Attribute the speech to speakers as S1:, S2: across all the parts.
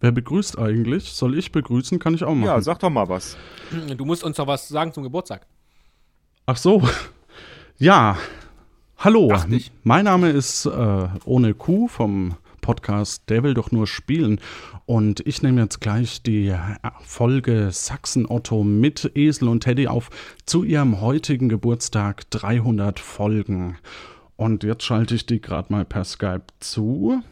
S1: Wer begrüßt eigentlich? Soll ich begrüßen? Kann ich auch machen.
S2: Ja, sag doch mal was.
S3: Du musst uns doch was sagen zum Geburtstag.
S1: Ach so. Ja. Hallo. Mein Name ist äh, Ohne Kuh vom Podcast Der will doch nur spielen. Und ich nehme jetzt gleich die Folge Sachsen Otto mit Esel und Teddy auf zu ihrem heutigen Geburtstag 300 Folgen. Und jetzt schalte ich die gerade mal per Skype zu.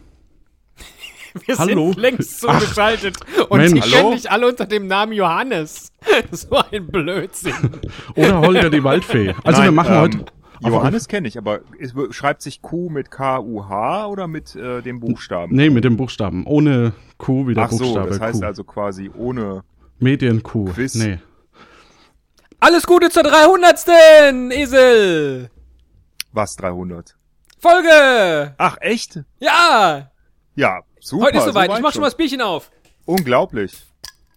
S3: Wir
S1: Hallo.
S3: sind längst
S1: Ach,
S3: zugeschaltet. Und
S1: Mensch.
S3: die kennen
S2: Hallo?
S3: dich alle unter dem Namen Johannes. So ein Blödsinn.
S1: Oder Holger die Waldfee. Also wir
S2: Nein,
S1: machen
S2: ähm,
S1: heute.
S2: Johannes kenne ich, aber es schreibt sich Q mit K-U-H oder mit äh, dem Buchstaben?
S1: Nee, mit dem Buchstaben. Ohne Q wie der
S2: Ach so,
S1: Buchstabe
S2: das heißt
S1: Q.
S2: also quasi ohne.
S1: Medien-Q.
S2: Quiz.
S1: Nee.
S3: Alles Gute zur 300. Esel.
S2: Was, 300?
S3: Folge.
S2: Ach, echt?
S3: Ja.
S2: Ja, super.
S3: Heute ist soweit. ich
S2: weit
S3: mach schon mal das Bierchen auf.
S2: Unglaublich.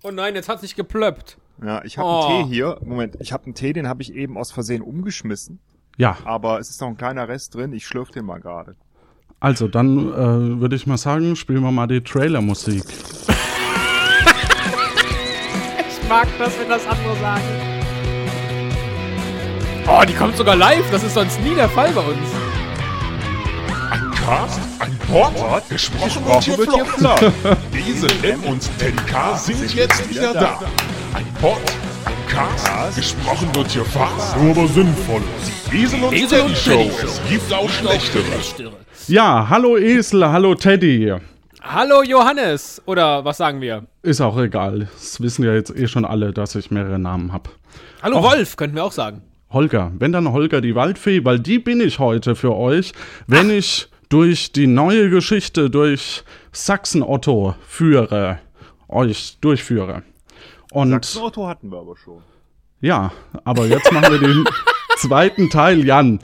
S3: Oh nein, jetzt hat's nicht geplöppt.
S2: Ja, ich habe
S3: Oh.
S2: einen Tee hier. Moment, ich habe einen Tee, den habe ich eben aus Versehen umgeschmissen.
S1: Ja,
S2: Aber es ist noch ein kleiner Rest drin. Ich schlürf den mal gerade.
S1: also dann äh, würde ich mal sagen, spielen wir mal die Trailermusik.
S3: Ich mag das, wenn das andere sagen. Oh, die kommt sogar live. Das ist sonst nie der Fall bei uns.
S4: Ein Cast, ein Port, gesprochen wird hier flott.
S2: flott.
S4: Esel M und Teddy K sind jetzt wieder da. Ein Port, ein Cast, gesprochen wird hier fast, nur aber sinnvoll. Esel und
S3: Esel
S4: Teddy Show, es gibt auch schlechtere.
S1: Ja, hallo Esel, hallo Teddy.
S3: Hallo Johannes. Oder was sagen wir?
S1: Ist auch egal. Das wissen ja jetzt eh schon alle, dass ich mehrere Namen habe.
S3: Hallo Wolf, könnten wir auch sagen.
S1: Holger, wenn dann Holger die Waldfee, weil die bin ich heute für euch, wenn ich durch die neue Geschichte, durch Sachsen-Otto führe, euch durchführe. Und
S2: Sachsen-Otto hatten wir aber schon.
S1: ja, aber jetzt machen wir den zweiten Teil, Jan.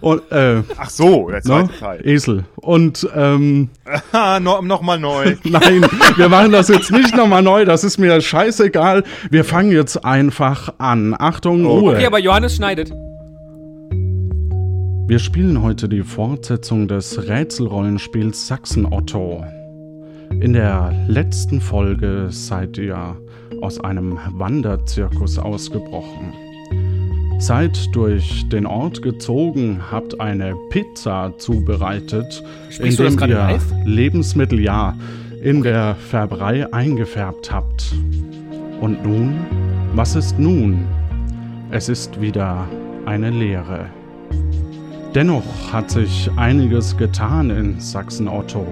S1: Und, äh,
S2: Ach so, der
S1: ne?
S2: zweite Teil.
S1: Esel. Und ähm,
S2: Ah, no, noch mal neu.
S1: Nein, wir machen das jetzt nicht nochmal neu, das ist mir scheißegal. Wir fangen jetzt einfach an. Achtung, Ruhe.
S3: Okay, aber Johannes schneidet.
S1: Wir spielen heute die Fortsetzung des Rätselrollenspiels Sachsen-Otto. In der letzten Folge seid ihr aus einem Wanderzirkus ausgebrochen. Seid durch den Ort gezogen, habt eine Pizza zubereitet,
S3: Sprichst das gerade
S1: ihr
S3: live?
S1: Lebensmittel ja in der Färberei eingefärbt habt. Und nun, was ist nun? Es ist wieder eine Leere. Dennoch hat sich einiges getan in Sachsen-Otto,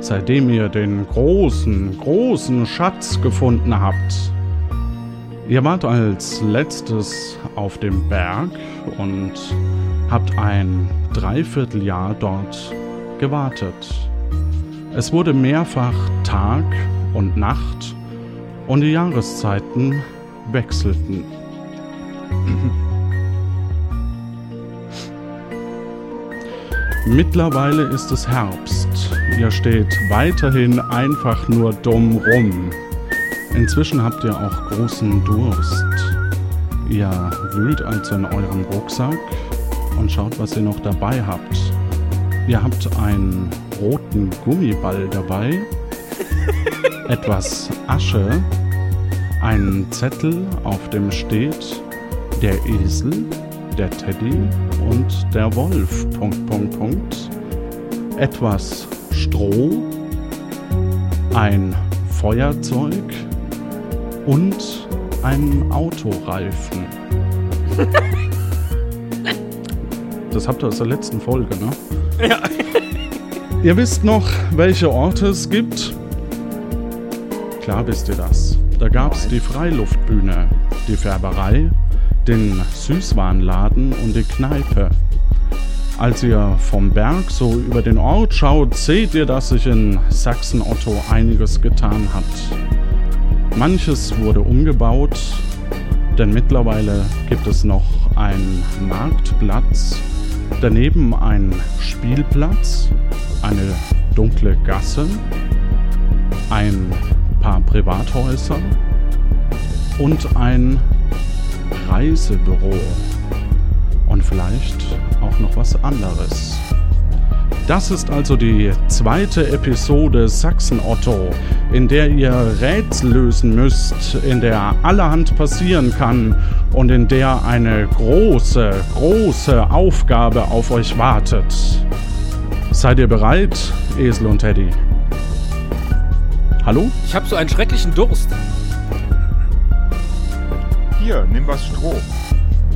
S1: seitdem ihr den großen, großen Schatz gefunden habt. Ihr wart als letztes auf dem Berg und habt ein Dreivierteljahr dort gewartet. Es wurde mehrfach Tag und Nacht und die Jahreszeiten wechselten. Mittlerweile ist es Herbst. Ihr steht weiterhin einfach nur dumm rum. Inzwischen habt ihr auch großen Durst. Ihr wühlt also in eurem Rucksack und schaut, was ihr noch dabei habt. Ihr habt einen roten Gummiball dabei, etwas Asche, einen Zettel, auf dem steht der Esel, der Teddy und der Wolf. Punkt, Punkt, Punkt. Etwas Stroh, ein Feuerzeug und einen Autoreifen. Das habt ihr aus der letzten Folge, ne?
S3: Ja.
S1: Ihr wisst noch, welche Orte es gibt? Klar wisst ihr das. Da gab's die Freiluftbühne, die Färberei, den Süßwarenladen und die Kneipe. Als ihr vom Berg so über den Ort schaut, seht ihr, dass sich in Sachsen-Otto einiges getan hat. Manches wurde umgebaut, denn mittlerweile gibt es noch einen Marktplatz, daneben einen Spielplatz, eine dunkle Gasse, ein paar Privathäuser und ein Reisebüro und vielleicht auch noch was anderes. Das ist also die zweite Episode Sachsen Otto, in der ihr Rätsel lösen müsst, in der allerhand passieren kann und in der eine große, große Aufgabe auf euch wartet. Seid ihr bereit, Esel und Teddy? Hallo?
S3: Ich habe so einen schrecklichen Durst.
S2: Hier, nimm was Stroh.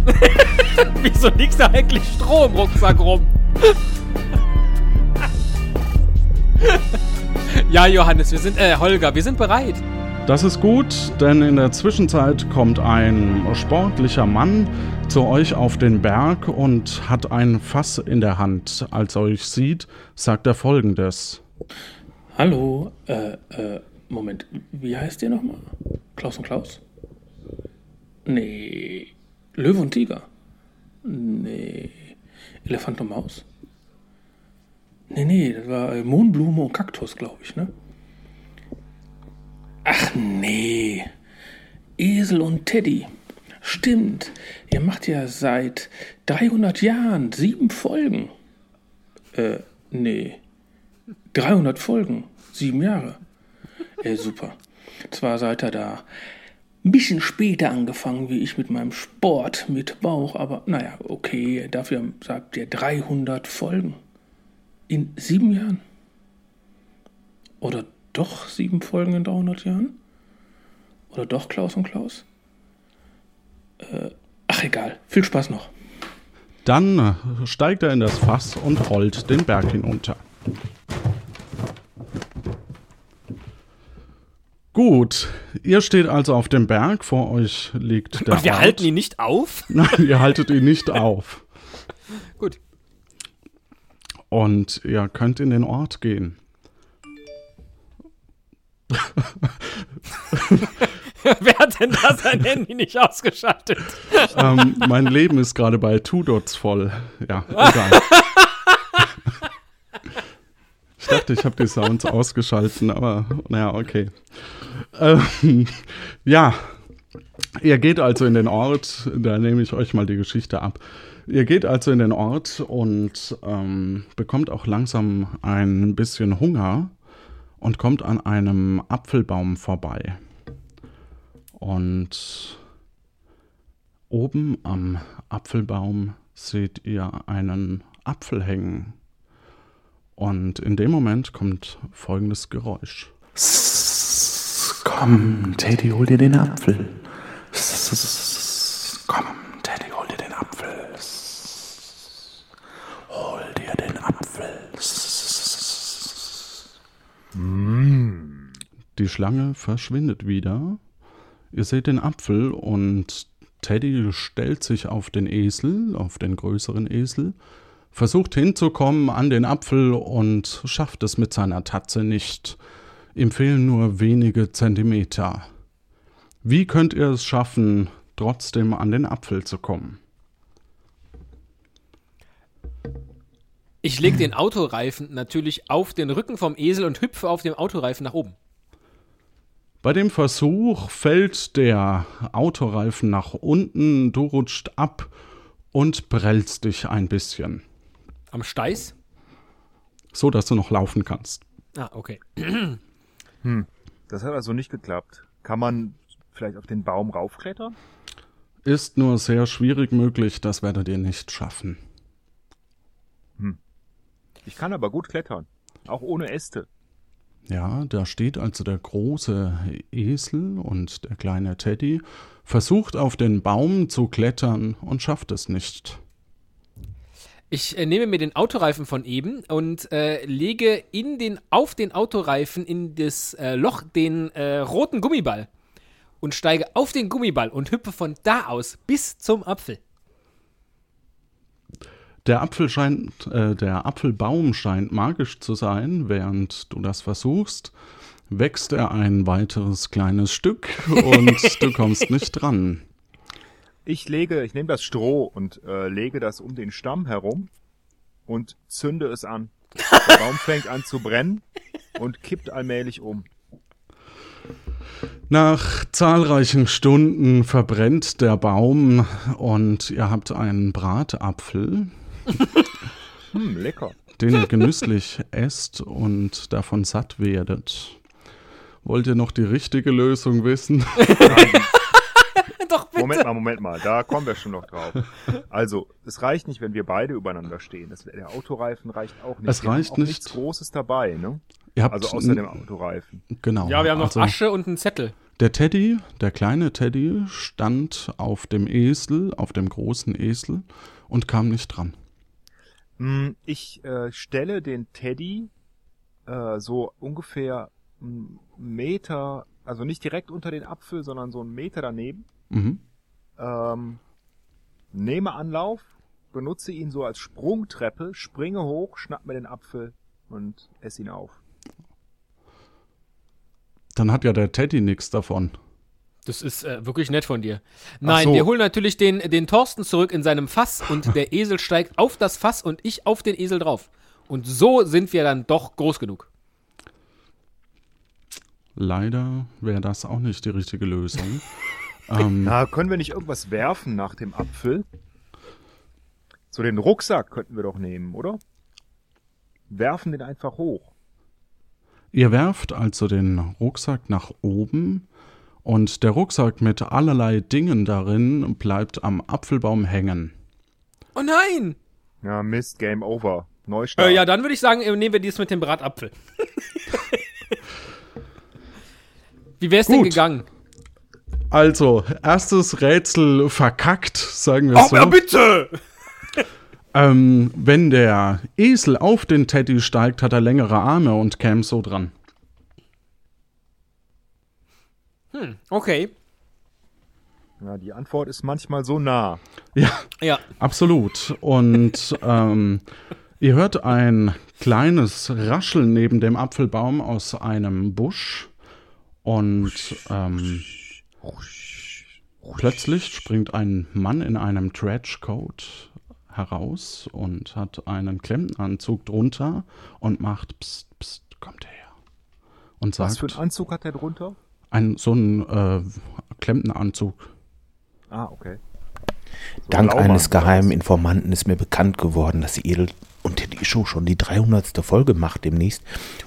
S3: Wieso liegt da eigentlich Stroh im Rucksack rum? ja, Johannes, wir sind, äh, Holger, wir sind bereit.
S1: Das ist gut, denn in der Zwischenzeit kommt ein sportlicher Mann zu euch auf den Berg und hat ein Fass in der Hand. Als er euch sieht, sagt er folgendes.
S5: Hallo, äh, äh, Moment, wie heißt ihr nochmal? Klaus und Klaus? Nee. Löwe und Tiger? Nee. Elefant und Maus? Nee, nee, das war äh, Mohnblume und Kaktus, glaube ich, ne? Ach nee. Esel und Teddy. Stimmt. Ihr macht ja seit 300 Jahren sieben Folgen. Äh, nee. 300 Folgen. Sieben Jahre. Äh, super. Zwar seid ihr da ein bisschen später angefangen, wie ich mit meinem Sport mit Bauch, aber naja, okay, dafür sagt ihr 300 Folgen. In sieben Jahren? Oder doch sieben Folgen in 300 Jahren? Oder doch Klaus und Klaus? Äh, ach egal, viel Spaß noch.
S1: Dann steigt er in das Fass und rollt den Berg hinunter. Gut, ihr steht also auf dem Berg, vor euch liegt der
S3: Und wir
S1: Ort.
S3: halten ihn nicht auf?
S1: Nein, ihr haltet ihn nicht auf.
S3: Gut.
S1: Und ihr könnt in den Ort gehen.
S3: Wer hat denn da sein Handy nicht ausgeschaltet?
S1: ähm, mein Leben ist gerade bei Two Dots voll. Ja, egal. Ich dachte, ich habe die Sounds ausgeschalten, aber naja, okay. Ähm, ja, ihr geht also in den Ort, da nehme ich euch mal die Geschichte ab. Ihr geht also in den Ort und ähm, bekommt auch langsam ein bisschen Hunger und kommt an einem Apfelbaum vorbei. Und oben am Apfelbaum seht ihr einen Apfel hängen. Und in dem Moment kommt folgendes Geräusch.
S6: Komm, Teddy, hol dir den Apfel. Komm, Teddy, hol dir den Apfel. Hol dir den Apfel.
S1: Die Schlange verschwindet wieder. Ihr seht den Apfel und Teddy stellt sich auf den Esel, auf den größeren Esel, versucht hinzukommen an den Apfel und schafft es mit seiner Tatze nicht. Ihm fehlen nur wenige Zentimeter. Wie könnt ihr es schaffen, trotzdem an den Apfel zu kommen?
S3: Ich lege den Autoreifen natürlich auf den Rücken vom Esel und hüpfe auf dem Autoreifen nach oben.
S1: Bei dem Versuch fällt der Autoreifen nach unten, du rutscht ab und prellst dich ein bisschen,
S3: Am Steiß?
S1: so dass du noch laufen kannst.
S3: Ah, okay.
S2: Das hat also nicht geklappt. Kann man vielleicht auf den Baum raufklettern?
S1: Ist nur sehr schwierig möglich, das werdet ihr nicht schaffen.
S2: Ich kann aber gut klettern. Auch ohne Äste.
S1: Ja, da steht also der große Esel und der kleine Teddy, versucht auf den Baum zu klettern und schafft es nicht.
S3: Ich äh, nehme mir den Autoreifen von eben und äh, lege in den, auf den Autoreifen in das äh, Loch den äh, roten Gummiball und steige auf den Gummiball und hüpfe von da aus bis zum Apfel.
S1: Der Apfel scheint, äh, der Apfelbaum scheint magisch zu sein, während du das versuchst, wächst er ein weiteres kleines Stück und du kommst nicht dran.
S2: Ich lege, ich nehme das Stroh und äh, lege das um den Stamm herum und zünde es an. Der Baum fängt an zu brennen und kippt allmählich um.
S1: Nach zahlreichen Stunden verbrennt der Baum und ihr habt einen Bratapfel.
S2: Hm, lecker.
S1: den ihr genüsslich esst und davon satt werdet. Wollt ihr noch die richtige Lösung wissen?
S3: Doch, bitte.
S2: Moment mal, Moment mal, da kommen wir schon noch drauf. Also, es reicht nicht, wenn wir beide übereinander stehen. Das, der Autoreifen reicht auch nicht.
S1: Es
S2: Wir haben
S1: reicht
S2: auch
S1: nicht.
S2: nichts Großes dabei, ne?
S1: Ihr habt
S2: Also außer dem Autoreifen.
S1: Genau.
S3: Ja, wir haben noch
S1: also,
S3: Asche und einen Zettel.
S1: Der Teddy, der kleine Teddy, stand auf dem Esel, auf dem großen Esel und kam nicht dran.
S2: Hm, Ich äh, stelle den Teddy äh, so ungefähr einen Meter, also nicht direkt unter den Apfel, sondern so einen Meter daneben.
S1: Mhm.
S2: Ähm, nehme Anlauf, benutze ihn so als Sprungtreppe, springe hoch, schnapp mir den Apfel und esse ihn auf.
S1: Dann hat ja der Teddy nichts davon.
S3: Das ist äh, wirklich nett von dir. Nein,
S2: so.
S3: wir holen natürlich den, den Thorsten zurück in seinem Fass und der Esel steigt auf das Fass und ich auf den Esel drauf. Und so sind wir dann doch groß genug.
S1: Leider wäre das auch nicht die richtige Lösung. ähm,
S2: Na, können wir nicht irgendwas werfen nach dem Apfel? So den Rucksack könnten wir doch nehmen, oder? Werfen den einfach hoch.
S1: Ihr werft also den Rucksack nach oben und der Rucksack mit allerlei Dingen darin bleibt am Apfelbaum hängen.
S3: Oh nein!
S2: Ja, Mist, Game Over. Neustart.
S3: Äh, ja, dann würde ich sagen, äh, nehmen wir dies mit dem Bratapfel. Wie wär's denn
S1: Gut.
S3: gegangen?
S1: Also, erstes Rätsel verkackt, sagen wir so.
S3: bitte!
S1: Ähm, wenn der Esel auf den Teddy steigt, hat er längere Arme und käme so dran.
S3: Okay.
S2: Ja, die Antwort ist manchmal so nah.
S1: Ja,
S3: Ja.
S1: absolut. Und ähm, ihr hört ein kleines Rascheln neben dem Apfelbaum aus einem Busch. Und ähm, plötzlich springt ein Mann in einem Trenchcoat heraus und hat einen Klemmnanzug drunter und macht Psst, Psst, kommt her. Und
S2: Was
S1: sagt,
S2: für einen Anzug hat der drunter?
S1: ein, so ein äh, Klempneranzug.
S2: Ah, okay. So
S6: Dank
S2: Blaumann
S6: eines geheimen
S2: was?
S6: Informanten ist mir bekannt geworden, dass die Edel und Teddy Show schon die 300. Folge macht demnächst.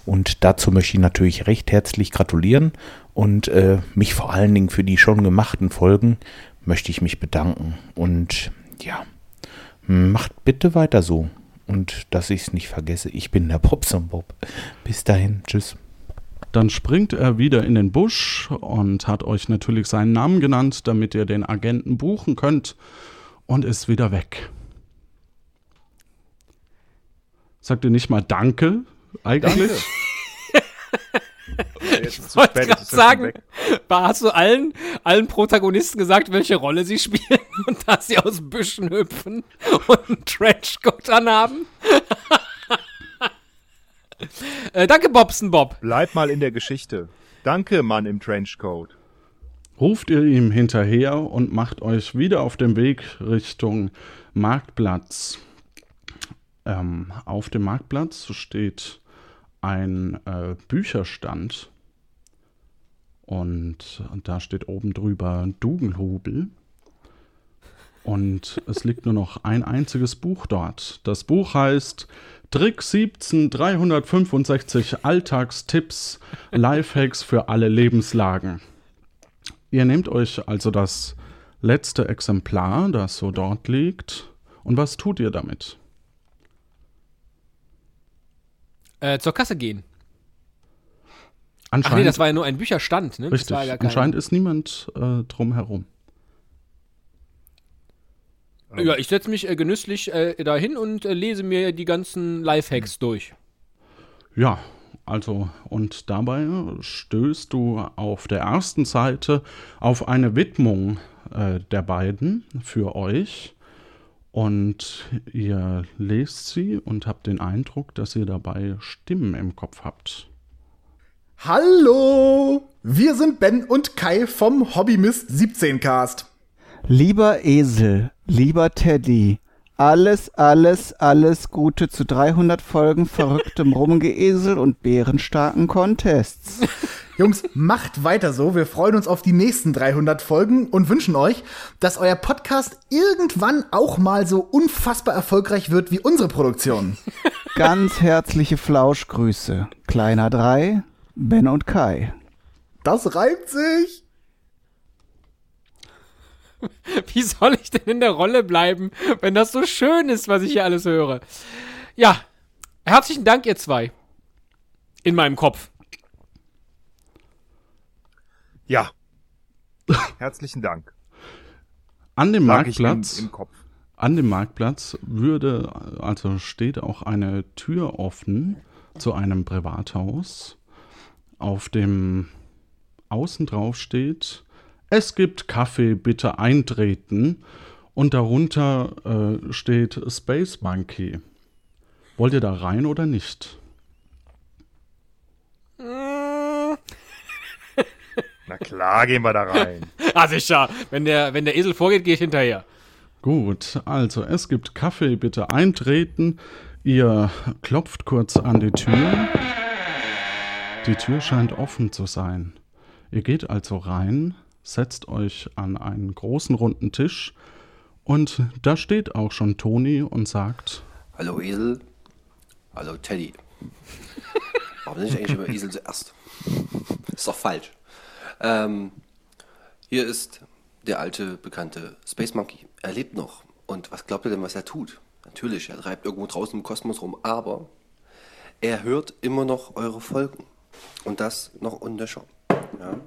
S6: Und dazu möchte ich natürlich recht herzlich gratulieren und äh, mich vor allen Dingen für die schon gemachten Folgen möchte ich mich bedanken. Und ja, macht bitte weiter so. Und dass ich es nicht vergesse, ich bin der Bobson Bob. Bis dahin, tschüss.
S1: Dann springt er wieder in den Busch und hat euch natürlich seinen Namen genannt, damit ihr den Agenten buchen könnt und ist wieder weg. Sagt ihr nicht mal Danke eigentlich?
S2: Jetzt ist zu
S3: wollte
S2: spät, ist
S3: sagen, hast du allen, allen Protagonisten gesagt, welche Rolle sie spielen und dass sie aus Büschen hüpfen und einen Trenchcoat anhaben? äh, danke, Bobson Bob.
S2: Bleib mal in der Geschichte. Danke, Mann im Trenchcoat.
S1: Ruft ihr ihm hinterher und macht euch wieder auf den Weg Richtung Marktplatz. Ähm, auf dem Marktplatz steht ein äh, Bücherstand und da steht oben drüber Dugelhobel. Und es liegt nur noch ein einziges Buch dort. Das Buch heißt Trick 17 365 Alltagstipps, Lifehacks für alle Lebenslagen. Ihr nehmt euch also das letzte Exemplar, das so dort liegt. Und was tut ihr damit?
S3: Äh, zur Kasse gehen. Ach
S1: Anscheinend,
S3: nee, das war ja nur ein Bücherstand, ne?
S1: Richtig.
S3: ja
S1: Anscheinend ist niemand äh, drum herum.
S3: Ja, ich setze mich äh, genüsslich äh, dahin und äh, lese mir die ganzen Lifehacks durch.
S1: Ja, also und dabei stößt du auf der ersten Seite auf eine Widmung äh, der beiden für euch und ihr lest sie und habt den Eindruck, dass ihr dabei Stimmen im Kopf habt.
S7: Hallo! Wir sind Ben und Kai vom Hobbymist 17 Cast.
S8: Lieber Esel, lieber Teddy, alles, alles, alles Gute zu 300 Folgen verrücktem Rumgeesel und bärenstarken Contests.
S7: Jungs, macht weiter so. Wir freuen uns auf die nächsten 300 Folgen und wünschen euch, dass euer Podcast irgendwann auch mal so unfassbar erfolgreich wird wie unsere Produktion.
S8: Ganz herzliche Flauschgrüße. Kleiner 3, Ben und Kai.
S7: Das reimt sich.
S3: Wie soll ich denn in der Rolle bleiben, wenn das so schön ist, was ich hier alles höre? Ja, herzlichen Dank, ihr zwei. In meinem Kopf.
S2: Ja. Herzlichen Dank.
S1: An dem
S2: ich
S1: Marktplatz.
S2: Im, im Kopf.
S1: An dem Marktplatz würde, also steht auch eine Tür offen zu einem Privathaus, auf dem außen drauf steht, es gibt Kaffee, bitte eintreten. Und darunter äh, steht Space Monkey. Wollt ihr da rein oder nicht?
S2: Na klar, gehen wir da rein.
S3: Ah, sicher. Wenn der, wenn der Esel vorgeht, gehe ich hinterher.
S1: Gut, also es gibt Kaffee, bitte eintreten. Ihr klopft kurz an die Tür. Die Tür scheint offen zu sein. Ihr geht also rein, setzt euch an einen großen runden Tisch und da steht auch schon Toni und sagt,
S9: Hallo Esel. Hallo Teddy. Warum nenne ich eigentlich immer Esel zuerst? Ist doch falsch. Ähm, hier ist der alte, bekannte Space Monkey. Er lebt noch. Und was glaubt ihr denn, was er tut? Natürlich, er treibt irgendwo draußen im Kosmos rum, aber er hört immer noch eure Folgen. Und das noch unnöcher. Ja.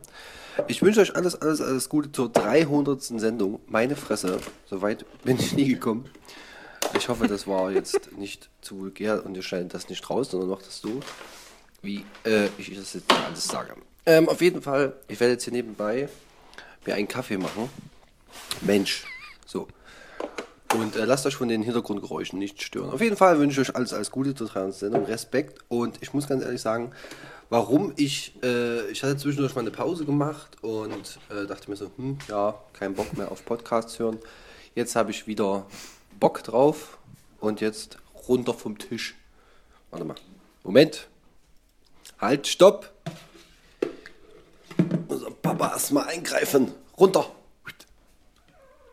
S9: Ich wünsche euch alles, alles, alles Gute zur 300. Sendung. Meine Fresse, soweit bin ich nie gekommen. Ich hoffe, das war jetzt nicht zu vulgär und ihr schneidet das nicht raus, sondern macht das so, wie äh, ich das jetzt alles sage. Ähm, auf jeden Fall, ich werde jetzt hier nebenbei mir einen Kaffee machen. Mensch, so. Und äh, lasst euch von den Hintergrundgeräuschen nicht stören. Auf jeden Fall wünsche ich euch alles, alles Gute zur 300. Sendung, Respekt. Und ich muss ganz ehrlich sagen, warum ich, äh, ich hatte zwischendurch mal eine Pause gemacht und äh, dachte mir so, hm, ja, kein Bock mehr auf Podcasts hören. Jetzt habe ich wieder Bock drauf und jetzt runter vom Tisch. Warte mal. Moment. Halt, stopp. Unser Papa erstmal eingreifen. Runter.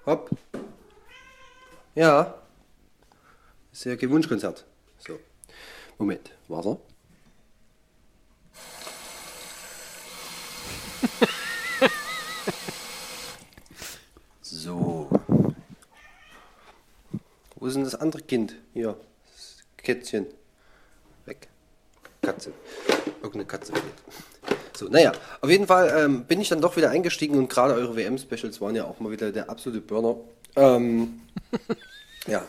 S9: Hopp. Ja. Ist ja kein Wunschkonzert. So. Moment. Warte. So. Wo ist denn das andere Kind? Hier. Das Kätzchen. Weg. Katze. Irgendeine Katze. So, naja, auf jeden Fall ähm, bin ich dann doch wieder eingestiegen und gerade eure WM-Specials waren ja auch mal wieder der absolute Burner. Ähm, ja.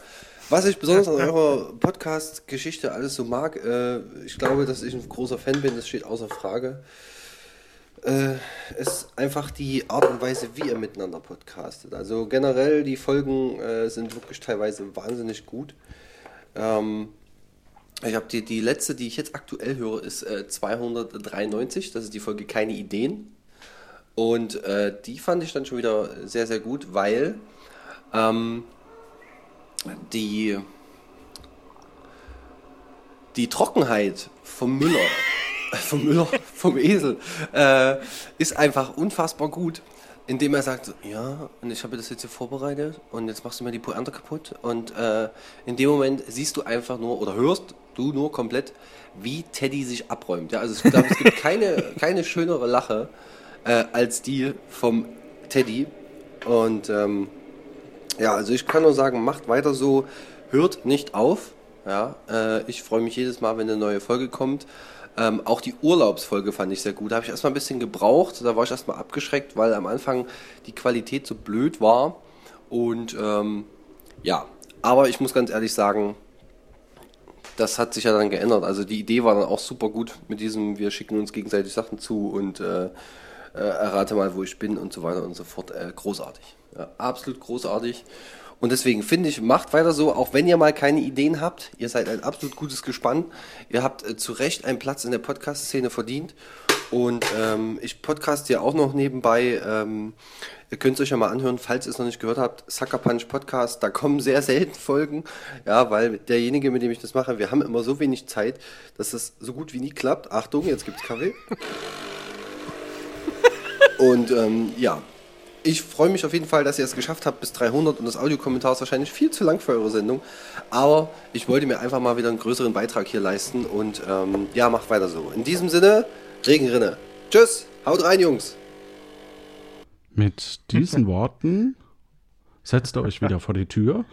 S9: Was ich besonders an eurer Podcast-Geschichte alles so mag, äh, ich glaube, dass ich ein großer Fan bin, das steht außer Frage, äh, ist einfach die Art und Weise, wie ihr miteinander podcastet. Also generell, die Folgen äh, sind wirklich teilweise wahnsinnig gut. Ähm, ich habe die, die letzte, die ich jetzt aktuell höre, ist äh, 293. Das ist die Folge Keine Ideen. Und äh, die fand ich dann schon wieder sehr, sehr gut, weil ähm, die, die Trockenheit vom Müller, vom Müller, vom Esel, äh, ist einfach unfassbar gut. Indem er sagt, ja, und ich habe das jetzt hier vorbereitet und jetzt machst du mir die Pointe kaputt. Und äh, in dem Moment siehst du einfach nur oder hörst du nur komplett, wie Teddy sich abräumt. Ja, also ich glaube, es gibt keine, keine schönere Lache äh, als die vom Teddy. Und ähm, ja, also ich kann nur sagen, macht weiter so, hört nicht auf. Ja, äh, ich freue mich jedes Mal, wenn eine neue Folge kommt. Ähm, auch die Urlaubsfolge fand ich sehr gut. Da habe ich erstmal ein bisschen gebraucht. Da war ich erstmal abgeschreckt, weil am Anfang die Qualität so blöd war. Und ähm, ja, aber ich muss ganz ehrlich sagen, das hat sich ja dann geändert. Also die Idee war dann auch super gut mit diesem, wir schicken uns gegenseitig Sachen zu und äh, äh, errate mal, wo ich bin und so weiter und so fort. Äh, großartig. Ja, absolut großartig. Und deswegen finde ich, macht weiter so, auch wenn ihr mal keine Ideen habt. Ihr seid ein absolut gutes Gespann. Ihr habt äh, zu Recht einen Platz in der Podcast-Szene verdient. Und ähm, ich podcast ja auch noch nebenbei. Ähm, ihr könnt es euch ja mal anhören, falls ihr es noch nicht gehört habt. Sucker Punch Podcast, da kommen sehr selten Folgen. Ja, weil derjenige, mit dem ich das mache, wir haben immer so wenig Zeit, dass das so gut wie nie klappt. Achtung, jetzt gibt's Kaffee. Und ähm, ja, Ich freue mich auf jeden Fall, dass ihr es geschafft habt bis 300 und das Audiokommentar ist wahrscheinlich viel zu lang für eure Sendung. Aber ich wollte mir einfach mal wieder einen größeren Beitrag hier leisten und ähm, ja, macht weiter so. In diesem Sinne, Regenrinne. Tschüss, haut rein, Jungs.
S1: Mit diesen Worten setzt ihr euch wieder vor die Tür.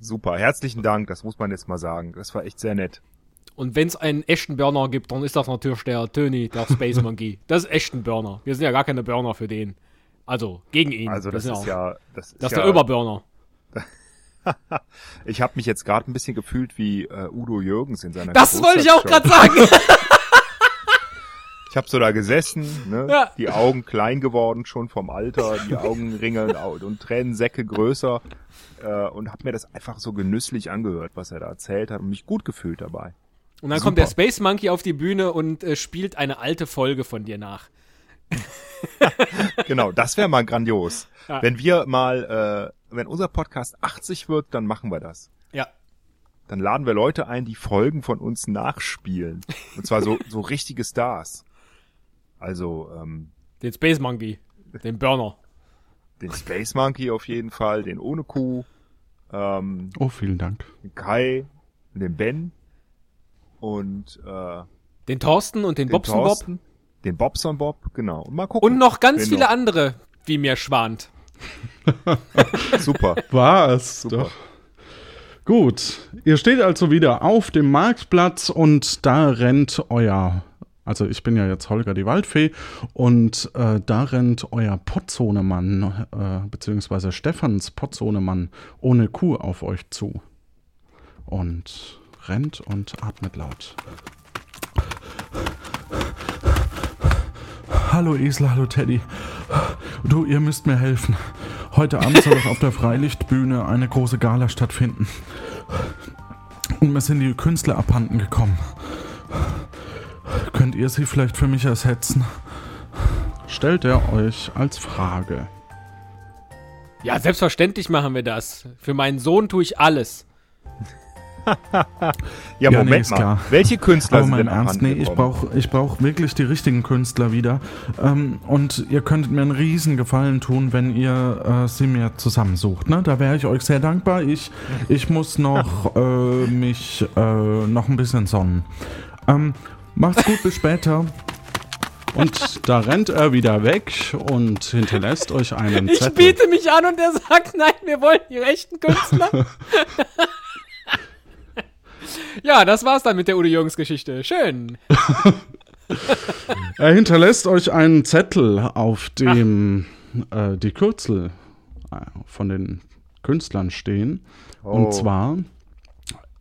S2: Super, herzlichen Dank, das muss man jetzt mal sagen. Das war echt sehr nett.
S3: Und wenn es einen echten Burner gibt, dann ist das natürlich der Tony, der Space Monkey. Das ist echt ein Burner. Wir sind ja gar keine Burner für den. Also, gegen ihn.
S2: Also das
S3: Wir
S2: ist ja, das ist
S3: Das ist
S2: ja,
S3: der Oberburner.
S2: ich habe mich jetzt gerade ein bisschen gefühlt wie äh, Udo Jürgens in seiner
S3: Das wollte ich auch gerade sagen.
S2: Ich habe so da gesessen, ne?
S3: Ja.
S2: die Augen klein geworden schon vom Alter, die Augenringe und, und Tränensäcke größer äh, und habe mir das einfach so genüsslich angehört, was er da erzählt hat und mich gut gefühlt dabei.
S3: Und dann
S2: Super.
S3: kommt der Space Monkey auf die Bühne und äh, spielt eine alte Folge von dir nach.
S2: Genau, das wäre mal grandios.
S3: Ja.
S2: Wenn wir mal, äh, wenn unser Podcast 80 wird, dann machen wir das.
S3: Ja.
S2: Dann laden wir Leute ein, die Folgen von uns nachspielen. Und zwar so, so richtige Stars. Also ähm,
S3: Den Space Monkey. Den Burner.
S2: den Space Monkey auf jeden Fall, den ohne Kuh, ähm,
S1: Oh, vielen Dank.
S2: den Kai, den Ben und äh,
S3: Den Thorsten und den,
S2: den
S3: Bobson Bob.
S2: Den Bobson Bob, genau. Und mal gucken.
S3: Und noch ganz
S2: wen
S3: viele
S2: noch.
S3: andere, wie mir schwant.
S2: Super.
S1: War es
S2: Super.
S1: doch. Gut, ihr steht also wieder auf dem Marktplatz und da rennt euer, also ich bin ja jetzt Holger die Waldfee und äh, da rennt euer Potzonemann, äh, beziehungsweise Stefans Potzonemann ohne Kuh auf euch zu. Und rennt und atmet laut. Hallo Esel, hallo Teddy. Du, ihr müsst mir helfen. Heute Abend soll auf der Freilichtbühne eine große Gala stattfinden. Und mir sind die Künstler abhanden gekommen. Könnt ihr sie vielleicht für mich ersetzen? Stellt er euch als Frage.
S3: Ja, selbstverständlich machen wir das. Für meinen Sohn tue ich alles.
S2: Ja,
S1: Ja, nee,
S2: Moment
S1: ist
S2: mal.
S1: klar.
S2: Welche Künstler
S1: Aber
S2: sind
S1: mein
S2: denn
S1: Ernst, nee, ich brauche ich brauch wirklich die richtigen Künstler wieder. Ähm, und ihr könntet mir einen riesen Gefallen tun, wenn ihr äh, sie mir zusammensucht. Ne? Da wäre ich euch sehr dankbar. Ich, ich muss noch äh, mich äh, noch ein bisschen sonnen. Ähm, macht's gut, bis später. Und da rennt er wieder weg und hinterlässt euch einen
S3: Ich
S1: Zettel.
S3: biete mich an und er sagt, nein, wir wollen die rechten Künstler. ja, das war's dann mit der Udo Jürgens Geschichte. Schön.
S1: Er hinterlässt euch einen Zettel, auf dem äh, die Kürzel äh, von den Künstlern stehen.
S2: Oh.
S1: Und zwar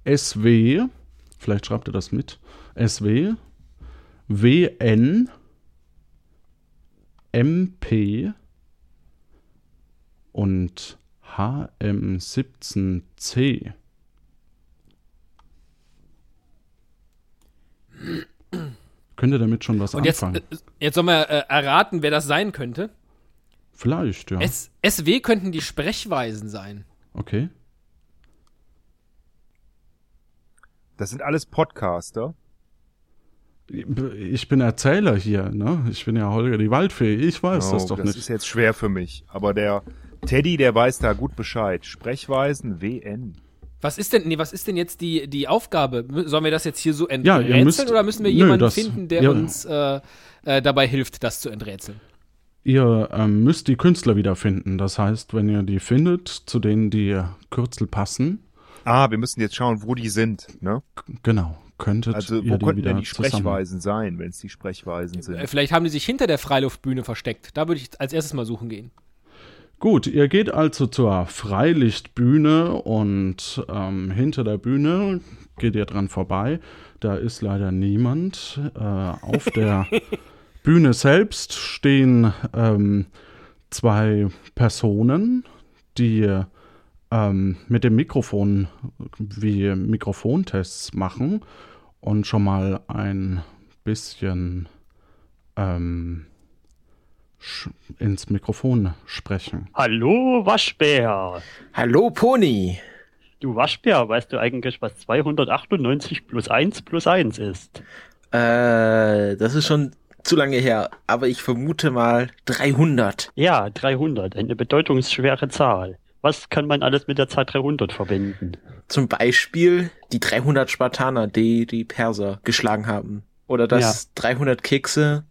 S1: SW, vielleicht schreibt ihr das mit, SW, WN, MP und HM17C. Könnt ihr damit schon was
S3: Und jetzt,
S1: anfangen?
S3: äh, jetzt sollen wir äh, erraten, wer das sein könnte.
S1: Vielleicht, ja.
S3: S SW könnten die Sprechweisen sein.
S1: Okay.
S2: Das sind alles Podcaster.
S1: Ich bin Erzähler hier, ne? Ich bin ja Holger die Waldfee. Ich weiß das
S2: Oh,
S1: doch
S2: das
S1: nicht.
S2: ist jetzt schwer für mich. Aber der Teddy, der weiß da gut Bescheid. Sprechweisen WN.
S3: Was ist denn, nee, was ist denn jetzt die, die Aufgabe? Sollen wir das jetzt hier so
S1: Ja,
S3: enträtseln
S1: ihr müsst-
S3: oder müssen wir
S1: Nö,
S3: jemanden
S1: das-
S3: finden, der
S1: ja.
S3: uns äh, äh, dabei hilft, das zu enträtseln?
S1: Ihr ähm, müsst die Künstler wiederfinden. Das heißt, wenn ihr die findet, zu denen die Kürzel passen,
S2: Ah, wir müssen jetzt schauen, wo die sind. Ne?
S1: genau, könntet
S2: Also wo
S1: die
S2: könnten denn die
S1: zusammen.
S2: Sprechweisen sein, wenn es die Sprechweisen
S3: Äh,
S2: sind?
S3: vielleicht haben die sich hinter der Freiluftbühne versteckt. Da würde ich als erstes mal suchen gehen.
S1: Gut, ihr geht also zur Freilichtbühne und ähm, hinter der Bühne geht ihr dran vorbei. Da ist leider niemand. Äh, auf der Bühne selbst stehen ähm, zwei Personen, die ähm, mit dem Mikrofon wie Mikrofontests machen und schon mal ein bisschen ähm, ins Mikrofon sprechen.
S10: Hallo Waschbär.
S11: Hallo Pony.
S10: Du Waschbär, weißt du eigentlich, was 298 plus 1 plus 1 ist?
S11: Äh, das ist schon zu lange her, aber ich vermute mal 300.
S10: Ja, 300, eine bedeutungsschwere Zahl. Was kann man alles mit der Zahl 300 verbinden?
S11: Zum Beispiel die 300 Spartaner, die die Perser geschlagen haben. Oder dass 300 Kekse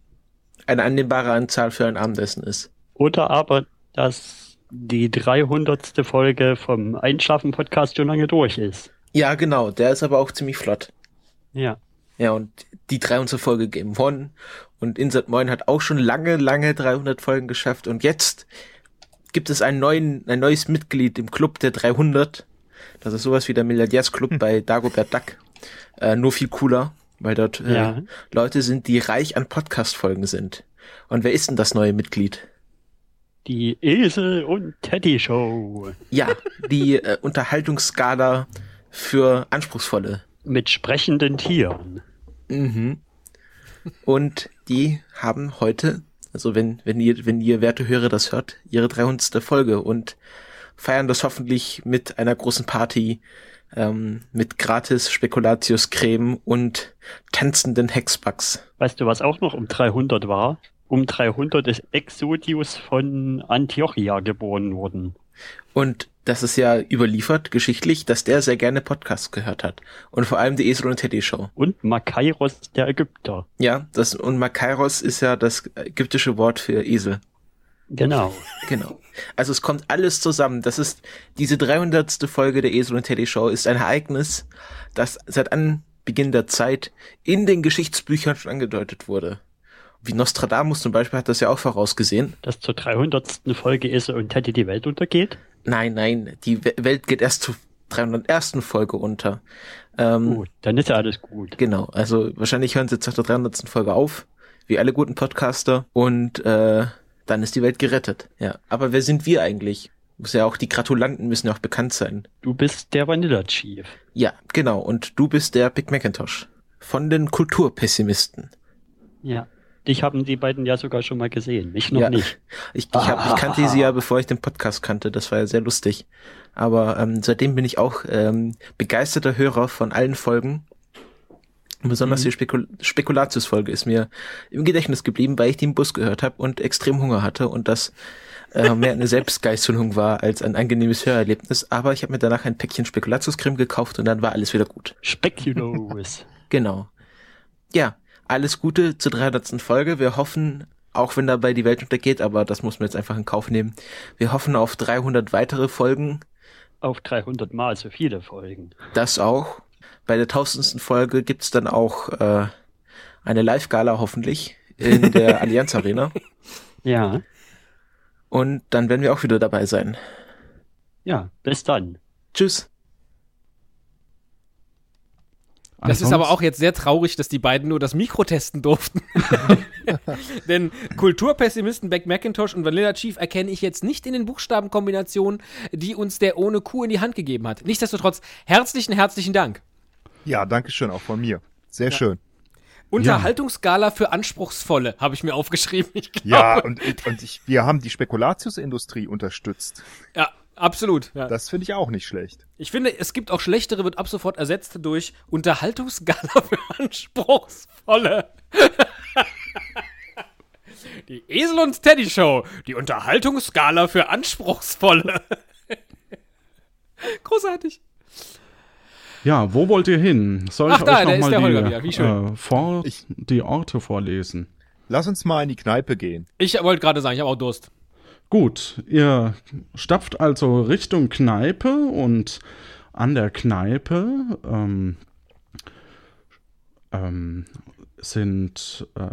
S11: eine annehmbare Anzahl für ein Abendessen ist.
S10: Oder aber, dass die 300. Folge vom Einschlafen-Podcast schon lange durch ist.
S11: Ja, genau, der ist aber auch ziemlich flott.
S10: Ja.
S11: Ja, und die 300. Folge Game One und Insert Moin hat auch schon lange, lange 300 Folgen geschafft und jetzt gibt es einen neuen, ein neues Mitglied im Club der 300. Das ist sowas wie der Milliardärsclub bei Dagobert Duck. Äh, nur viel cooler, weil dort äh,
S10: Ja.
S11: Leute sind, die reich an Podcast-Folgen sind. Und wer ist denn das neue Mitglied?
S10: Die Esel und Teddy Show.
S11: Ja, die äh, Unterhaltungsskala für Anspruchsvolle.
S10: Mit sprechenden Tieren.
S11: Mhm. Und die haben heute, also wenn, wenn ihr, wenn ihr werte Hörer das hört, ihre 300. Folge und feiern das hoffentlich mit einer großen Party, ähm, mit gratis Spekulatius Creme und tanzenden Hexbugs.
S10: Weißt du, was auch noch um 300 war? Um 300 ist Exodius von Antiochia geboren worden.
S11: Und das ist ja überliefert, geschichtlich, dass der sehr gerne Podcasts gehört hat. Und vor allem die Esel und Teddy Show.
S10: Und Makairos der Ägypter.
S11: Ja, das, und Makairos ist ja das ägyptische Wort für Esel.
S10: Genau.
S11: Genau. Also es kommt alles zusammen. Das ist, diese 300. Folge der Esel und Teddy Show ist ein Ereignis, das seit Anbeginn der Zeit in den Geschichtsbüchern schon angedeutet wurde. Wie Nostradamus zum Beispiel hat das ja auch vorausgesehen.
S10: Dass zur 300. Folge Esel und Teddy die Welt untergeht?
S11: Nein, nein, die We- Welt geht erst zur 301. Folge unter. Ähm,
S10: Gut, dann ist ja alles gut.
S11: Genau, also wahrscheinlich hören sie jetzt nach der 300. Folge auf, wie alle guten Podcaster, und äh, dann ist die Welt gerettet. Ja, aber wer sind wir eigentlich? Muss ja auch die Gratulanten müssen ja auch bekannt sein.
S10: Du bist der Vanilla Chief.
S11: Ja, genau, und du bist der Big Macintosh von den Kulturpessimisten.
S10: Ja. Dich haben die beiden ja sogar schon mal gesehen. Ich noch
S11: ja,
S10: nicht.
S11: Ich, ich, hab, ich kannte sie ja, bevor ich den Podcast kannte. Das war ja sehr lustig. Aber ähm, seitdem bin ich auch ähm, begeisterter Hörer von allen Folgen. Und besonders die Spekul Spekulatius-Folge ist mir im Gedächtnis geblieben, weil ich die im Bus gehört habe und extrem Hunger hatte und das äh, mehr eine Selbstgeißelung war als ein angenehmes Hörerlebnis. Aber ich habe mir danach ein Päckchen Spekulatius-Creme gekauft und dann war alles wieder gut.
S10: Speculos.
S11: Genau. Ja, alles Gute zur 300. Folge. Wir hoffen, auch wenn dabei die Welt untergeht, aber das muss man jetzt einfach in Kauf nehmen. Wir hoffen auf 300 weitere Folgen.
S10: Auf 300 Mal so viele Folgen.
S11: Das auch. Bei der 1000. Folge gibt's dann auch äh, eine Live-Gala hoffentlich in der Allianz Arena.
S10: Ja.
S11: Und dann werden wir auch wieder dabei sein.
S10: Ja, bis dann.
S11: Tschüss.
S3: Das ist aber auch jetzt sehr traurig, dass die beiden nur das Mikro testen durften. Denn Kulturpessimisten Beck Macintosh und Vanilla Chief erkenne ich jetzt nicht in den Buchstabenkombinationen, die uns der ohne Kuh in die Hand gegeben hat. Nichtsdestotrotz, herzlichen, herzlichen Dank.
S2: Ja, danke schön, auch von mir. Sehr schön.
S3: Unterhaltungsskala für Anspruchsvolle, habe ich mir aufgeschrieben. Ich glaube.
S2: Ja, und, und ich, wir haben die Spekulatiusindustrie unterstützt.
S3: Ja, absolut. Ja.
S2: Das finde ich auch nicht schlecht.
S3: Ich finde, es gibt auch schlechtere, wird ab sofort ersetzt durch Unterhaltungsskala für Anspruchsvolle. Die Esel und Teddy Show, die Unterhaltungsskala für Anspruchsvolle. Großartig.
S1: Ja, wo wollt ihr hin? Soll
S3: Ach,
S1: ich
S3: da,
S1: euch
S3: da ist
S1: noch
S3: der
S1: mal
S3: Holger
S1: die. Äh, vor,
S2: Ich-
S1: die Orte vorlesen?
S2: Lass uns mal in die Kneipe gehen.
S3: Ich wollte gerade sagen, ich habe auch Durst.
S1: Gut, ihr stapft also Richtung Kneipe und an der Kneipe ähm, ähm, sind äh,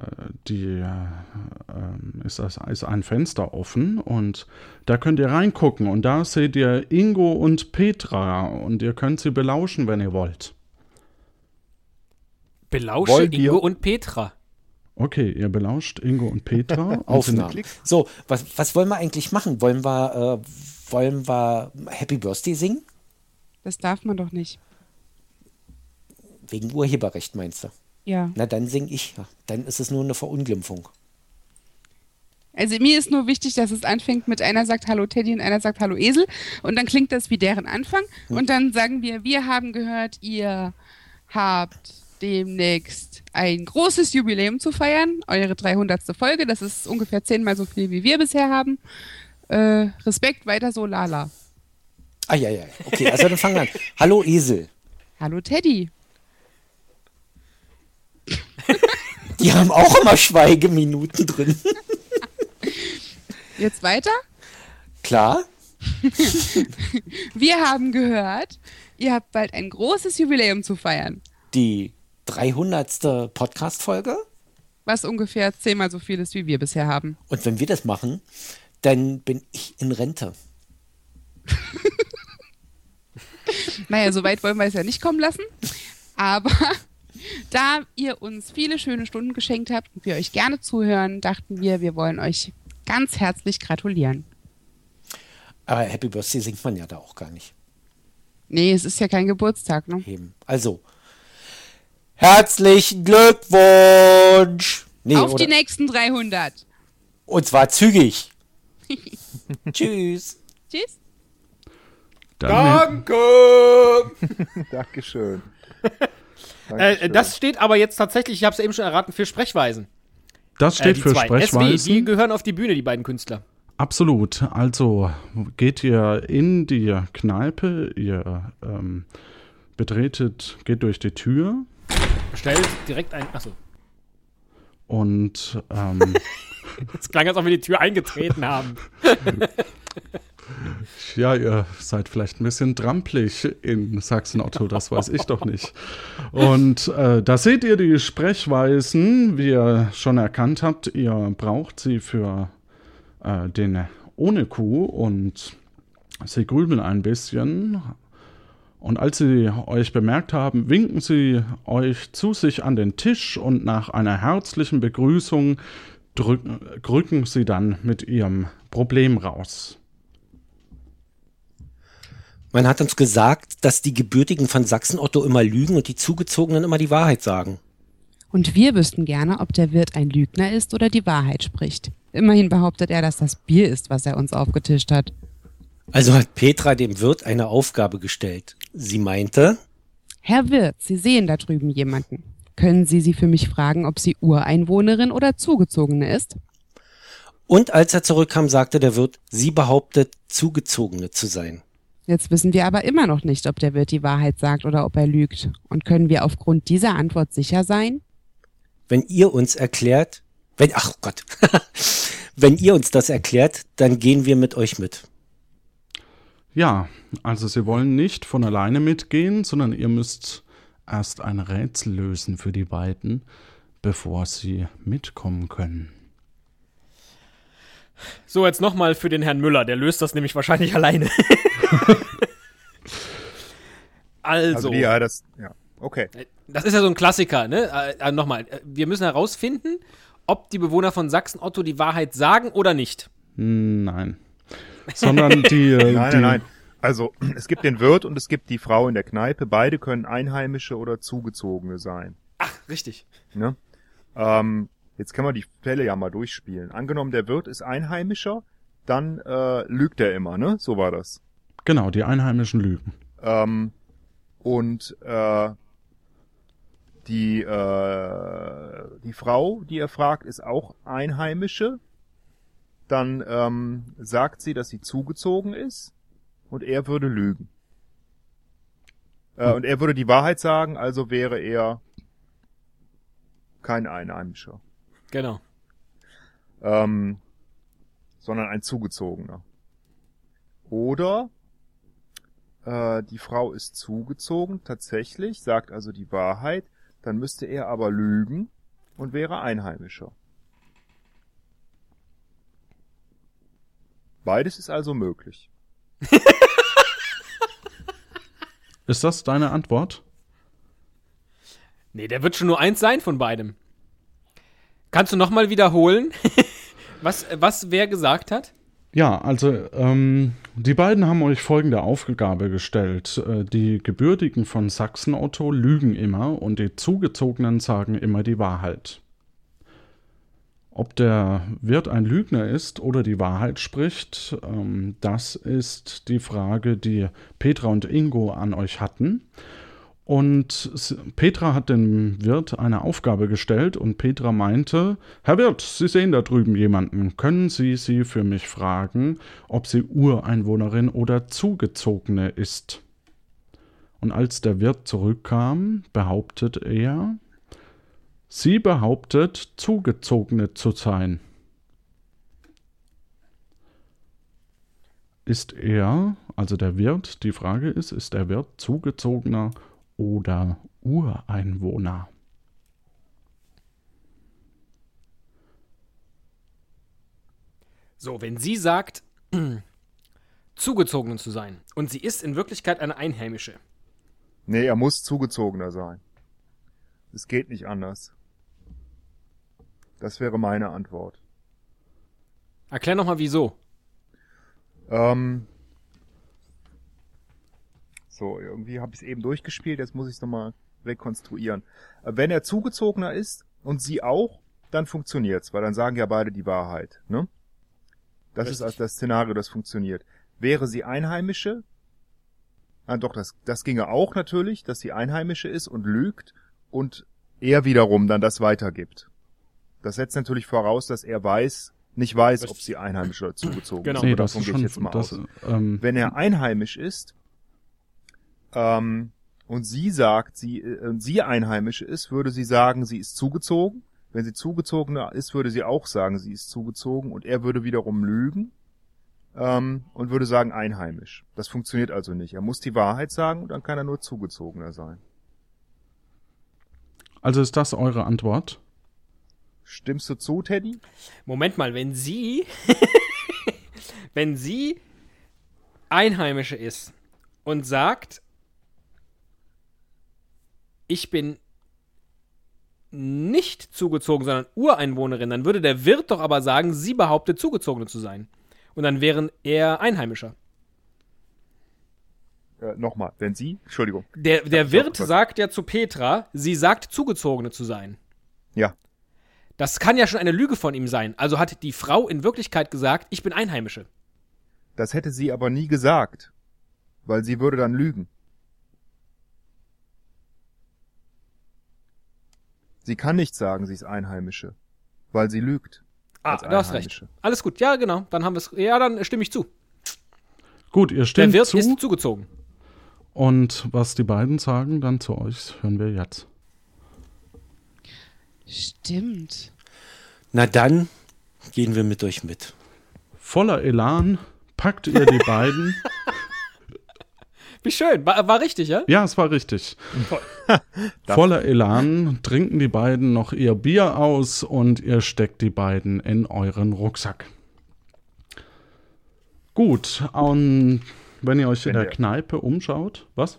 S1: die äh, ist, das, ist ein Fenster offen und da könnt ihr reingucken und da seht ihr Ingo und Petra und ihr könnt sie belauschen, wenn ihr wollt.
S3: Belausche
S2: wir-
S3: Ingo und Petra.
S1: Okay, ihr belauscht Ingo und Petra.
S12: Aufnahme. So, was, was wollen wir eigentlich machen? Wollen wir, äh, wollen wir Happy Birthday singen?
S13: Das darf man doch nicht.
S12: Wegen Urheberrecht meinst du?
S13: Ja.
S12: Na, dann sing ich. Dann ist es nur eine Verunglimpfung.
S13: Also mir ist nur wichtig, dass es anfängt mit einer sagt Hallo Teddy und einer sagt Hallo Esel und dann klingt das wie deren Anfang und dann sagen wir, wir haben gehört, ihr habt demnächst ein großes Jubiläum zu feiern. Eure 300. Folge. Das ist ungefähr zehnmal so viel, wie wir bisher haben. Äh, Respekt, weiter so, Lala.
S12: Ah, ja, ja. Okay, also dann fangen wir an. Hallo, Esel.
S13: Hallo, Teddy.
S12: Die haben auch immer Schweigeminuten drin.
S13: Jetzt weiter?
S12: Klar.
S13: Wir haben gehört, ihr habt bald ein großes Jubiläum zu feiern.
S12: Die 300. Podcast-Folge.
S13: Was ungefähr zehnmal so viel ist, wie wir bisher haben.
S12: Und wenn wir das machen, dann bin ich in Rente.
S13: Naja, so weit wollen wir es ja nicht kommen lassen. Aber da ihr uns viele schöne Stunden geschenkt habt und wir euch gerne zuhören, dachten wir, wir wollen euch ganz herzlich gratulieren.
S12: Aber Happy Birthday singt man ja da auch gar nicht.
S13: Nee, es ist ja kein Geburtstag, ne?
S12: Eben. Also, herzlichen Glückwunsch! Nee,
S13: Auf
S12: oder,
S13: die nächsten 300.
S12: und zwar zügig. Tschüss.
S13: Tschüss.
S1: Dann
S2: Danke! Dankeschön.
S3: Äh, das steht aber jetzt tatsächlich, ich habe es ja eben schon erraten, für Sprechweisen.
S1: Das steht
S3: die
S1: für
S3: zwei. SW,
S1: Sprechweisen.
S3: die gehören auf die Bühne, die beiden Künstler.
S1: Absolut. Also geht ihr in die Kneipe, ihr ähm, betretet, geht durch die Tür
S3: Stellt direkt ein. Achso.
S1: und ähm,
S3: Es klang, als ob wir die Tür eingetreten haben.
S1: ja, ihr seid vielleicht ein bisschen trampelig in Sachsen-Otto, das weiß ich doch nicht. Und äh, da seht ihr die Sprechweisen, wie ihr schon erkannt habt, ihr braucht sie für äh, den ohne Kuh und sie grübeln ein bisschen. Und als sie euch bemerkt haben, winken sie euch zu sich an den Tisch und nach einer herzlichen Begrüßung drücken, rücken sie dann mit ihrem Problem raus.
S12: Man hat uns gesagt, dass die Gebürtigen von Sachsen-Otto immer lügen und die Zugezogenen immer die Wahrheit sagen.
S13: Und wir wüssten gerne, ob der Wirt ein Lügner ist oder die Wahrheit spricht. Immerhin behauptet er, dass das Bier ist, was er uns aufgetischt hat.
S12: Also hat Petra dem Wirt eine Aufgabe gestellt. Sie meinte,
S13: Herr Wirt, Sie sehen da drüben jemanden. Können Sie sie für mich fragen, ob sie Ureinwohnerin oder Zugezogene ist?
S12: und als er zurückkam, sagte der Wirt, sie behauptet, Zugezogene zu sein.
S13: Jetzt wissen wir aber immer noch nicht, ob der Wirt die Wahrheit sagt oder ob er lügt. Und können wir aufgrund dieser Antwort sicher sein?
S12: Wenn ihr uns erklärt, wenn, ach Gott, wenn ihr uns das erklärt, dann gehen wir mit euch mit.
S1: Ja, also sie wollen nicht von alleine mitgehen, sondern ihr müsst erst ein Rätsel lösen für die beiden, bevor sie mitkommen können.
S3: So, jetzt nochmal für den Herrn Müller. Der löst das nämlich wahrscheinlich alleine. also,
S2: Also die, ja, das, ja, okay.
S3: das ist ja so ein Klassiker, ne? Äh, äh, nochmal, wir müssen herausfinden, ob die Bewohner von Sachsen-Otto die Wahrheit sagen oder nicht.
S1: Nein. Sondern die. äh,
S2: Nein,
S1: die
S2: nein, nein. Also, es gibt den Wirt und es gibt die Frau in der Kneipe. Beide können Einheimische oder Zugezogene sein.
S3: Ach, richtig.
S2: Ne? Ähm, jetzt können wir die Fälle ja mal durchspielen. Angenommen, der Wirt ist Einheimischer, dann äh, lügt er immer, ne? So war das.
S1: Genau, die Einheimischen lügen.
S2: Ähm, und äh, die, äh, die Frau, die er fragt, ist auch Einheimische. Dann ähm, sagt sie, dass sie zugezogen ist und er würde lügen. Äh, und er würde die Wahrheit sagen, also wäre er kein Einheimischer,
S3: Genau.
S2: ähm, sondern ein Zugezogener. Oder äh, die Frau ist zugezogen, tatsächlich, sagt also die Wahrheit, dann müsste er aber lügen und wäre Einheimischer. Beides ist also möglich.
S1: Ist das deine Antwort?
S3: Nee, der wird schon nur eins sein von beidem. Kannst du nochmal wiederholen, was, was wer gesagt hat?
S1: Ja, also ähm, die beiden haben euch folgende Aufgabe gestellt. Äh, die Gebürtigen von Sachsen-Otto lügen immer und die Zugezogenen sagen immer die Wahrheit. Ob der Wirt ein Lügner ist oder die Wahrheit spricht, ähm, das ist die Frage, die Petra und Ingo an euch hatten. Und Petra hat dem Wirt eine Aufgabe gestellt und Petra meinte, Herr Wirt, Sie sehen da drüben jemanden. Können Sie sie für mich fragen, ob sie Ureinwohnerin oder Zugezogene ist? Und als der Wirt zurückkam, behauptet er, sie behauptet, Zugezogene zu sein. Ist er, also der Wirt, die Frage ist, ist der Wirt Zugezogener oder Ureinwohner?
S3: So, wenn sie sagt, zugezogen zu sein und sie ist in Wirklichkeit eine Einheimische.
S2: Nee, er muss zugezogener sein. Es geht nicht anders. Das wäre meine Antwort.
S3: Erklär nochmal wieso.
S2: Ähm, so, irgendwie habe ich es eben durchgespielt, jetzt muss ich es nochmal rekonstruieren. Äh, Wenn er zugezogener ist und sie auch, dann funktioniert's, weil dann sagen ja beide die Wahrheit. Ne? Das ist also das Szenario, das funktioniert. Wäre sie Einheimische, ah, doch, das, das ginge auch natürlich, dass sie Einheimische ist und lügt und er wiederum dann das weitergibt. Das setzt natürlich voraus, dass er weiß, nicht weiß, ob sie einheimisch oder zugezogen
S1: Genau.
S2: ist.
S1: Nee, das
S2: davon gehe
S1: schon-
S2: ich jetzt mal
S1: das,
S2: aus.
S1: ähm,
S2: Wenn er einheimisch ist ähm, und sie sagt, sie, äh, sie einheimische ist, würde sie sagen, sie ist zugezogen. Wenn sie zugezogener ist, würde sie auch sagen, sie ist zugezogen und er würde wiederum lügen ähm, und würde sagen einheimisch. Das funktioniert also nicht. Er muss die Wahrheit sagen und dann kann er nur zugezogener sein.
S1: Also ist das eure Antwort?
S2: Stimmst du zu, Teddy?
S3: Moment mal, wenn sie, wenn sie Einheimische ist und sagt, ich bin nicht zugezogen, sondern Ureinwohnerin, dann würde der Wirt doch aber sagen, sie behauptet zugezogene zu sein. Und dann wären er Einheimischer.
S2: Äh, Nochmal, wenn sie, Entschuldigung.
S3: Der, der Wirt sagt ja zu Petra, sie sagt zugezogene zu sein.
S2: Ja.
S3: Das kann ja schon eine Lüge von ihm sein. Also hat die Frau in Wirklichkeit gesagt, ich bin Einheimische.
S2: Das hätte sie aber nie gesagt, weil sie würde dann lügen. Sie kann nicht sagen, sie ist Einheimische, weil sie lügt.
S3: Ah, du hast recht. Alles gut. Ja, genau. Dann haben wir es. Ja, dann stimme ich zu.
S1: Gut, ihr
S3: Der
S1: stimmt
S3: Wirt
S1: zu.
S3: ist zugezogen.
S1: Und was die beiden sagen dann zu euch, hören wir jetzt.
S13: Stimmt.
S12: Na dann gehen wir mit euch mit.
S1: Voller Elan packt ihr die beiden.
S3: Wie schön. War, war richtig, ja?
S1: Ja, es war richtig. Voller Elan trinken die beiden noch ihr Bier aus und ihr steckt die beiden in euren Rucksack. Gut, und wenn ihr euch in der- Kneipe umschaut, was?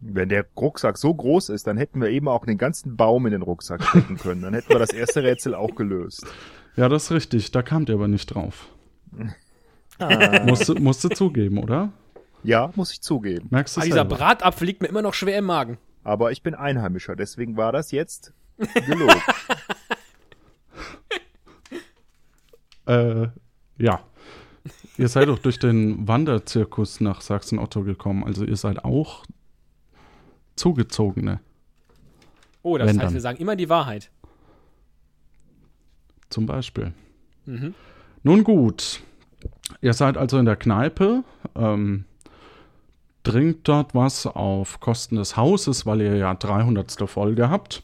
S2: Wenn der Rucksack so groß ist, dann hätten wir eben auch den ganzen Baum in den Rucksack stecken können. Dann hätten wir das erste Rätsel auch gelöst.
S1: Ja, das ist richtig, da kamt ihr aber nicht drauf.
S2: Ah.
S1: Musste, musste zugeben, oder?
S2: Ja, muss ich zugeben.
S1: Merkst du
S3: Ah, dieser? Bratapfel liegt mir immer noch schwer im Magen.
S2: Aber ich bin Einheimischer, deswegen war das jetzt gelogen.
S1: Äh, ja. Ihr seid doch durch den Wanderzirkus nach Sachsen-Otto gekommen, also ihr seid auch Zugezogene.
S3: Oh, das
S1: Wenn
S3: heißt,
S1: dann.
S3: wir sagen immer die Wahrheit.
S1: Zum Beispiel.
S3: Mhm.
S1: Nun gut, ihr seid also in der Kneipe, ähm, trinkt dort was auf Kosten des Hauses, weil ihr ja 300. Folge habt.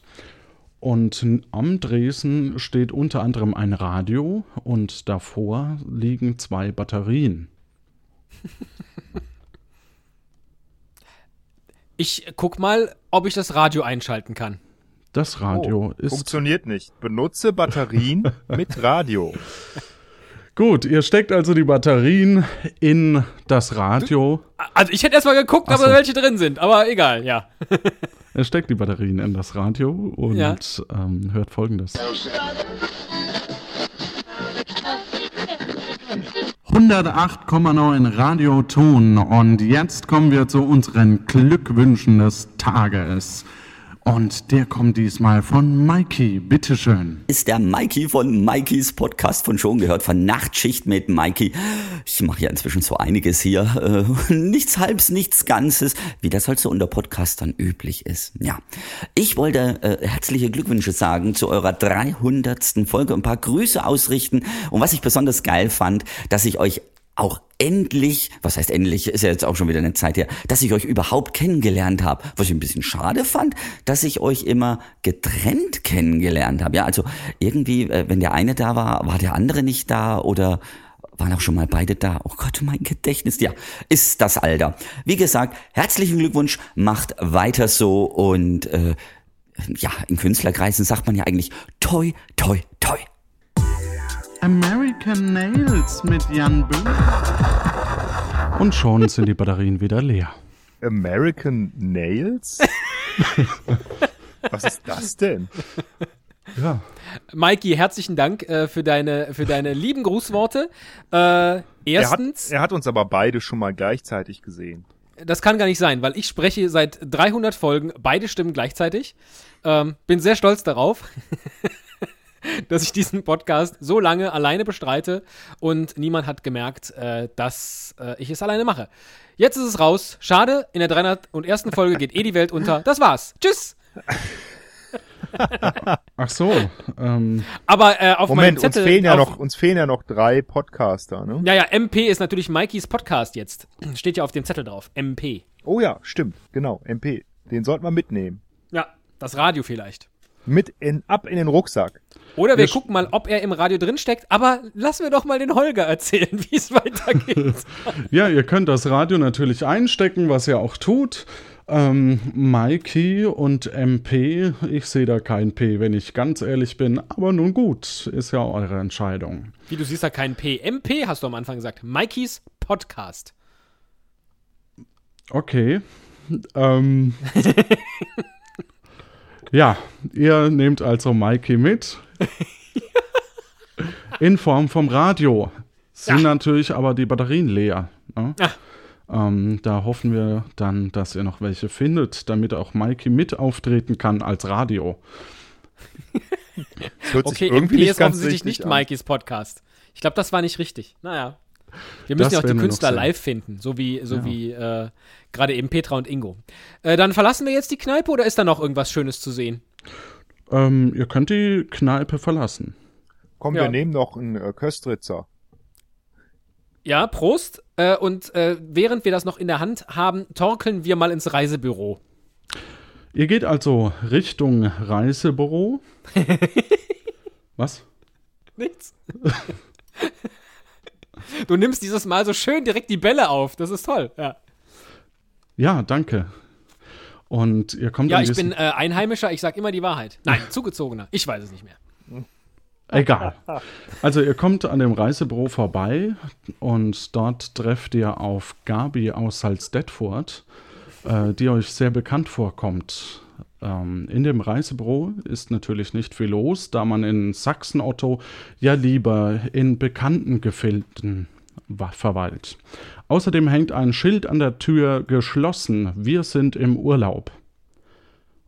S1: Und am Dresen steht unter anderem ein Radio und davor liegen zwei Batterien.
S3: Ich guck mal, ob ich das Radio einschalten kann.
S1: Das Radio
S2: Oh,
S1: ist
S2: Funktioniert nicht. Benutze Batterien mit Radio.
S1: Gut. Ihr steckt also die Batterien in das Radio.
S3: Also ich hätte erstmal geguckt, aber
S1: so.
S3: welche drin sind. Aber egal, ja.
S1: Er steckt die Batterien in das Radio und
S3: Ja.
S1: ähm, hört folgendes. 108,9 Radioton und jetzt kommen wir zu unseren Glückwünschen des Tages. Und der kommt diesmal von Mikey. Bitteschön.
S14: Ist der Mikey von Mikeys Podcast von schon gehört, von Nachtschicht mit Mikey. Ich mache ja inzwischen so einiges hier. Äh, nichts Halbs, nichts Ganzes, wie das halt so unter Podcastern üblich ist. Ja, ich wollte äh, herzliche Glückwünsche sagen zu eurer 300. Folge, ein paar Grüße ausrichten. Und was ich besonders geil fand, dass ich euch auch endlich, was heißt endlich, ist ja jetzt auch schon wieder eine Zeit her, dass ich euch überhaupt kennengelernt habe. Was ich ein bisschen schade fand, dass ich euch immer getrennt kennengelernt habe. Ja, also irgendwie, äh, wenn der eine da war, war der andere nicht da oder waren auch schon mal beide da. Oh Gott, mein Gedächtnis, ja, ist das Alter. Wie gesagt, herzlichen Glückwunsch, macht weiter so und äh, ja, in Künstlerkreisen sagt man ja eigentlich toi, toi, toi.
S1: American Nails mit Jan Böhm. Und schon sind die Batterien wieder leer.
S2: American Nails? Was ist das denn?
S1: Ja.
S3: Mikey, herzlichen Dank äh, für deine für deine lieben Grußworte. Äh, erstens,
S2: Er hat, er hat uns aber beide schon mal gleichzeitig gesehen.
S3: das kann gar nicht sein, weil ich spreche seit 300 Folgen beide Stimmen gleichzeitig. Ähm, bin sehr stolz darauf, dass ich diesen Podcast so lange alleine bestreite und niemand hat gemerkt, äh, dass äh, ich es alleine mache. Jetzt ist es raus. Schade, in der 301. Folge geht eh die Welt unter. Das war's. Tschüss.
S1: Ach so. Ähm,
S3: Aber äh, auf
S2: Moment,
S3: meinem
S2: uns
S3: Zettel
S2: fehlen, ja
S3: auf,
S2: noch, uns fehlen ja noch drei Podcaster, ne?
S3: Ja, ja, MP ist natürlich Mikeys Podcast jetzt. Steht ja auf dem Zettel drauf. MP.
S2: Oh ja, stimmt, genau, MP. Den sollten wir mitnehmen.
S3: Ja, das Radio vielleicht.
S2: Mit in, ab in den Rucksack.
S3: Oder wir
S1: Wir
S3: gucken mal, ob er im Radio drin steckt. Aber lassen wir doch mal den Holger erzählen, wie es weitergeht.
S1: ja, ihr könnt das Radio natürlich einstecken, was ihr auch tut. Ähm, Mikey und MP, ich sehe da kein P, wenn ich ganz ehrlich bin. Aber nun gut, ist ja eure Entscheidung.
S3: wie du siehst da kein P. MP hast du am Anfang gesagt. Mikeys Podcast.
S1: Okay. Ähm, ja, ihr nehmt also Mikey mit. In Form vom Radio. Sind natürlich aber die Batterien leer. Ne? Ähm, da hoffen wir dann, dass ihr noch welche findet, damit auch Mikey mit auftreten kann als Radio.
S2: Das hört sich
S3: Okay,
S2: irgendwie
S3: MP
S2: nicht
S3: ist
S2: ganz
S3: offensichtlich nicht
S2: an.
S3: Mikeys Podcast. Ich glaube, das war nicht richtig. Naja. Wir müssen
S1: Das
S3: ja auch die Künstler live finden, so wie, so
S1: Ja.
S3: wie äh, gerade eben Petra und Ingo. Äh, dann verlassen wir jetzt die Kneipe oder ist da noch irgendwas Schönes zu sehen?
S1: Ähm, ihr könnt die Kneipe verlassen.
S2: Komm,
S3: Ja.
S2: wir nehmen noch einen äh, Köstritzer.
S3: Ja, Prost. Äh, und äh, während wir das noch in der Hand haben, torkeln wir mal ins Reisebüro.
S1: Ihr geht also Richtung Reisebüro. Was?
S3: Nichts. du nimmst dieses Mal so schön direkt die Bälle auf. Das ist toll. Ja,
S1: Ja, danke. Und ihr kommt
S3: ja ich bin äh, Einheimischer. Ich sag immer die Wahrheit. Nein, zugezogener. Ich weiß es nicht mehr.
S1: Egal. Also ihr kommt an dem Reisebüro vorbei und dort trefft ihr auf Gabi aus Salzdetfurt, äh, die euch sehr bekannt vorkommt. Ähm, in dem Reisebüro ist natürlich nicht viel los, da man in Sachsen-Otto ja lieber in bekannten Gefilden verweilt. Außerdem hängt ein Schild an der Tür geschlossen, wir sind im Urlaub.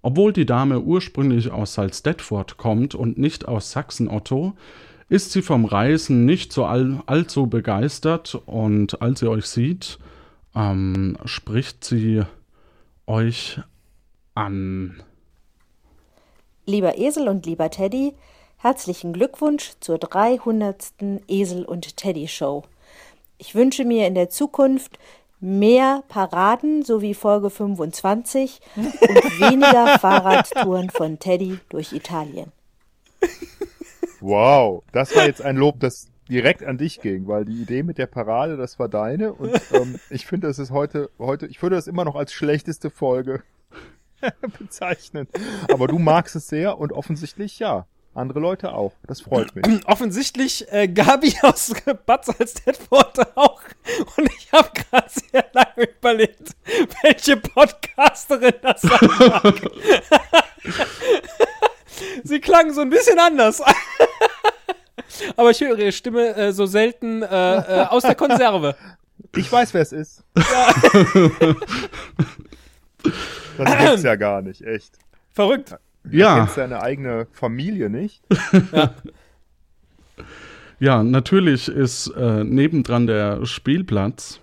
S1: Obwohl die Dame ursprünglich aus Salzdetfurt kommt und nicht aus Sachsen-Otto, ist sie vom Reisen nicht so all, allzu begeistert und als sie euch sieht, ähm, spricht sie euch an.
S15: Lieber Esel und lieber Teddy, herzlichen Glückwunsch zur 300. Esel und Teddy Show. Ich wünsche mir in der Zukunft mehr Paraden sowie Folge 25 und weniger Fahrradtouren von Teddy durch Italien.
S2: Wow, das war jetzt ein Lob, das direkt an dich ging, weil die Idee mit der Parade, das war deine und ähm, ich finde, das ist heute, heute, ich würde das immer noch als schlechteste Folge bezeichnen. Aber du magst es sehr und offensichtlich ja. Andere Leute auch. Das freut mich.
S3: Offensichtlich äh, Gabi aus Bad Salzdetfurt auch. Und ich habe gerade sehr lange überlegt, welche Podcasterin das sein mag. Sie klang so ein bisschen anders. Aber ich höre ihre Stimme äh, so selten äh, äh, aus der Konserve.
S2: Ich weiß, wer es ist. Das gibt's ja gar nicht, echt.
S3: Verrückt.
S1: Ja.
S2: Du kennst deine eigene Familie nicht.
S1: Ja, natürlich ist äh, nebendran der Spielplatz.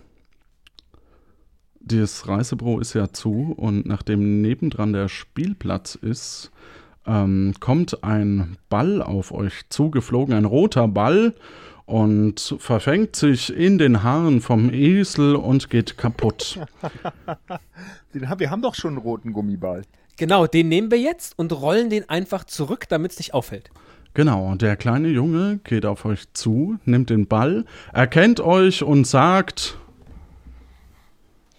S1: Das Reisebüro ist ja zu und nachdem nebendran der Spielplatz ist, ähm, kommt ein Ball auf euch zugeflogen, ein roter Ball und verfängt sich in den Haaren vom Esel und geht kaputt.
S2: Den wir haben doch schon einen roten Gummiball.
S3: Genau, den nehmen wir jetzt und rollen den einfach zurück, damit es nicht auffällt.
S1: Genau, der kleine Junge geht auf euch zu, nimmt den Ball, erkennt euch und sagt,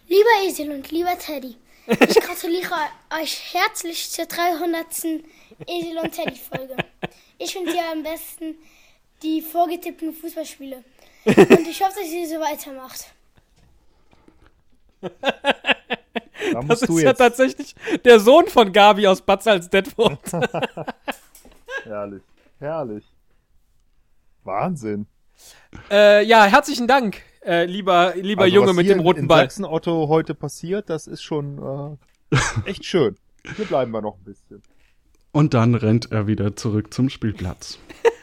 S16: Lieber Esel und lieber Teddy, ich gratuliere euch herzlich zur 300. Esel und Teddy Folge. Ich finde ja am besten die vorgetippten Fußballspiele. Und ich hoffe, dass ihr so weitermacht.
S2: Da
S3: Das ist ja
S2: jetzt.
S3: tatsächlich der Sohn von Gabi aus Bad Salzdetfurt.
S2: herrlich, herrlich. Wahnsinn.
S3: äh, ja, herzlichen Dank, äh, lieber, lieber
S2: Also,
S3: Junge
S2: was
S3: mit dem
S2: in-
S3: roten
S2: in
S3: Ball.
S2: Sachsen Otto heute passiert, das ist schon äh, echt schön. Hier bleiben wir noch ein bisschen.
S1: und dann rennt er wieder zurück zum Spielplatz.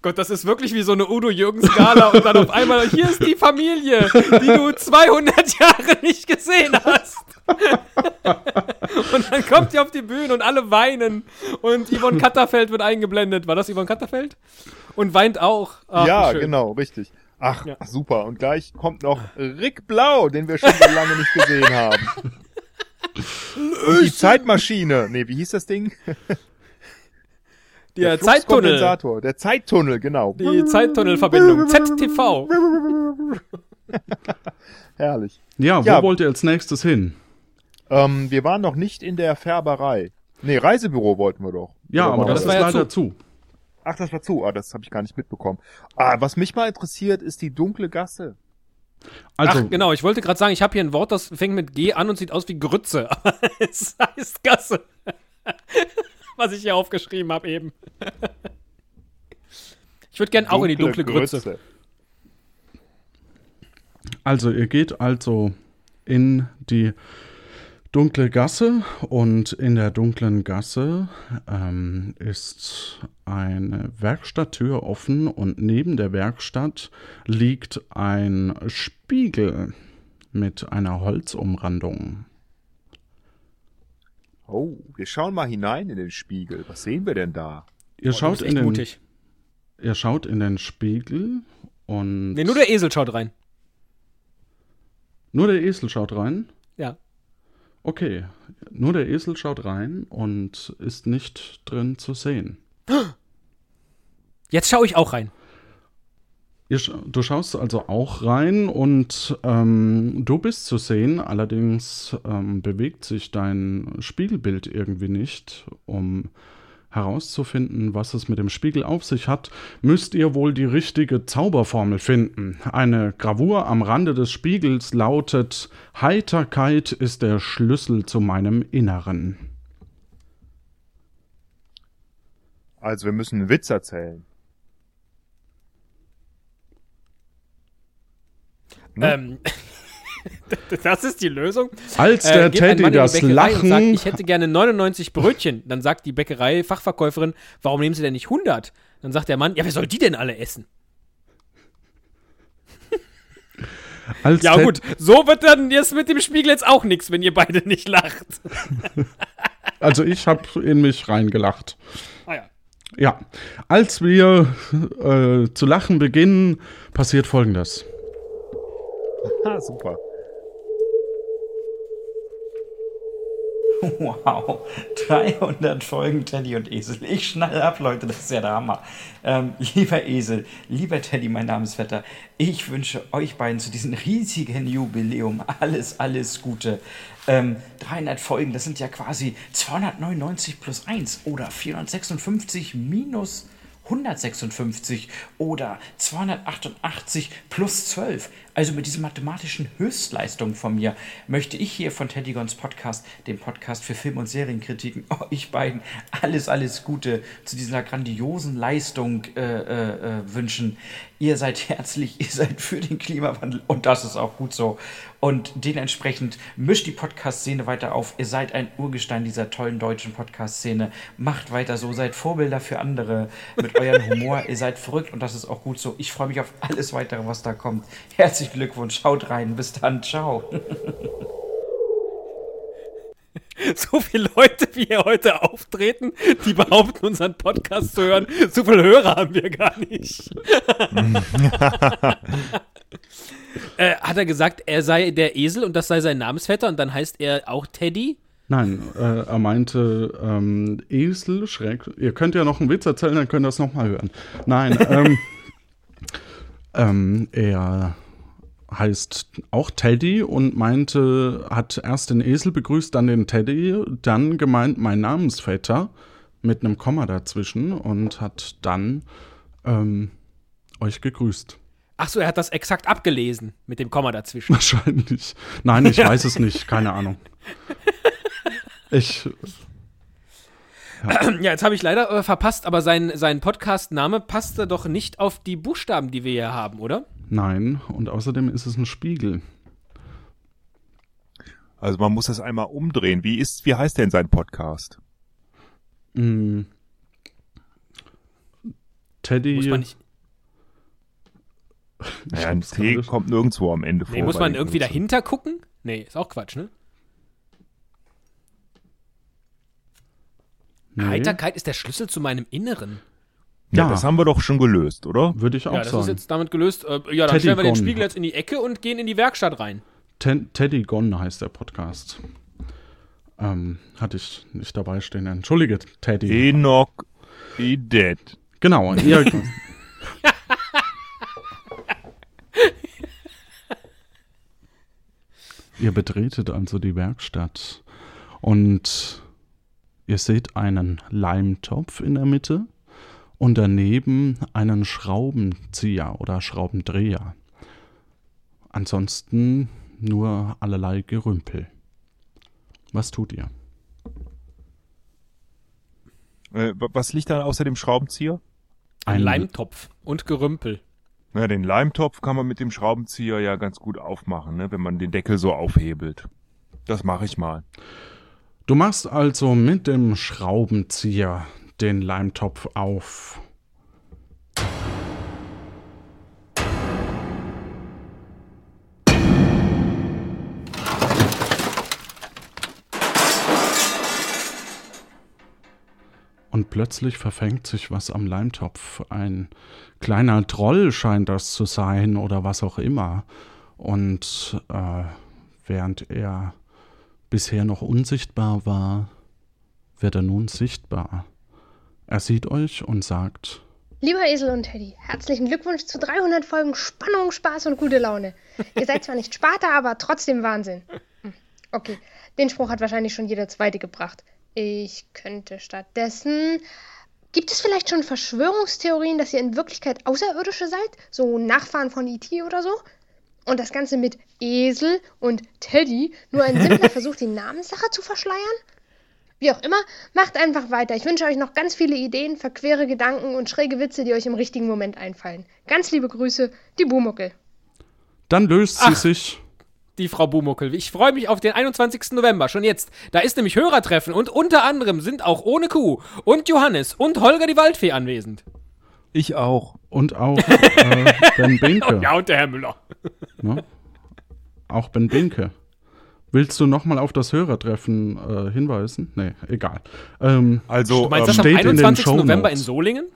S3: Gott, das ist wirklich wie so eine Udo Jürgens Gala und dann auf einmal, hier ist die Familie, die du 200 Jahre nicht gesehen hast. und dann kommt ihr auf die Bühne und alle weinen und Yvonne Katterfeld wird eingeblendet. War das Yvonne Katterfeld? Und weint auch. Ach,
S2: ja,
S3: schön.
S2: genau, richtig. Ach, super. Und gleich kommt noch Rick Blau, den wir schon so lange nicht gesehen haben. Und die Zeitmaschine. Nee, wie hieß das Ding?
S3: Der Zeittunnel.
S2: Fluxkondensator. Der Zeittunnel, genau.
S3: Die Zeittunnelverbindung. ZTV.
S2: Herrlich.
S1: Ja, wo
S2: Ja.
S1: wollt ihr als nächstes hin?
S2: Ähm, wir waren noch nicht in der Färberei. Nee, Reisebüro wollten wir doch.
S1: Ja,
S2: Oder
S1: aber
S2: war
S1: das ist leider zu.
S2: Ach, das war zu. Ah, das habe ich gar nicht mitbekommen. Ah, was mich mal interessiert, ist die dunkle Gasse.
S1: Also,
S3: Ach, genau, ich wollte gerade sagen, ich habe hier ein Wort, das fängt mit G an und sieht aus wie Grütze. Aber es heißt Gasse. Was ich hier aufgeschrieben habe eben. Ich würde gern auch in die dunkle Grütze.
S1: Also ihr geht also in die dunkle Gasse und in der dunklen Gasse ähm, ist eine Werkstatttür offen und neben der Werkstatt liegt ein Spiegel mit einer Holzumrandung.
S2: Oh, wir schauen mal hinein in den Spiegel. Was sehen wir denn da?
S1: Ihr
S3: Oh,
S1: schaut in den
S3: mutig.
S1: ihr schaut in den Spiegel und
S3: Nee, nur der Esel schaut rein.
S1: nur der Esel schaut rein.
S3: Ja.
S1: Okay, nur der Esel schaut rein und ist nicht drin zu sehen.
S3: Jetzt schaue ich auch rein.
S1: Ihr, du schaust also auch rein und ähm, du bist zu sehen, allerdings ähm, bewegt sich dein Spiegelbild irgendwie nicht. Um herauszufinden, was es mit dem Spiegel auf sich hat, müsst ihr wohl die richtige Zauberformel finden. Eine Gravur am Rande des Spiegels lautet Heiterkeit ist der Schlüssel zu meinem Inneren.
S2: Also wir müssen einen Witz erzählen. Ne?
S3: Ähm, das ist die Lösung.
S1: Als der
S3: geht ein
S1: Teddy das
S3: Bäckerei
S1: Lachen-
S3: Sagt, ich hätte gerne 99 Brötchen. Dann sagt die Bäckerei-Fachverkäuferin, warum nehmen Sie denn nicht 100? Dann sagt der Mann, ja, wer soll die denn alle essen?
S1: Als
S3: ja
S1: Ted-
S3: gut, so wird dann jetzt mit dem Spiegel jetzt auch nichts, wenn ihr beide nicht lacht.
S1: Also ich habe in mich reingelacht.
S3: Ah ja.
S1: Ja, als wir äh, zu lachen beginnen, passiert Folgendes.
S2: Ah, super.
S17: Wow, 300 Folgen Teddy und Esel. Ich schnall ab, Leute, das ist ja der Hammer. Ähm, lieber Esel, lieber Teddy, mein Namensvetter, ich wünsche euch beiden zu diesem riesigen Jubiläum alles, alles Gute. Ähm, 300 Folgen, das sind ja quasi 299 plus 1 oder 456 minus 156 oder 288 plus 12. Also mit diesen mathematischen Höchstleistungen von mir möchte ich hier von Teddygons Podcast, dem Podcast für Film- und Serienkritiken, euch beiden alles, alles Gute zu dieser grandiosen Leistung äh, äh, äh, wünschen. Ihr seid herzlich, ihr seid für den Klimawandel und das ist auch gut so. Und dementsprechend mischt die Podcast-Szene weiter auf. Ihr seid ein Urgestein dieser tollen deutschen Podcast-Szene. Macht weiter so, seid Vorbilder für andere mit eurem Humor. ihr seid verrückt und das ist auch gut so. Ich freue mich auf alles weitere, was da kommt. Herzlichen Glückwunsch, schaut rein. Bis dann, ciao.
S3: So viele Leute, wie hier heute auftreten, die behaupten, unseren Podcast zu hören. So viele Hörer haben wir gar nicht. äh, hat er gesagt, er sei der Esel und das sei sein Namensvetter und dann heißt er auch Teddy?
S1: Nein, äh, er meinte ähm, Esel, schräg. Ihr könnt ja noch einen Witz erzählen, dann könnt ihr das nochmal hören. Nein, ähm, ähm, er heißt auch Teddy und meinte, hat erst den Esel begrüßt, dann den Teddy, dann gemeint mein Namensvetter mit einem Komma dazwischen und hat dann ähm, euch gegrüßt.
S3: Ach so, er hat das exakt abgelesen mit dem Komma dazwischen.
S1: Wahrscheinlich. Nein, ich weiß es nicht, keine Ahnung. Ich.
S3: Ja, ja jetzt habe ich leider äh, verpasst, aber sein, sein Podcast-Name passte doch nicht auf die Buchstaben, die wir hier haben, oder?
S1: Nein, und außerdem ist es ein Spiegel.
S2: Also man muss das einmal umdrehen. Wie ist, wie heißt denn sein Podcast?
S1: Mm. Teddy.
S3: Muss man nicht.
S2: Naja, ein T kommt nirgendwo am Ende vor.
S3: Nee, muss man irgendwie dahinter gucken? Nee, ist auch Quatsch, ne?
S1: Nee.
S3: Heiterkeit ist der Schlüssel zu meinem Inneren.
S2: Ja,
S1: Ja.
S2: das haben wir doch schon gelöst, oder?
S1: Würde ich auch
S3: Ja, das
S1: sagen.
S3: ist jetzt damit gelöst. Äh, ja, dann
S1: Teddy
S3: stellen wir den
S1: Gone.
S3: Spiegel jetzt in die Ecke und gehen in die Werkstatt rein.
S1: Ten Teddy Gone heißt der Podcast. Ähm, hatte ich nicht dabei stehen. Entschuldige, Teddy.
S2: Enoch Dead.
S1: Genau, und ihr. ihr betretet also die Werkstatt und ihr seht einen Leimtopf in der Mitte und daneben einen Schraubenzieher oder Schraubendreher. Ansonsten nur allerlei Gerümpel. Was tut ihr?
S2: Äh, wa- was liegt da außer dem Schraubenzieher?
S3: Ein Leimtopf und Gerümpel.
S2: Ja, den Leimtopf kann man mit dem Schraubenzieher ja ganz gut aufmachen, ne, wenn man den Deckel so aufhebelt. Das mache ich mal.
S1: Du machst also mit dem Schraubenzieher den Leimtopf auf. Und plötzlich verfängt sich was am Leimtopf. Ein kleiner Troll scheint das zu sein oder was auch immer. Und äh, während er bisher noch unsichtbar war, wird er nun sichtbar. Er sieht euch und sagt,
S18: Lieber Esel und Teddy, herzlichen Glückwunsch zu 300 Folgen Spannung, Spaß und gute Laune. Ihr seid zwar nicht Sparta, aber trotzdem Wahnsinn. Hm, Okay, den Spruch hat wahrscheinlich schon jeder Zweite gebracht. Ich könnte stattdessen. Gibt es vielleicht schon Verschwörungstheorien, dass ihr in Wirklichkeit Außerirdische seid? So Nachfahren von E.T. oder so? Und das Ganze mit Esel und Teddy nur ein simpler Versuch, die Namenssache zu verschleiern? Wie auch immer, macht einfach weiter. Ich wünsche euch noch ganz viele Ideen, verquere Gedanken und schräge Witze, die euch im richtigen Moment einfallen. Ganz liebe Grüße, die Bumuckel.
S1: dann löst sie
S3: Ach.
S1: sich.
S3: Die Frau Bumuckel. Ich freue mich auf den 21. November, schon jetzt. Da ist nämlich Hörertreffen und unter anderem sind auch ohne Kuh und Johannes und Holger die Waldfee anwesend.
S2: Ich auch.
S1: Und auch äh, Ben Binke.
S3: Ja, und der Herr Müller.
S1: Ne? Auch Ben Binke. Willst du nochmal auf das Hörertreffen äh, hinweisen? Nee, egal. Ähm,
S2: Also,
S3: Du meinst
S2: ähm,
S3: das am
S1: steht in den
S3: 21. November in. Solingen?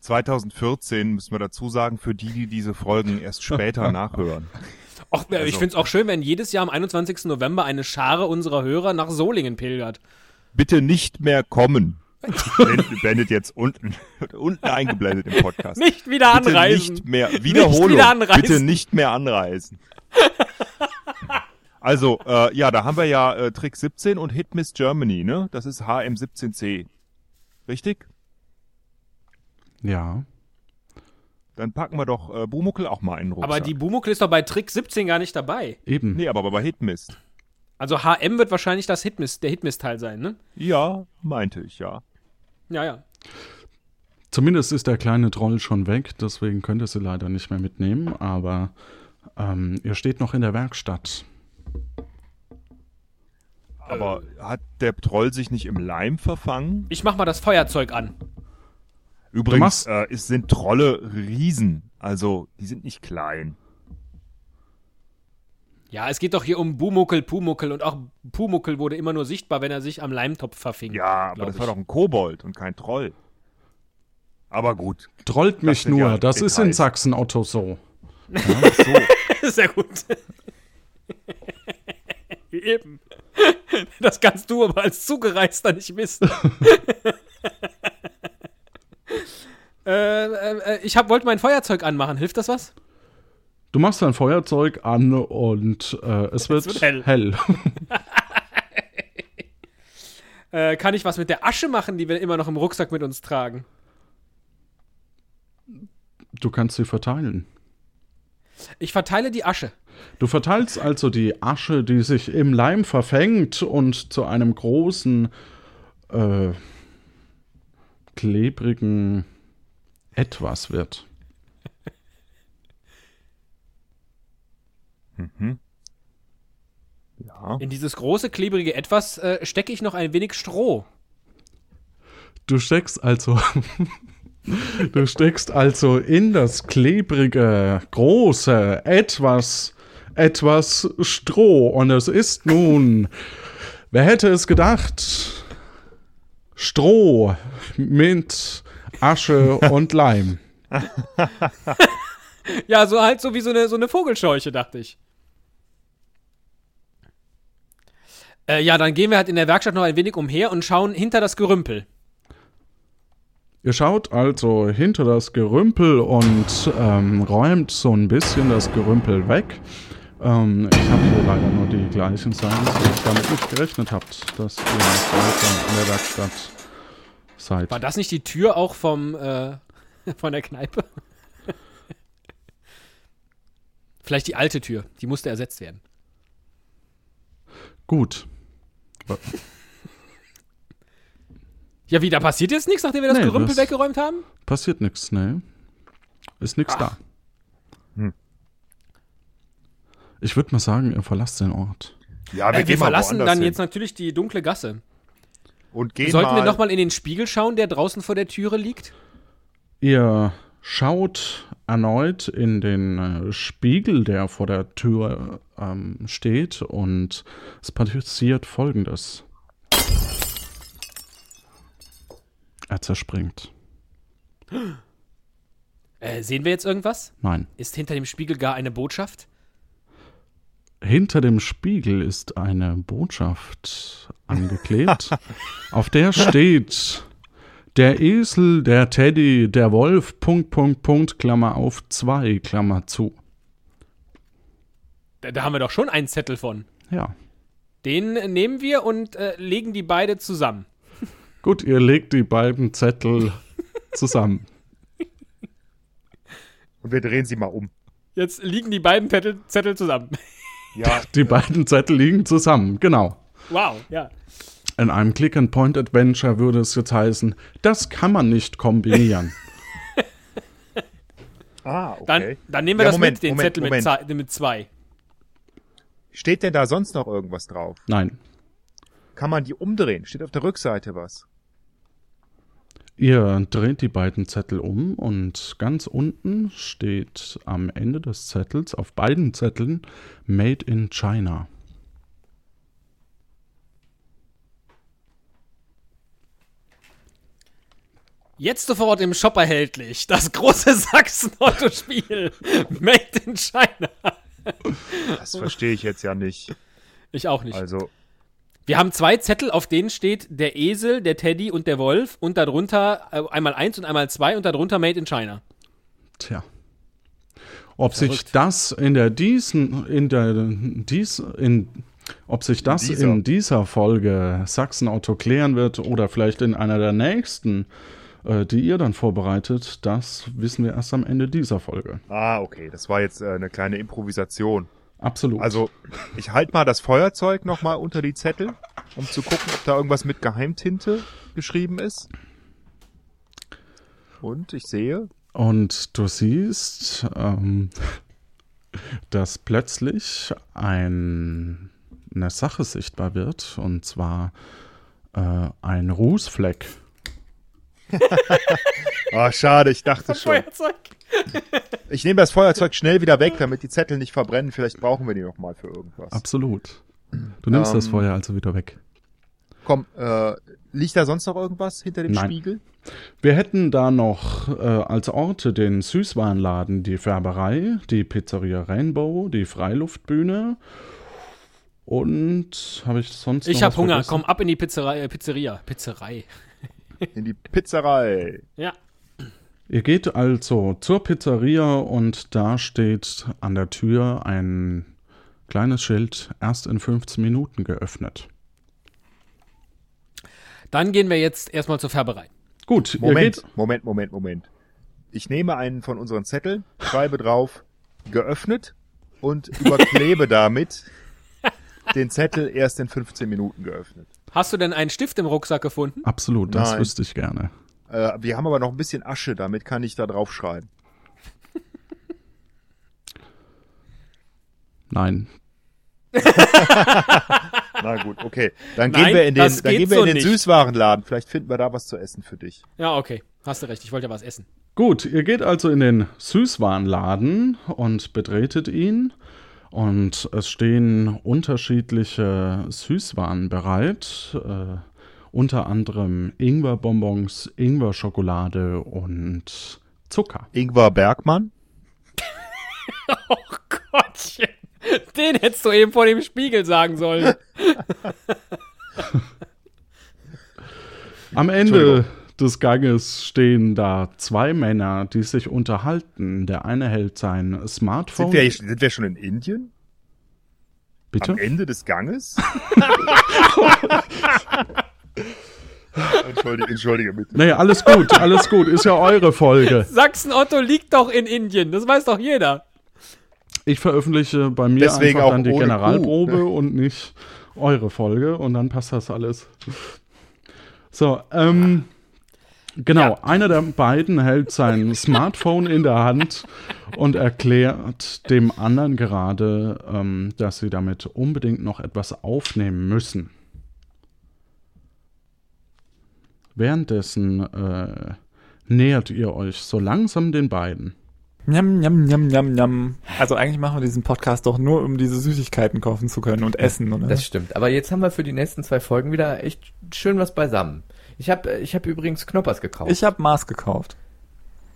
S2: 2014 müssen wir dazu sagen, für die, die diese Folgen erst später nachhören.
S3: Och, äh, ich
S2: Also-
S3: finde es auch schön, wenn jedes Jahr am 21. November eine Schare unserer Hörer nach Solingen pilgert.
S2: Bitte nicht mehr kommen. Blendet jetzt unten, unten eingeblendet im Podcast.
S3: Nicht wieder
S2: Bitte
S3: anreisen.
S2: Nicht mehr,
S3: Nicht
S2: Wiederholung.
S3: wieder anreisen.
S2: Bitte nicht mehr anreisen. Also, äh, ja, da haben wir ja äh, Trick 17 und Hit Miss Germany, ne? Das ist HM17C. Richtig?
S1: Ja.
S2: Dann packen wir doch äh, Bumuckel auch mal in den Rucksack.
S3: Aber die Bumuckel ist doch bei Trick 17 gar nicht dabei.
S1: Eben.
S2: Nee, aber bei Hitmist.
S3: Also HM wird wahrscheinlich das Hitmist, der Hitmist-Teil sein, ne?
S2: Ja, meinte ich, ja.
S3: Ja, ja.
S1: Zumindest ist der kleine Troll schon weg, deswegen könnt ihr sie leider nicht mehr mitnehmen, aber ähm, ihr steht noch in der Werkstatt.
S2: Aber hat der Troll sich nicht im Leim verfangen?
S3: Ich mach mal das Feuerzeug an.
S2: Übrigens äh, es sind Trolle Riesen. Also, die sind nicht klein.
S3: Ja, es geht doch hier um Bumuckel, Pumuckel und auch Pumuckel wurde immer nur sichtbar, wenn er sich am Leimtopf verfing.
S2: Ja, aber das war doch ein Kobold und kein Troll. Aber gut.
S1: Trollt mich nur,
S2: ja
S1: das ist in
S2: Details.
S1: Sachsen Otto so.
S3: Sehr gut. Eben. Das kannst du aber als Zugereister nicht wissen. äh, äh, ich hab, wollte mein Feuerzeug anmachen. Hilft das was?
S1: Du machst dein Feuerzeug an und äh, es wird,
S3: wird hell.
S1: hell.
S3: Äh, kann ich was mit der Asche machen, die wir immer noch im Rucksack mit uns tragen?
S1: Du kannst sie verteilen.
S3: Ich verteile die Asche.
S1: Du verteilst also die Asche, die sich im Leim verfängt und zu einem großen, äh, klebrigen Etwas wird.
S2: Mhm. Ja.
S3: In dieses große, klebrige Etwas äh, stecke ich noch ein wenig Stroh.
S1: Du steckst also. du steckst also in das klebrige, große, etwas, etwas Stroh. Und es ist nun. Wer hätte es gedacht? Stroh mit Asche und Leim.
S3: ja, so halt so wie so eine, so eine Vogelscheuche, dachte ich. Äh, ja, dann gehen wir halt in der Werkstatt noch ein wenig umher und schauen hinter das Gerümpel.
S1: Ihr schaut also hinter das Gerümpel und ähm, räumt so ein bisschen das Gerümpel weg. Ähm, ich habe hier leider nur die gleichen Seiten, weil ich damit nicht gerechnet habt, dass ihr weiter in der Werkstatt seid.
S3: War das nicht die Tür auch vom, äh, von der Kneipe? Vielleicht die alte Tür, die musste ersetzt werden.
S1: Gut.
S3: Ja, wie, da passiert jetzt nichts, nachdem wir das
S1: Nee,
S3: Gerümpel
S1: das-
S3: weggeräumt haben?
S1: Passiert nichts, ne? Ist nichts da.
S2: Hm.
S1: Ich würde mal sagen, ihr verlasst den Ort.
S2: Ja,
S3: äh, wir verlassen dann jetzt natürlich die dunkle Gasse.
S2: Und gehen
S3: Sollten wir
S2: mal-
S3: noch mal in den Spiegel schauen, der draußen vor der Türe liegt?
S1: Ihr schaut erneut in den äh, Spiegel, der vor der Tür ähm, steht, und es passiert folgendes. Er zerspringt.
S3: Äh, sehen wir jetzt irgendwas?
S1: Nein.
S3: Ist hinter dem Spiegel gar eine Botschaft?
S1: Hinter dem Spiegel ist eine Botschaft angeklebt, auf der steht der Esel, der Teddy, der Wolf, Punkt, Punkt, Punkt, Klammer auf, zwei, Klammer zu.
S3: Da, da haben wir doch schon einen Zettel von.
S1: Ja.
S3: Den nehmen wir und äh, legen die beide zusammen.
S1: Gut, ihr legt die beiden Zettel zusammen.
S2: Und wir drehen sie mal um.
S3: Jetzt liegen die beiden Zettel, Zettel zusammen.
S2: Ja.
S1: Die beiden Zettel liegen zusammen, genau.
S3: Wow, ja.
S1: In einem Click-and-Point-Adventure würde es jetzt heißen, das kann man nicht kombinieren.
S2: Ah, okay.
S3: Dann, dann nehmen wir
S2: Ja,
S3: das
S2: Moment,
S3: mit, den
S2: Moment,
S3: Zettel
S2: Moment.
S3: Mit, mit zwei.
S2: Steht denn da sonst noch irgendwas drauf?
S1: Nein.
S2: Kann man die umdrehen? Steht auf der Rückseite was?
S1: Ihr dreht die beiden Zettel um und ganz unten steht am Ende des Zettels auf beiden Zetteln Made in China.
S3: Jetzt sofort im Shop erhältlich. Das große Sachsen-Otto-Spiel. Made in China.
S2: Das verstehe ich jetzt ja nicht.
S3: Ich auch nicht.
S2: Also,
S3: Wir haben zwei Zettel, auf denen steht der Esel, der Teddy und der Wolf und darunter äh, einmal eins und einmal zwei und darunter Made in China.
S1: Tja. Ob sich das in der diesen, in der dies, in ob sich das
S2: dieser.
S1: in dieser Folge Sachsen-Auto klären wird oder vielleicht in einer der nächsten die ihr dann vorbereitet, das wissen wir erst am Ende dieser Folge.
S2: Ah, okay. Das war jetzt äh, eine kleine Improvisation.
S1: Absolut.
S2: Also, ich halte mal das Feuerzeug nochmal unter die Zettel, um zu gucken, ob da irgendwas mit Geheimtinte geschrieben ist. Und ich sehe.
S1: Und du siehst, ähm, dass plötzlich ein, eine Sache sichtbar wird, und zwar äh, ein Rußfleck.
S2: Ah, schade, ich dachte schon.
S3: Feuerzeug.
S2: Ich nehme das Feuerzeug schnell wieder weg, damit die Zettel nicht verbrennen. Vielleicht brauchen wir die nochmal für irgendwas.
S1: Absolut. Du nimmst das
S2: Ähm,
S1: Feuer also wieder weg.
S2: Komm, äh, liegt da sonst noch irgendwas hinter dem
S1: Nein.
S2: Spiegel?
S1: Wir hätten da noch äh, als Orte den Süßwarenladen, die Färberei, die Pizzeria Rainbow, die Freiluftbühne und habe ich sonst noch
S3: Ich hab
S1: was
S3: Hunger.
S1: vergessen?
S3: Komm ab in die Pizzerei. Äh, Pizzeria. Pizzerei.
S2: In die Pizzerei.
S3: Ja.
S1: Ihr geht also zur Pizzeria und da steht an der Tür ein kleines Schild, erst in 15 Minuten geöffnet.
S3: Dann gehen wir jetzt erstmal zur Färberei.
S1: Gut,
S2: Moment. Moment, Moment, Moment. Ich nehme einen von unseren Zetteln, schreibe drauf geöffnet und überklebe damit den Zettel erst in 15 Minuten geöffnet.
S3: Hast du denn einen Stift im Rucksack gefunden?
S1: Absolut, das
S2: Nein.
S1: wüsste ich gerne.
S2: Äh, wir haben aber noch ein bisschen Asche, damit kann ich da drauf schreiben.
S1: Nein.
S2: Na gut, okay. Dann
S3: Nein,
S2: gehen wir in den, dann gehen wir
S3: so
S2: in den
S3: nicht.
S2: Süßwarenladen. Vielleicht finden wir da was zu essen für dich.
S3: Ja, okay. Hast du recht. Ich wollte ja was essen.
S1: Gut, ihr geht also in den Süßwarenladen und betretet ihn. Und es stehen unterschiedliche Süßwaren bereit. Äh, unter anderem Ingwerbonbons, Ingwer-Schokolade und Zucker.
S2: Ingwer Bergmann?
S3: Oh Gottchen. Den hättest du eben vor dem Spiegel sagen sollen.
S1: Am Ende des Ganges stehen da zwei Männer, die sich unterhalten. Der eine hält sein Smartphone.
S2: Sind wir, sind wir schon in Indien?
S1: Bitte?
S2: Am Ende des Ganges? entschuldige, entschuldige bitte.
S1: Nee, alles gut, alles gut. Ist ja eure Folge.
S3: Sachsen-Otto liegt doch in Indien. Das weiß doch jeder.
S1: Ich veröffentliche bei mir
S2: Deswegen
S1: einfach dann die Generalprobe
S2: Kuh.
S1: und nicht eure Folge und dann passt das alles. So, ähm, genau, einer der beiden hält sein Smartphone in der Hand und erklärt dem anderen gerade, ähm, dass sie damit unbedingt noch etwas aufnehmen müssen. Währenddessen äh, nähert ihr euch so langsam den beiden.
S19: Njam, njam, njam, njam, njam. Also eigentlich machen wir diesen Podcast doch nur, um diese Süßigkeiten kaufen zu können und essen, oder?
S20: Das stimmt. Aber jetzt haben wir für die nächsten zwei Folgen wieder echt schön was beisammen. Ich habe ich hab übrigens Knoppers gekauft.
S19: Ich habe Mars gekauft.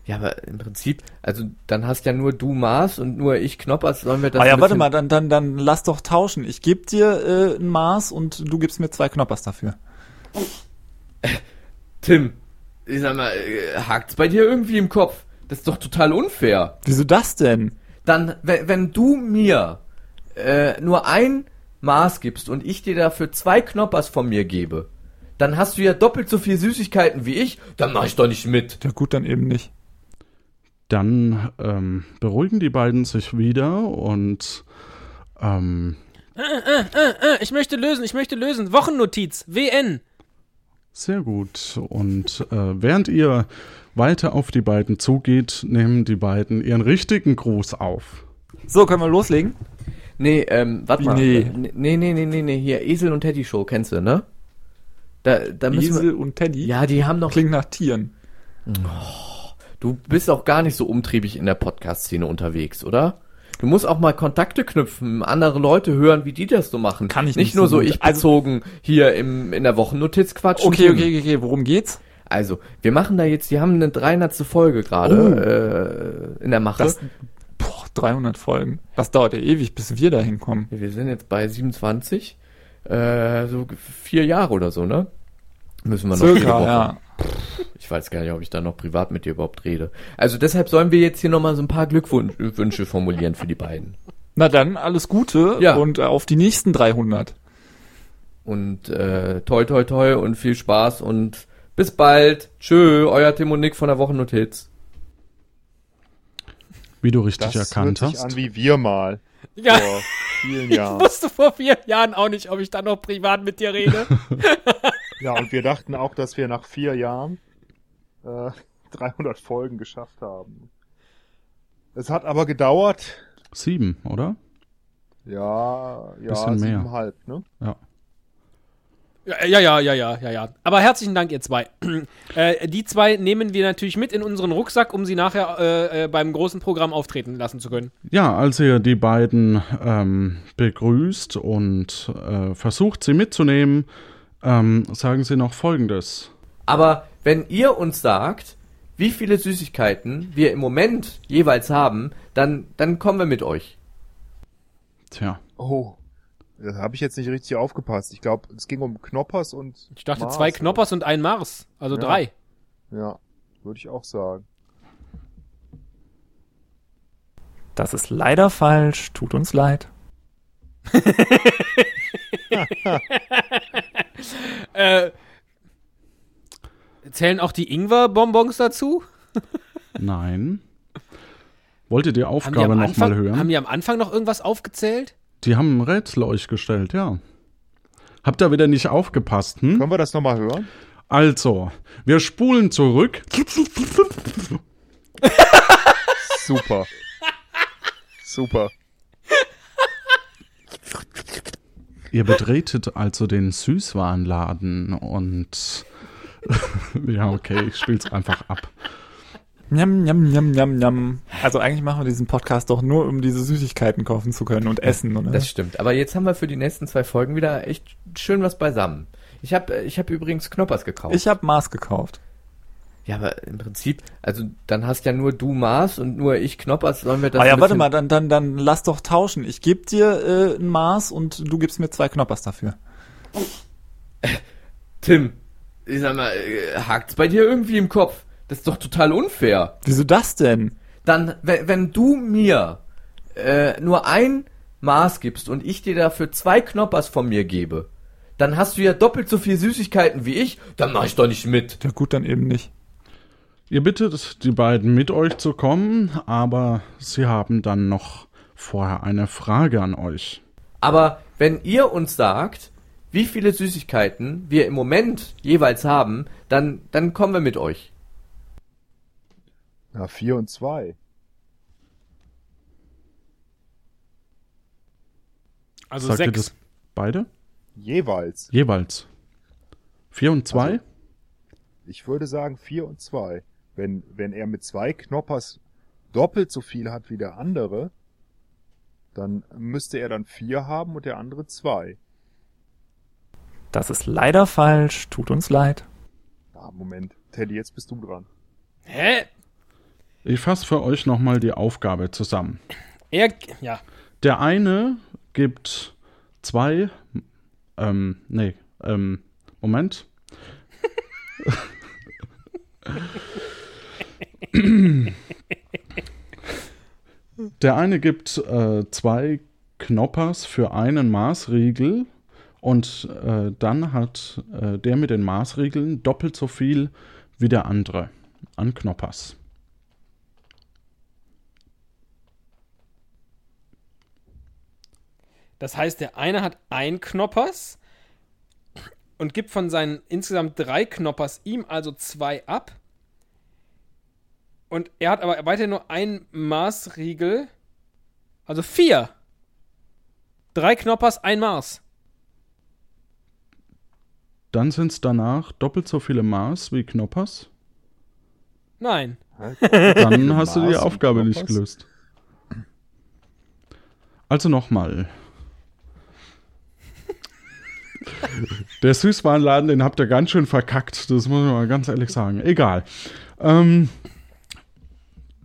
S20: Ja, aber im Prinzip, also dann hast ja nur du Mars und nur ich Knoppers. Sollen wir das
S19: ah ja, warte mal, dann, dann, dann lass doch tauschen. Ich gebe dir äh, ein Mars und du gibst mir zwei Knoppers dafür.
S20: Tim, ich sag mal, äh, hakt's bei dir irgendwie im Kopf? Das ist doch total unfair.
S19: Wieso das denn?
S20: Dann, wenn, wenn du mir äh, nur ein Maß gibst und ich dir dafür zwei Knoppers von mir gebe, dann hast du ja doppelt so viel Süßigkeiten wie ich, dann mach ich doch nicht mit.
S19: Ja gut, dann eben nicht.
S1: Dann ähm, beruhigen die beiden sich wieder und ähm,
S3: Äh, äh, äh, äh, ich möchte lösen, ich möchte lösen. Wochennotiz, WN.
S1: sehr gut. Und äh, während ihr weiter auf die beiden zugeht, nehmen die beiden ihren richtigen Gruß auf.
S19: So, können wir loslegen?
S20: Nee, ähm, warte mal.
S19: nee?
S20: Nee, nee, nee, nee, nee, hier, Esel und Teddy Show, kennst du, ne? Da, da
S19: Esel
S20: wir,
S19: und Teddy?
S20: Ja, die haben doch.
S19: Klingt nach Tieren.
S20: Du bist auch gar nicht so umtriebig in der Podcast-Szene unterwegs, oder? Du musst auch mal Kontakte knüpfen, andere Leute hören, wie die das so machen. Kann ich nicht
S19: nicht
S20: nur
S19: so
S20: so ich bezogen hier im, in der Wochennotiz quatschen.
S19: Okay, okay, okay, worum geht's?
S20: Also, wir machen da jetzt, die haben eine 300. Folge gerade äh, in der Mache.
S19: Das, boah, 300 Folgen. Das dauert ja ewig, bis wir da hinkommen.
S20: Wir sind jetzt bei 27, äh, so vier Jahre oder so, ne? Müssen wir noch
S19: Circa, ja.
S20: Ich weiß gar nicht, ob ich da noch privat mit dir überhaupt rede. Also deshalb sollen wir jetzt hier nochmal so ein paar Glückwünsche formulieren für die beiden.
S19: Na dann, alles Gute
S20: Ja.
S19: und äh, auf die nächsten 300.
S20: Und äh, toi toi toi und viel Spaß und Bis bald. Tschö, euer Tim und Nick von der Wochennotiz.
S1: Wie du richtig
S2: Das
S1: erkannt
S2: hört sich
S1: hast.
S2: an wie wir mal.
S3: Ja.
S2: Vor vielen
S3: Ich
S2: Jahren.
S3: wusste vor vier Jahren auch nicht, ob ich dann noch privat mit dir rede.
S2: Ja, und wir dachten auch, dass wir nach vier Jahren äh, 300 Folgen geschafft haben. Es hat aber gedauert.
S1: Sieben, oder?
S2: Ja, ja,
S1: Bisschen mehr.
S2: siebeneinhalb, ne?
S1: Ja.
S3: Ja, ja, ja, ja, ja, ja, ja. Aber herzlichen Dank, ihr zwei. äh, die zwei nehmen wir natürlich mit in unseren Rucksack, um sie nachher äh, äh, beim großen Programm auftreten lassen zu können.
S1: Ja, als ihr die beiden ähm, begrüßt und äh, versucht, sie mitzunehmen, ähm, sagen sie noch Folgendes.
S20: Aber wenn ihr uns sagt, wie viele Süßigkeiten wir im Moment jeweils haben, dann, dann kommen wir mit euch.
S1: Tja.
S2: Oh, da habe ich jetzt nicht richtig aufgepasst. Ich glaube, es ging um Knoppers und.
S3: Ich dachte zwei Knoppers und ein Mars. Also
S2: Ja.
S3: drei.
S2: Ja, würde ich auch sagen.
S19: Das ist leider falsch. Tut uns leid.
S3: äh, zählen auch die Ingwer-Bonbons dazu?
S1: Nein. Wollt ihr Aufgabe
S3: am
S1: noch
S3: Anfang,
S1: mal hören?
S3: haben die am Anfang noch irgendwas aufgezählt?
S1: Die haben ein Rätsel euch gestellt, ja. Habt ihr wieder nicht aufgepasst, hm?
S2: Können wir das nochmal hören?
S1: Also, wir spulen zurück.
S2: Super. Super.
S1: Ihr betretet also den Süßwarenladen und ja, okay, ich spiel's einfach ab.
S19: Njam, njam, njam, njam, njam. Also eigentlich machen wir diesen Podcast doch nur, um diese Süßigkeiten kaufen zu können und essen, oder?
S20: Das stimmt. Aber jetzt haben wir für die nächsten zwei Folgen wieder echt schön was beisammen. Ich habe ich hab übrigens Knoppers gekauft.
S19: Ich habe Mars gekauft.
S20: Ja, aber im Prinzip, also dann hast ja nur du Mars und nur ich Knoppers. Sollen wir das
S19: ah ja, warte mal, dann, dann, dann lass doch tauschen. Ich gebe dir äh, ein Mars und du gibst mir zwei Knoppers dafür.
S20: Tim, ich sag mal, äh, hakt's bei dir irgendwie im Kopf? Das ist doch total unfair.
S19: Wieso das denn?
S20: Dann, wenn, wenn du mir äh, nur ein Maß gibst und ich dir dafür zwei Knoppers von mir gebe, dann hast du ja doppelt so viel Süßigkeiten wie ich, dann mach ich doch nicht mit.
S19: Ja gut, dann eben nicht.
S1: Ihr bittet die beiden mit euch zu kommen, aber sie haben dann noch vorher eine Frage an euch.
S20: Aber wenn ihr uns sagt, wie viele Süßigkeiten wir im Moment jeweils haben, dann, dann kommen wir mit euch.
S2: Na, vier und zwei.
S3: Also
S1: Sagt ihr
S3: sechs.
S1: das beide?
S2: Jeweils.
S1: Jeweils. Vier und zwei?
S2: Also, ich würde sagen vier und zwei. Wenn, wenn er mit zwei Knoppers doppelt so viel hat wie der andere, dann müsste er dann vier haben und der andere zwei.
S19: Das ist leider falsch. Tut uns leid.
S2: Ah, Moment. Teddy, jetzt bist du dran.
S3: Hä?
S1: Ich fasse für euch nochmal die Aufgabe zusammen.
S3: Er, ja.
S1: Der eine gibt zwei, ähm, nee, ähm, Moment. Der eine gibt äh, zwei Knoppers für einen Maßriegel und äh, dann hat äh, der mit den Maßriegeln doppelt so viel wie der andere an Knoppers.
S3: Das heißt, der eine hat ein Knoppers und gibt von seinen insgesamt drei Knoppers ihm also zwei ab. Und er hat aber weiter nur einen Maßriegel. Also vier. Drei Knoppers, ein Maß.
S1: Dann sind es danach doppelt so viele Maß wie Knoppers.
S3: Nein.
S1: Dann hast du die Aufgabe nicht gelöst. Also nochmal. Der Süßwarenladen, den habt ihr ganz schön verkackt. Das muss man mal ganz ehrlich sagen. Egal. Ähm,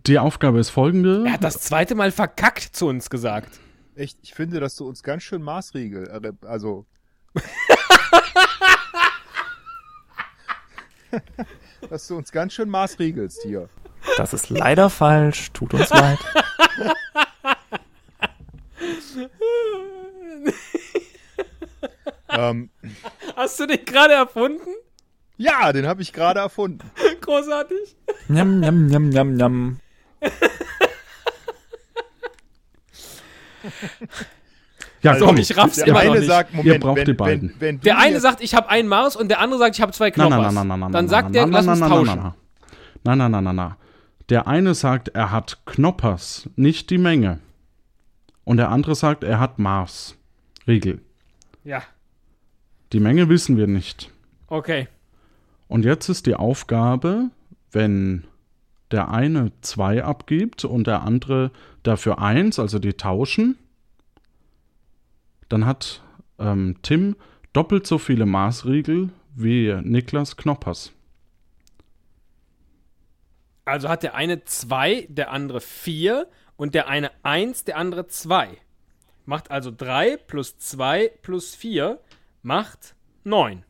S1: die Aufgabe ist folgende.
S3: Er hat das zweite Mal verkackt zu uns gesagt.
S2: Echt, ich finde, dass du uns ganz schön Maßriegel, äh, also. dass du uns ganz schön maßriegelst hier.
S19: Das ist leider falsch. Tut uns leid.
S2: ähm,
S3: Hast du den gerade erfunden?
S2: Ja, den habe ich gerade erfunden.
S3: Großartig.
S19: Njam, njam, njam, njam, njam.
S1: Ja,
S3: Also,
S1: komm,
S3: ich raff's
S1: ihr
S3: immer nicht.
S2: sagt,
S1: ihr
S2: Moment,
S1: braucht
S2: wenn-
S1: die beiden.
S2: wenn- wenn
S3: Der eine sagt, ich habe einen Mars und der andere sagt, ich habe zwei Knoppers.
S1: nein, nein, nein, nein,
S3: Dann
S1: nein,
S3: sagt der, lass uns tauschen.
S1: Nein, nein, nein, nein, nein. Der eine sagt, er hat Knoppers, nicht die Menge. Und der andere sagt, er hat Mars. Riegel.
S3: Ja,
S1: Die Menge wissen wir nicht.
S3: okay.
S1: Und jetzt ist die Aufgabe, wenn der eine zwei abgibt und der andere dafür eins, also die tauschen, dann hat ähm, Tim doppelt so viele Maßriegel wie Niklas Knoppers.
S3: Also hat der eine zwei, der andere vier und der eine eins, der andere zwei. Macht also drei plus zwei plus vier macht neun.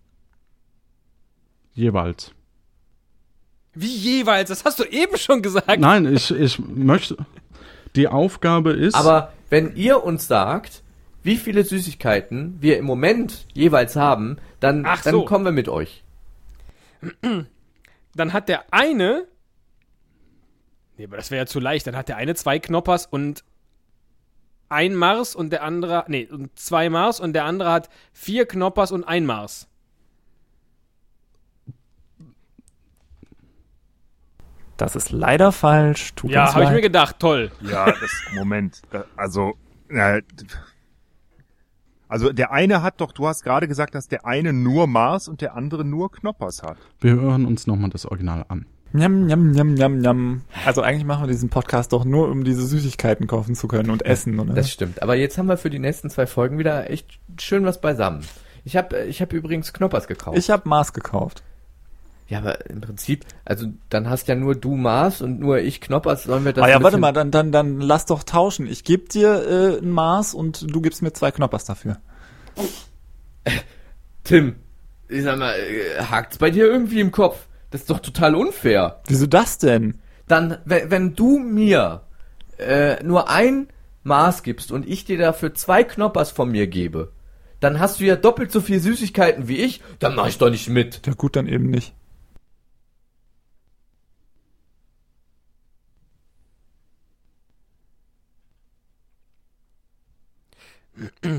S1: Jeweils.
S3: Wie jeweils? Das hast du eben schon gesagt.
S1: Nein, ich, ich möchte. Die Aufgabe ist.
S20: Aber wenn ihr uns sagt, wie viele Süßigkeiten wir im Moment jeweils haben, dann,
S3: Ach
S20: dann
S3: so.
S20: kommen wir mit euch.
S3: Dann hat der eine. Nee, aber das wäre ja zu leicht. Dann hat der eine zwei Knoppers und ein Mars und der andere. Nee, und zwei Mars und der andere hat vier Knoppers und ein Mars.
S19: Das ist leider falsch. Tut
S3: Ja, habe ich mir gedacht. Toll.
S2: Ja, das, Moment. Also, äh, also der eine hat doch, du hast gerade gesagt, dass der eine nur Mars und der andere nur Knoppers hat.
S1: Wir hören uns nochmal das Original an.
S19: Njam, njam, njam, njam, njam. Also eigentlich machen wir diesen Podcast doch nur, um diese Süßigkeiten kaufen zu können und essen, oder?
S20: Das stimmt. Aber jetzt haben wir für die nächsten zwei Folgen wieder echt schön was beisammen. Ich habe ich hab übrigens Knoppers gekauft.
S19: Ich habe Mars gekauft.
S20: ja, aber im Prinzip, also dann hast ja nur du Mars und nur ich Knoppers. Sollen wir das
S19: ah ja, warte mal, dann, dann, dann lass doch tauschen. Ich gebe dir äh, ein Mars und du gibst mir zwei Knoppers dafür.
S20: Tim, ich sag mal, äh, hakt's bei dir irgendwie im Kopf? Das ist doch total unfair.
S19: Wieso das denn?
S20: Dann, wenn, wenn du mir äh, nur ein Maß gibst und ich dir dafür zwei Knoppers von mir gebe, dann hast du ja doppelt so viel Süßigkeiten wie ich, dann mach ich doch nicht mit.
S19: Ja gut, dann eben nicht.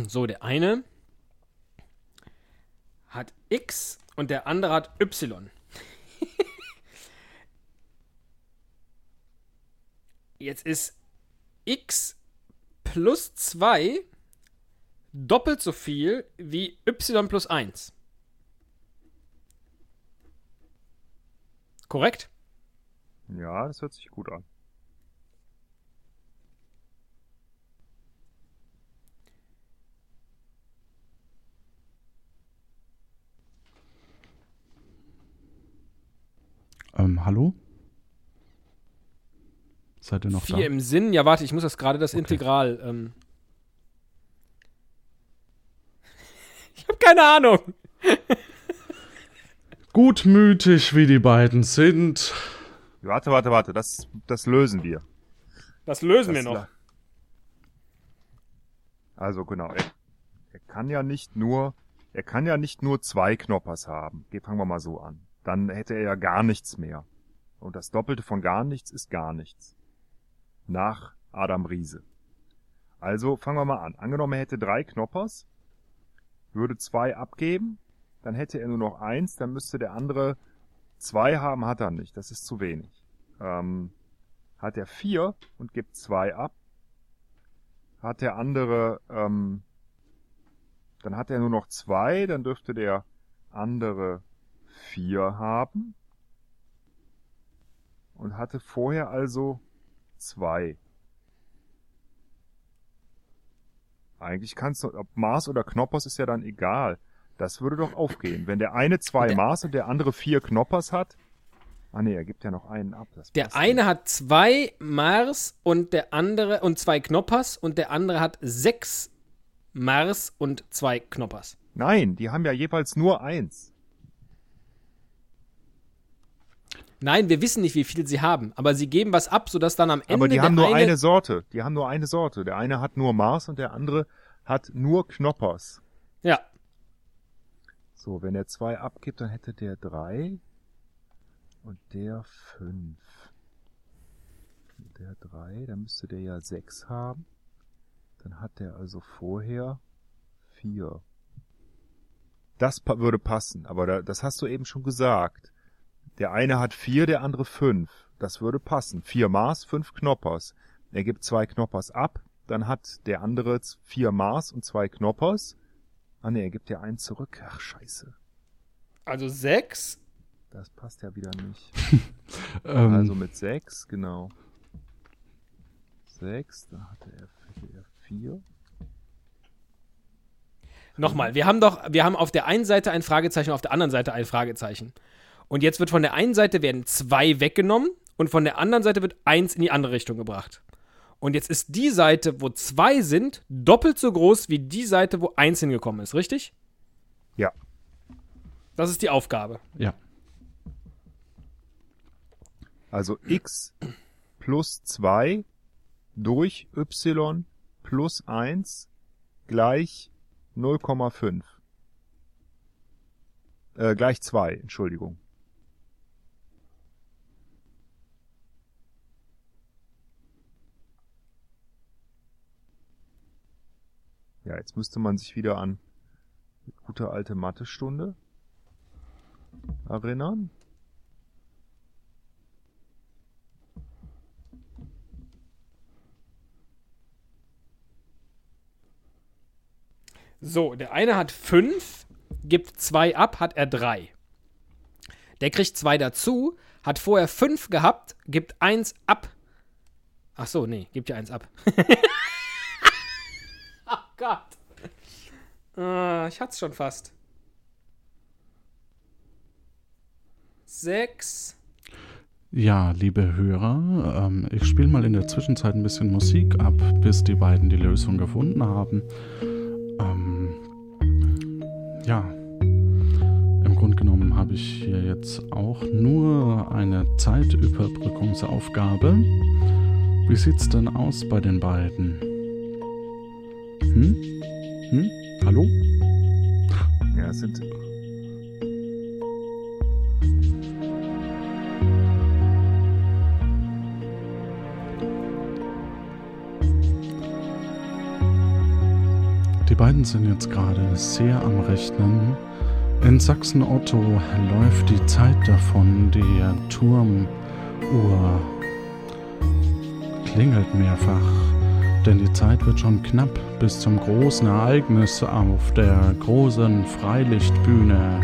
S3: So, der eine hat X und der andere hat Y. Jetzt ist X plus 2 doppelt so viel wie Y plus 1. Korrekt?
S2: Ja, das hört sich gut an.
S1: Ähm, hallo? Seid ihr noch
S3: 4
S1: da?
S3: im Sinn. Ja, warte, ich muss das gerade das Integral. Ähm. Ich habe keine Ahnung.
S1: Gutmütig wie die beiden sind.
S2: Warte, warte, warte, das, das lösen wir.
S3: Das lösen wir
S2: Das
S3: noch.
S2: la- Also genau, er, er kann ja nicht nur, er kann ja nicht nur zwei Knoppers haben. Ge- Fangen wir mal so an. Dann hätte er ja gar nichts mehr. Und das Doppelte von gar nichts ist gar nichts. Nach Adam Riese. Also fangen wir mal an. Angenommen, er hätte drei Knoppers, würde zwei abgeben, dann hätte er nur noch eins, dann müsste der andere zwei haben, hat er nicht. Das ist zu wenig. Ähm, hat er vier und gibt zwei ab, hat der andere, ähm, dann hat er nur noch zwei, dann dürfte der andere vier haben und hatte vorher also zwei. Eigentlich kannst du, ob Mars oder Knoppers ist ja dann egal. Das würde doch aufgehen. Wenn der eine zwei
S3: Der-
S2: Mars und der andere vier Knoppers hat. Ah nee, er gibt ja noch einen ab.
S3: Der eine hat zwei Mars und der andere und zwei Knoppers und der andere hat sechs Mars und zwei Knoppers.
S2: Nein, die haben ja jeweils nur eins.
S3: Nein, wir wissen nicht, wie viel sie haben, aber sie geben was ab, sodass dann am Ende
S2: Aber die haben nur
S3: eine,
S2: eine Sorte. Die haben nur eine Sorte. Der eine hat nur Mars und der andere hat nur Knoppers.
S3: Ja.
S2: So, wenn er zwei abgibt, dann hätte der drei und der fünf. Und Der drei, dann müsste der ja sechs haben. Dann hat der also vorher vier. Das würde passen, aber da, das hast du eben schon gesagt. Der eine hat vier, der andere fünf. Das würde passen. Vier Maß, fünf Knoppers. Er gibt zwei Knoppers ab, dann hat der andere vier Maß und zwei Knoppers. Ah ne, er gibt ja einen zurück. Ach scheiße.
S3: Also sechs.
S2: Das passt ja wieder nicht.
S1: Ähm.
S2: also mit sechs, genau. Sechs, da hatte er, er vier.
S3: Nochmal, wir haben doch, wir haben auf der einen Seite ein Fragezeichen, auf der anderen Seite ein Fragezeichen. Und jetzt wird von der einen Seite werden zwei weggenommen und von der anderen Seite wird eins in die andere Richtung gebracht. Und jetzt ist die Seite, wo zwei sind, doppelt so groß wie die Seite, wo eins hingekommen ist, richtig?
S2: Ja.
S3: Das ist die Aufgabe.
S1: Ja.
S2: Also x plus 2 durch y plus 1 gleich 0,5. Äh, gleich 2, Entschuldigung. Ja, jetzt müsste man sich wieder an gute alte Mathestunde erinnern.
S3: So, der eine hat fünf, gibt zwei ab, hat er drei. Der kriegt zwei dazu, hat vorher fünf gehabt, gibt eins ab. Ach so, nee, gibt ja eins ab. Gott. Ah, ich hat's schon fast. Sechs.
S1: Ja, liebe Hörer, ähm, ich spiele mal in der Zwischenzeit ein bisschen Musik ab, bis die beiden die Lösung gefunden haben. Ähm, ja, im Grunde genommen habe ich hier jetzt auch nur eine Zeitüberbrückungsaufgabe. Wie sieht's denn aus bei den beiden? Hm? Hm? Hallo?
S2: Ja, es sind
S1: Die beiden sind jetzt gerade sehr am Rechnen. In Sachsen-Otto läuft die Zeit davon. Die Turmuhr klingelt mehrfach. Denn die Zeit wird schon knapp bis zum großen Ereignis auf der großen Freilichtbühne.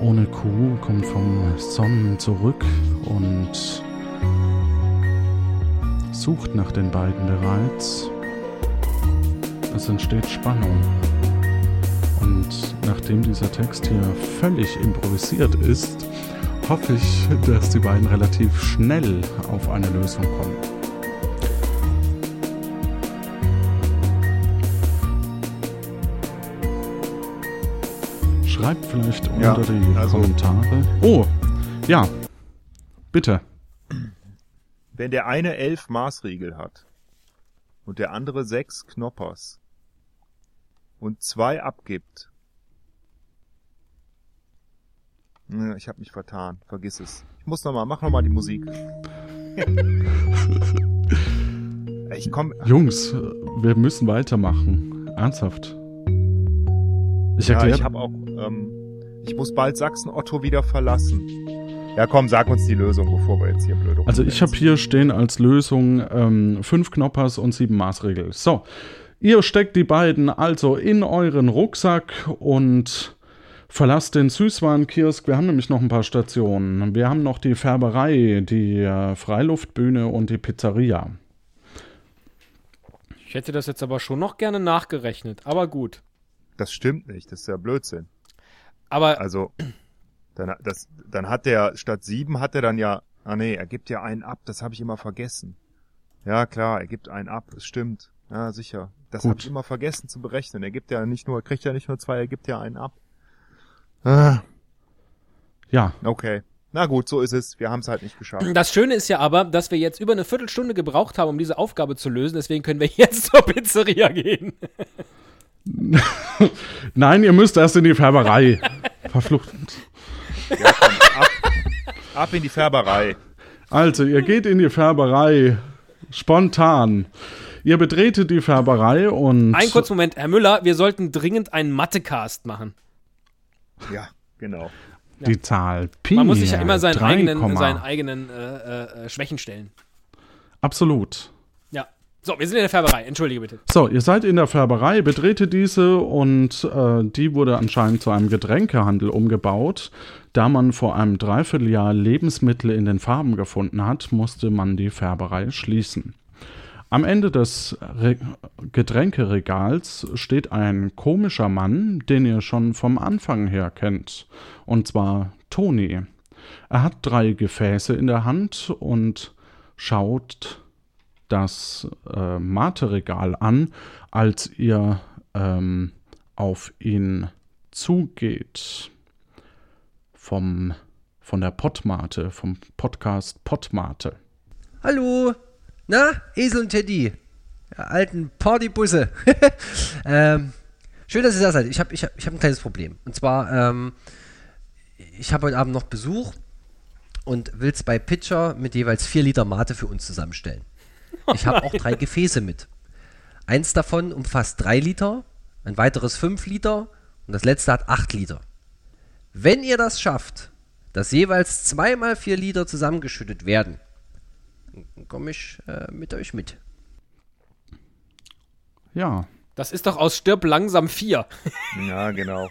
S1: Ohne Kuh kommt vom Sonnen zurück und sucht nach den beiden bereits. Es entsteht Spannung. Und nachdem dieser Text hier völlig improvisiert ist, hoffe ich, dass die beiden relativ schnell auf eine Lösung kommen. Schreibt vielleicht unter
S2: Ja,
S1: die
S2: also-
S1: Kommentare. Oh, ja, bitte.
S2: Wenn der eine elf Maßriegel hat und der andere sechs Knoppers und zwei abgibt. Ja, Ich habe mich vertan, vergiss es. Ich muss noch mal, mach noch mal die Musik. ich komm.
S1: Jungs, wir müssen weitermachen. Ernsthaft. Ich
S2: ja,
S1: erkläre.
S2: ich habe auch. Ähm, ich muss bald Sachsen-Otto wieder verlassen. Ja, komm, sag uns die Lösung, bevor wir jetzt hier blöd
S1: Also ich habe hier stehen als Lösung ähm, fünf Knoppers und sieben Maßregel. So, ihr steckt die beiden also in euren Rucksack und verlasst den Süßwarenkiosk. Wir haben nämlich noch ein paar Stationen. Wir haben noch die Färberei, die äh, Freiluftbühne und die Pizzeria.
S3: Ich hätte das jetzt aber schon noch gerne nachgerechnet, aber gut.
S2: Das stimmt nicht, das ist ja Blödsinn.
S3: Aber
S2: also dann, das, dann hat der statt sieben hat er dann ja, ah nee, er gibt ja einen ab, das habe ich immer vergessen. Ja klar, er gibt einen ab, es stimmt. Ja sicher, das habe ich immer vergessen zu berechnen. Er gibt ja nicht nur, kriegt ja nicht nur zwei, er gibt ja einen ab. Ah,
S1: Ja,
S2: okay, na gut, so ist es. Wir haben es halt nicht geschafft.
S3: Das Schöne ist ja aber, dass wir jetzt über eine Viertelstunde gebraucht haben, um diese Aufgabe zu lösen. Deswegen können wir jetzt zur Pizzeria gehen.
S1: Nein, ihr müsst erst in die Färberei. Verflucht.
S2: Ja, komm, ab, ab in die Färberei.
S1: Also, ihr geht in die Färberei. Spontan. Ihr betretet die Färberei und.
S3: Ein kurzen Moment, Herr Müller, wir sollten dringend einen Mathecast machen.
S2: Ja, genau.
S1: Die Zahl Pi.
S3: Man muss sich ja immer seinen
S1: 3,
S3: eigenen, seinen eigenen äh, äh, Schwächen stellen.
S1: Absolut.
S3: So, wir sind in der Färberei. Entschuldige bitte.
S1: So, ihr seid in der Färberei, betretet diese und äh, die wurde anscheinend zu einem Getränkehandel umgebaut. Da man vor einem Dreivierteljahr Lebensmittel in den Farben gefunden hat, musste man die Färberei schließen. Am Ende des Re Getränkeregals steht ein komischer Mann, den ihr schon vom Anfang her kennt, und zwar Toni. Er hat drei Gefäße in der Hand und schaut das äh, Materegal an, als ihr ähm, auf ihn zugeht. Vom, von der Pottmate, vom Podcast Pottmate.
S21: Hallo, na, Esel und Teddy, ja, alten Partybusse. ähm, schön, dass ihr da seid. Ich habe ich hab, ich hab ein kleines Problem. Und zwar, ähm, ich habe heute Abend noch Besuch und will zwei Pitcher mit jeweils vier Liter Mate für uns zusammenstellen. Ich habe auch drei Gefäße mit. Eins davon umfasst drei Liter, ein weiteres fünf Liter und das letzte hat acht Liter. Wenn ihr das schafft, dass jeweils zweimal vier Liter zusammengeschüttet werden, dann komme ich äh, mit euch mit.
S1: Ja.
S3: Das ist doch aus Stirb langsam 4.
S2: Ja, genau.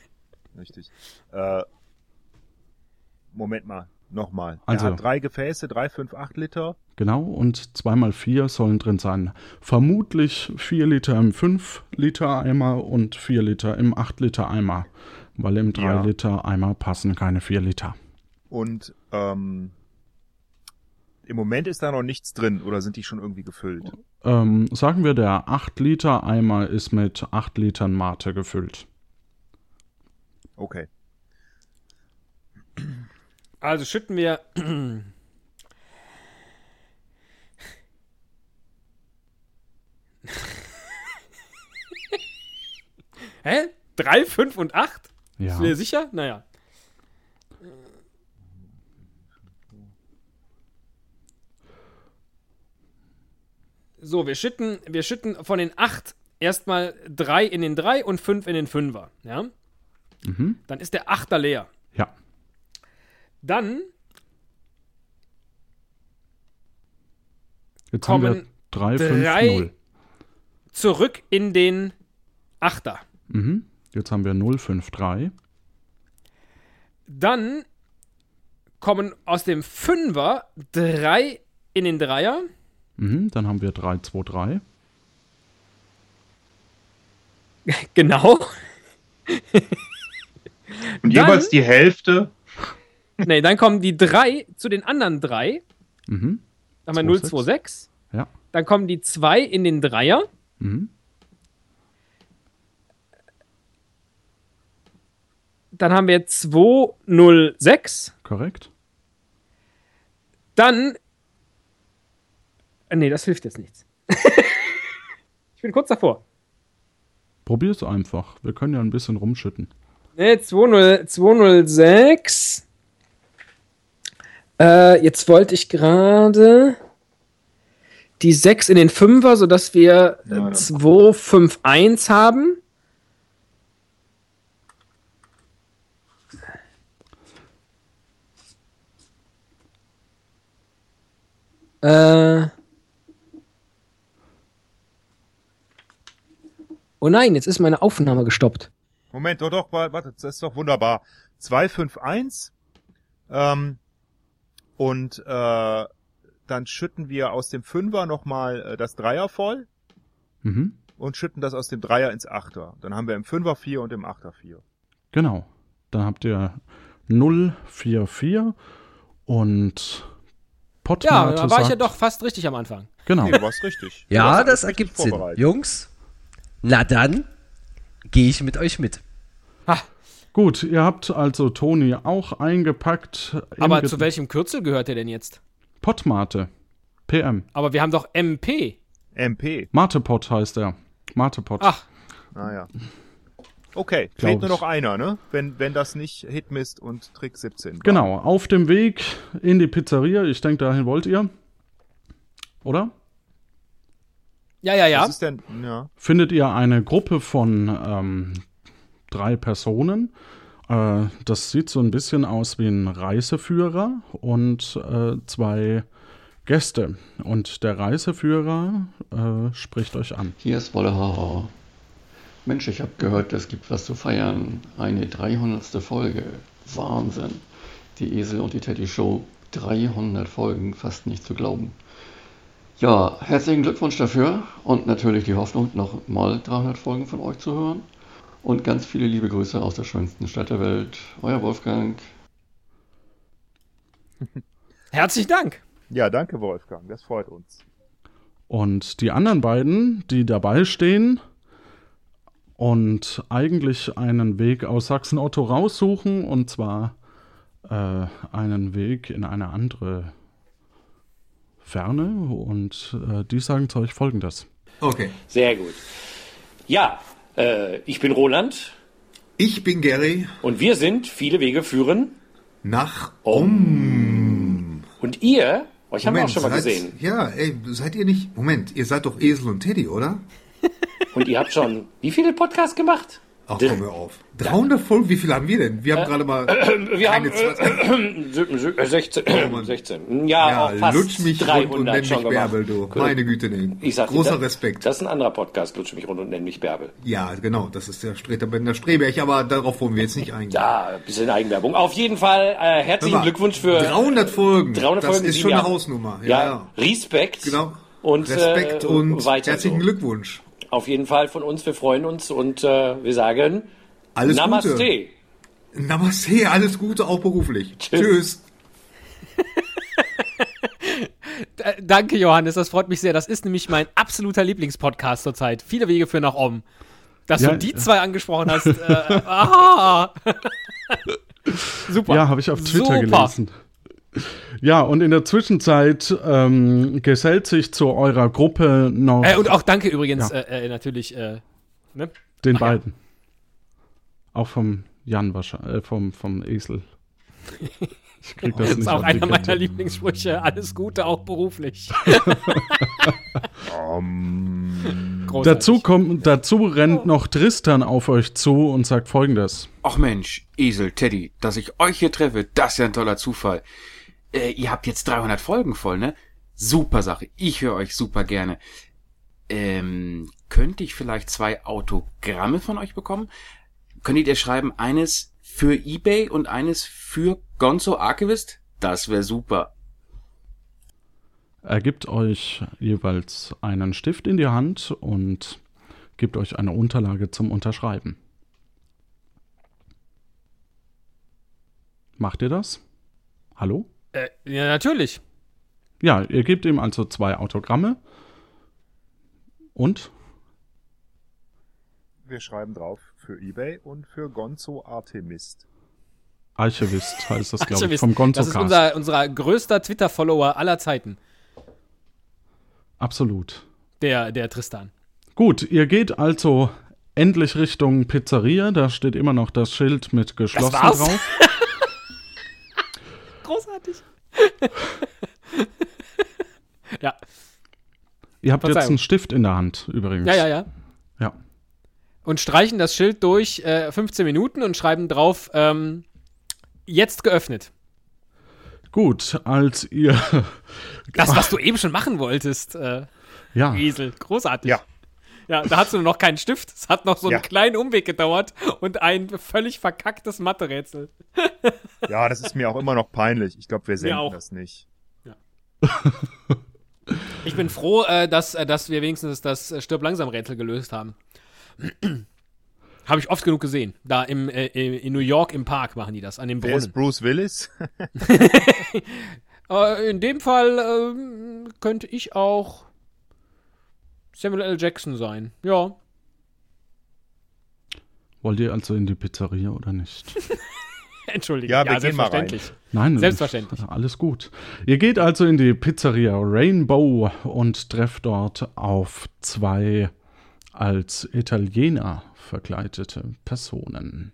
S2: Richtig. Äh, Moment mal, nochmal.
S1: Also-
S2: er hat drei Gefäße, drei, fünf, acht Liter.
S1: Genau, und zweimal vier sollen drin sein. Vermutlich vier Liter im 5-Liter-Eimer und vier Liter im 8-Liter-Eimer. Weil im
S2: Ja.
S1: 3-Liter-Eimer passen keine vier Liter.
S2: Und ähm, im Moment ist da noch nichts drin oder sind die schon irgendwie gefüllt?
S1: Ähm, sagen wir, der 8-Liter-Eimer ist mit 8 Litern Mate gefüllt.
S2: Okay.
S3: Also schütten wir. Hä? 3, 5 und 8?
S1: Ja.
S3: Ist mir sicher? Naja. So, wir schütten, wir schütten von den 8 erstmal 3 in den 3 und 5 in den 5er. Ja?
S1: Mhm.
S3: Dann ist der 8er leer.
S1: Ja.
S3: Dann
S1: Jetzt haben wir
S3: kommen
S1: 3, 5,
S3: drei
S1: 0.
S3: zurück in den Achter.
S1: Mhm. Jetzt haben wir 0, 5, 3.
S3: Dann kommen aus dem Fünfer drei in den Dreier.
S1: Mhm. Dann haben wir 3, 2, 3.
S3: Genau.
S22: Und jeweils die Hälfte.
S3: Nee, dann kommen die drei zu den anderen drei.
S1: Mhm.
S3: Dann haben wir 0,
S1: 2,
S3: 2, 6.
S1: Ja.
S3: Dann kommen die zwei in den Dreier.
S1: Mhm.
S3: Dann haben wir 2, 0, 6.
S1: Korrekt.
S3: Dann. Äh, Nee, das hilft jetzt nichts. ich bin kurz davor.
S1: Probier's einfach. Wir können ja ein bisschen rumschütten.
S3: Ne, 20 206. Äh, jetzt wollte ich gerade die 6 in den 5er, sodass wir äh, 2, 5, 1 haben. Äh. Oh nein, jetzt ist meine Aufnahme gestoppt.
S2: Moment, doch, doch, wa- warte, das ist doch wunderbar. 251 ähm, und äh, dann schütten wir aus dem Fünfer nochmal äh, das Dreier voll
S1: Mhm.
S2: und schütten das aus dem Dreier ins Achter. Dann haben wir im Fünfer 4 und im Achter 4.
S1: Genau. Dann habt ihr 0, 4, 4 und Pottmate
S3: Ja, da war ich ja
S1: sagt-
S3: doch fast richtig am Anfang.
S1: Genau.
S2: Nee, du warst richtig. Du
S21: Ja,
S2: warst
S21: das ergibt Sinn. Jungs, na dann gehe ich mit euch mit.
S1: Gut, ihr habt also Toni auch eingepackt.
S3: Aber zu welchem Kürzel gehört der denn jetzt?
S1: Pottmate. PM.
S3: Aber wir haben doch MP.
S2: MP.
S1: Matepot heißt er. Matepot.
S3: Ach.
S2: Naja. Okay,
S1: Glaub
S2: fehlt nur noch einer, ne? Wenn, wenn das nicht Hitmist und Trick 17 war.
S1: Genau, auf dem Weg in die Pizzeria. Ich denke, dahin wollt ihr. Oder?
S3: Ja, ja, ja.
S2: Was ist denn, ja.
S1: findet ihr eine Gruppe von ähm, drei Personen. Äh, das sieht so ein bisschen aus wie ein Reiseführer und äh, zwei Gäste. Und der Reiseführer äh, spricht euch an.
S23: Hier ist Wolle Haha. Mensch, ich habe gehört, es gibt was zu feiern. Eine 300. Folge. Wahnsinn. Die Esel und die Teddy Show. 300 Folgen, fast nicht zu glauben. Ja, herzlichen Glückwunsch dafür und natürlich die Hoffnung, noch mal 300 Folgen von euch zu hören. Und ganz viele liebe Grüße aus der schönsten Stadt der Welt. Euer Wolfgang.
S3: Herzlichen Dank.
S2: Ja, danke, Wolfgang. Das freut uns.
S1: Und die anderen beiden, die dabei stehen und eigentlich einen Weg aus Sachsen-Otto raussuchen, und zwar äh, einen Weg in eine andere Ferne, und äh, die sagen zu euch folgendes.
S24: Okay.
S25: Sehr gut. Ja, äh, ich bin Roland.
S24: Ich bin Gary.
S25: Und wir sind Viele Wege führen
S24: nach
S25: Om. Und ihr, euch haben wir auch schon mal
S24: seid,
S25: gesehen.
S24: Ja, ey, seid ihr nicht. Moment, ihr seid doch Esel und Teddy, oder?
S25: Und ihr habt schon wie viele Podcasts gemacht?
S24: Ach, komm mir auf. 300 Folgen, wie viel haben wir denn? Wir haben gerade mal.
S25: Äh, wir haben
S24: keine 20.
S25: äh, 16, 16. Ja,
S24: Ja,
S25: fast
S24: lutsch mich
S25: 300
S24: rund und nenn mich. Bärbel, du.
S25: Gut.
S24: Meine Güte, nee.
S25: Ich sag dir,
S24: Großer
S25: das-
S24: Respekt.
S25: Das ist ein anderer Podcast, lutsch mich rund und nenn mich Bärbel.
S24: Ja, genau, das ist der Streterbender Streberg, aber darauf wollen wir jetzt nicht eingehen.
S25: Ja, ein bisschen Eigenwerbung. Auf jeden Fall äh, herzlichen
S24: mal,
S25: Glückwunsch für
S24: 300 Folgen.
S25: 300
S24: das
S25: Folgen,
S24: ist schon eine. Hausnummer. Ja,
S25: Ja,
S24: ja.
S25: Respekt.
S24: Genau.
S25: Und,
S24: Respekt
S25: äh,
S24: und herzlichen
S25: so.
S24: Glückwunsch.
S25: Auf jeden Fall von uns, wir freuen uns und äh, wir sagen
S24: Alles
S25: Namaste.
S24: Gute. Namaste, alles Gute, auch beruflich. Tschüss.
S3: D danke, Johannes, das freut mich sehr. Das ist nämlich mein absoluter Lieblingspodcast zurzeit. Viele Wege für nach Om. Dass
S1: Ja,
S3: du die zwei angesprochen hast. Äh, aha. Super.
S1: Ja, habe ich auf Twitter
S3: Super.
S1: gelesen. Ja, und in der Zwischenzeit ähm, gesellt sich zu eurer Gruppe noch.
S3: Äh, und auch danke übrigens
S1: Ja.
S3: äh, äh, natürlich. Äh, ne?
S1: Den
S3: Ach ja.
S1: beiden. Auch vom Jan wahrscheinlich, äh, vom, vom Esel. Ich krieg das
S3: das
S1: nicht
S3: ist auch einer meiner. Lieblingssprüche. Alles Gute, auch beruflich. Großartig.
S1: Dazu, kommt, dazu rennt noch Tristan auf euch zu und sagt folgendes.
S26: Ach Mensch, Esel, Teddy, dass ich euch hier treffe, das ist ja ein toller Zufall. Äh, ihr habt jetzt 300 Folgen voll, ne? Super Sache. Ich höre euch super gerne. Ähm, könnte ich vielleicht zwei Autogramme von euch bekommen? Könntet ihr schreiben, eines für eBay und eines für Gonzo Archivist? Das wäre super.
S1: Er gibt euch jeweils einen Stift in die Hand und gibt euch eine Unterlage zum Unterschreiben. Macht ihr das? Hallo?
S3: Äh, ja, natürlich.
S1: Ja, ihr gebt ihm also zwei Autogramme und
S2: Wir schreiben drauf für eBay und für Gonzo Artemist.
S1: Archivist heißt das, glaube ich, vom Gonzo
S3: Das ist unser, unser größter Twitter-Follower aller Zeiten.
S1: Absolut.
S3: Der, der Tristan.
S1: Gut, ihr geht also endlich Richtung Pizzeria. Da steht immer noch das Schild mit geschlossen
S3: war's?
S1: drauf.
S3: Großartig. ja.
S1: Ihr habt jetzt einen Stift in der Hand, übrigens.
S3: Ja, ja, ja.
S1: Ja.
S3: Und streichen das Schild durch äh, 15 Minuten und schreiben drauf, ähm, jetzt geöffnet.
S1: Gut, als ihr.
S3: Das, was du eben schon machen wolltest. Äh,
S1: Ja.
S3: Esel. Großartig. Ja. Ja, da hast du noch keinen Stift. Es hat noch so einen
S2: Ja.
S3: kleinen Umweg gedauert und ein völlig verkacktes Mathe-Rätsel.
S2: Ja, das ist mir auch immer noch peinlich. Ich glaube, wir
S3: auch.
S2: das nicht.
S3: Ich bin froh, äh, dass, äh, dass wir wenigstens das äh, Stirb langsam Rätsel gelöst haben. Habe ich oft genug gesehen. Da im, äh, in New York im Park machen die das, an dem
S2: Wer ist
S3: Brunnen.
S2: Bruce Willis?
S3: Äh, in dem Fall ähm, könnte ich auch Samuel L. Jackson sein. Ja.
S1: Wollt ihr also in die Pizzeria oder nicht?
S3: Entschuldigung.
S2: Ja, wir gehen mal
S3: selbstverständlich.
S1: Nein,
S3: Selbstverständlich.
S1: Alles gut. Ihr geht also in die Pizzeria Rainbow und trefft dort auf zwei als Italiener verkleidete Personen.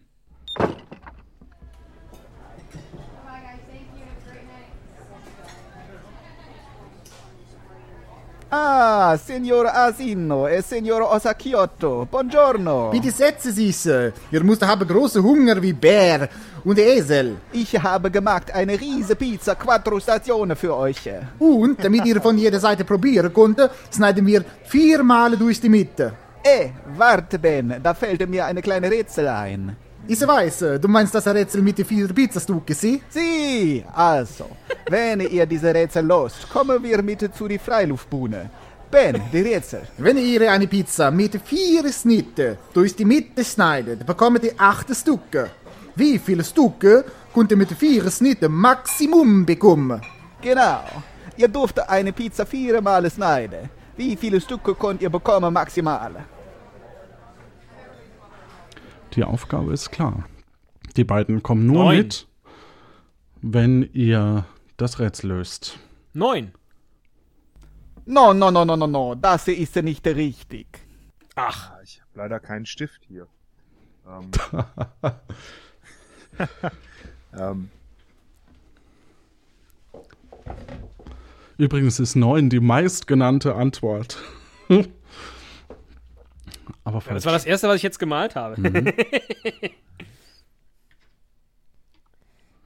S27: Ah, Signor Asino e Signor Osakiotto, buongiorno.
S28: Bitte setzen Sie sich. Ihr müsst haben großen Hunger wie Bär und Esel.
S27: Ich habe gemacht eine riese Pizza Quattro Stationen für euch.
S28: Und, damit ihr von jeder Seite probieren könnt, schneiden wir viermal durch die Mitte.
S27: Eh, warte, Ben, da fällt mir eine kleine Rätsel ein.
S28: Ich weiß, du meinst das Rätsel mit den vier Pizzastücke, sie?
S27: Sie, also, wenn ihr diese Rätsel löst, kommen wir mit zu die Freiluftbühne. Ben, die Rätsel.
S28: Wenn ihr eine Pizza mit vier Schnitten durch die Mitte schneidet, bekommt ihr acht Stücke. Wie viele Stücke könnt ihr mit vier Schnitten Maximum bekommen?
S27: Genau. Ihr dürft eine Pizza viermal schneiden. Wie viele Stücke könnt ihr bekommen maximal?
S1: Die Aufgabe ist klar. Die beiden kommen nur
S3: Neun.
S1: mit, wenn ihr das Rätsel löst.
S3: Neun.
S27: No, no, no, no, no, no, das ist nicht richtig.
S3: Ach.
S2: Ich habe leider keinen Stift hier. Ähm, ähm,
S1: Übrigens ist 9 die meistgenannte Antwort. Aber
S3: Ja,
S1: falsch.
S3: das war das erste, was ich jetzt gemalt habe.
S1: Mhm.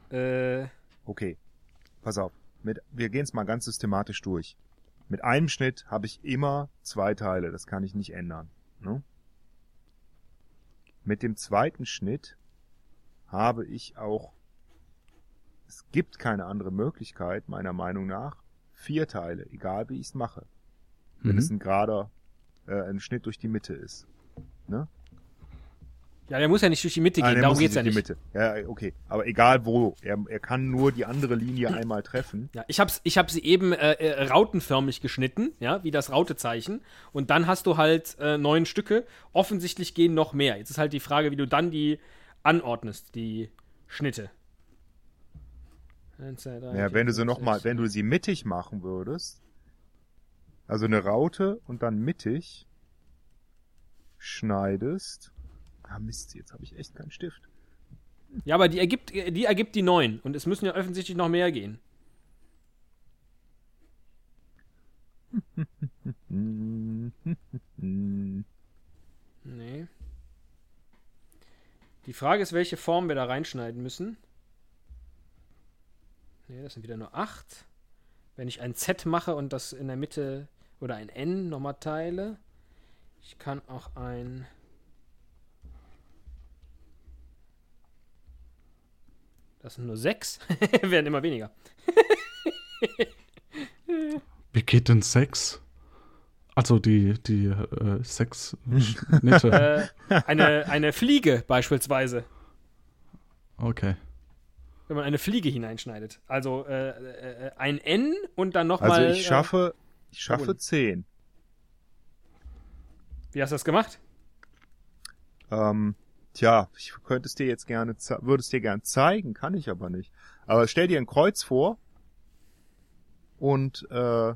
S3: äh,
S2: okay, pass auf. Mit, wir gehen es mal ganz systematisch durch. Mit einem Schnitt habe ich immer zwei Teile. Das kann ich nicht ändern. Ne? Mit dem zweiten Schnitt habe ich auch, es gibt keine andere Möglichkeit, meiner Meinung nach, vier Teile, egal wie ich es mache. Wenn
S1: Mhm.
S2: es ein gerader, äh, ein Schnitt durch die Mitte ist. Ne?
S3: ja, der muss ja nicht durch die Mitte
S2: Ah,
S3: gehen,
S2: der
S3: darum
S2: muss
S3: geht's ja nicht.
S2: die Mitte. Ja, okay. Aber egal wo. Er, er kann nur die andere Linie einmal treffen.
S3: Ja, ich hab's, ich hab sie eben äh, äh, rautenförmig geschnitten, ja, wie das Rautezeichen. Und dann hast du halt äh, neun Stücke. Offensichtlich gehen noch mehr. Jetzt ist halt die Frage, wie du dann die anordnest, die Schnitte. Eins, zwei, drei,
S2: Ja,
S3: vier,
S2: wenn du sie
S3: fünf,
S2: noch mal,
S3: sechs,
S2: wenn du sie mittig machen würdest, also eine Raute und dann mittig schneidest. Ah Mist, jetzt habe ich echt keinen Stift.
S3: Ja, aber die ergibt, die ergibt die neun. Und es müssen ja offensichtlich noch mehr gehen. Nee. Die Frage ist, welche Form wir da reinschneiden müssen. Nee, das sind wieder nur 8. Wenn ich ein Z mache und das in der Mitte oder ein N nochmal teile. Ich kann auch ein. Das sind nur 6. Werden immer weniger.
S1: Wie geht denn Sex? Also die, die äh, Sex-Schnitte.
S3: äh, eine, eine Fliege beispielsweise.
S1: okay.
S3: Wenn man eine Fliege hineinschneidet. Also äh, äh, ein N und dann nochmal.
S2: Also ich schaffe, ich schaffe
S3: Äh,
S2: zehn.
S3: wie hast du das gemacht?
S2: Ähm, tja, ich könnte es dir jetzt gerne, würde es dir gern zeigen, kann ich aber nicht. Aber stell dir ein Kreuz vor und äh,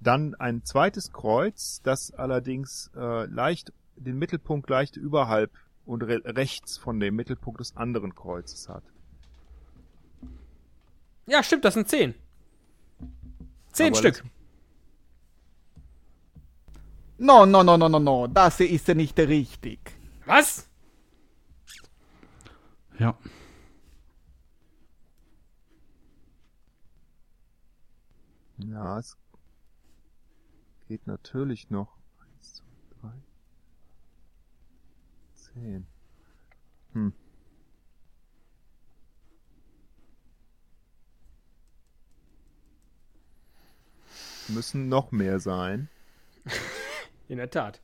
S2: dann ein zweites Kreuz, das allerdings äh, leicht den Mittelpunkt leicht überhalb und re rechts von dem Mittelpunkt des anderen Kreuzes hat.
S3: Ja, stimmt, das sind 10. 10
S2: Aber
S3: Stück.
S27: No, no, no, no, no, no, das ist nicht richtig.
S3: Was?
S1: Ja.
S2: Ja, es geht natürlich noch. Eins, zwei, drei, zehn. Hm. Müssen noch mehr sein.
S3: In der Tat.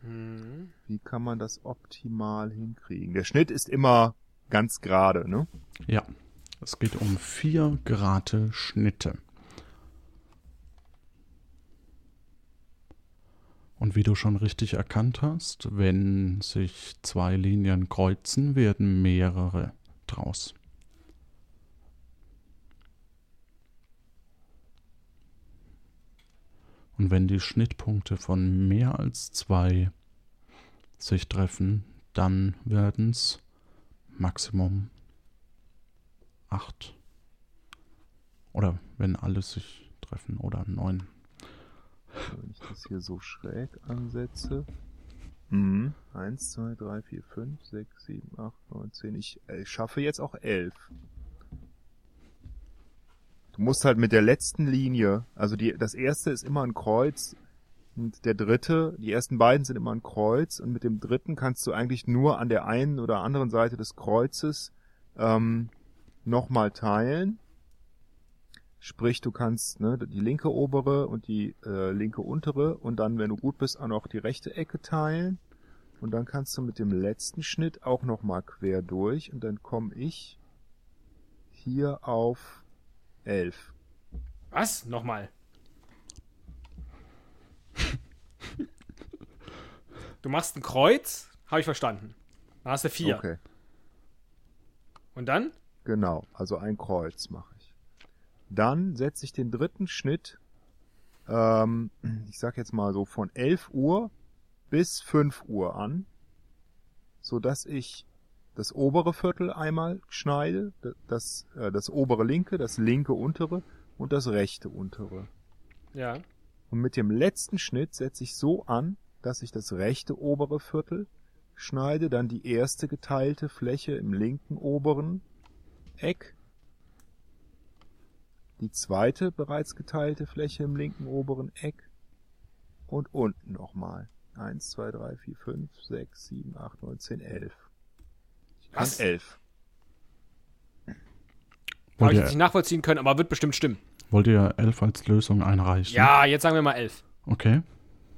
S3: Hm.
S2: Wie kann man das optimal hinkriegen? Der Schnitt ist immer ganz gerade, ne?
S1: Ja. Es geht um vier gerade Schnitte. Und wie du schon richtig erkannt hast, wenn sich zwei Linien kreuzen, werden mehrere draus. Und wenn die Schnittpunkte von mehr als zwei sich treffen, dann werden es Maximum acht. Oder wenn alle sich treffen, oder neun.
S2: Wenn ich das hier so schräg ansetze. Mhm. 1, 2, 3, 4, 5, 6, 7, 8, 9, 10. Ich, äh, schaffe jetzt auch 11. Du musst halt mit der letzten Linie, also die, das erste ist immer ein Kreuz und der dritte, die ersten beiden sind immer ein Kreuz und mit dem dritten kannst du eigentlich nur an der einen oder anderen Seite des Kreuzes ähm, nochmal teilen. Sprich, du kannst ne, die linke obere und die äh, linke untere und dann, wenn du gut bist, auch noch die rechte Ecke teilen. Und dann kannst du mit dem letzten Schnitt auch nochmal quer durch und dann komme ich hier auf 11.
S3: Was? Nochmal. Du machst ein Kreuz, habe ich verstanden. Dann hast du vier.
S2: Okay.
S3: Und dann?
S2: Genau, also ein Kreuz mache ich. Dann setze ich den dritten Schnitt, ähm, ich sag jetzt mal so von 11 Uhr bis 5 Uhr an, so dass ich das obere Viertel einmal schneide, das, äh, das obere linke, das linke untere und das rechte untere.
S3: Ja.
S2: Und mit dem letzten Schnitt setze ich so an, dass ich das rechte obere Viertel schneide, dann die erste geteilte Fläche im linken oberen Eck, die zweite bereits geteilte Fläche im linken oberen Eck und unten nochmal. 1, 2, 3, 4, 5, 6, 7, 8, 9, 10, 11.
S3: Was?
S2: 11.
S3: Habe ich jetzt nicht nachvollziehen können, aber wird bestimmt stimmen.
S1: wollt ihr elf als Lösung einreichen?
S3: Ja, jetzt sagen wir mal elf.
S1: Okay.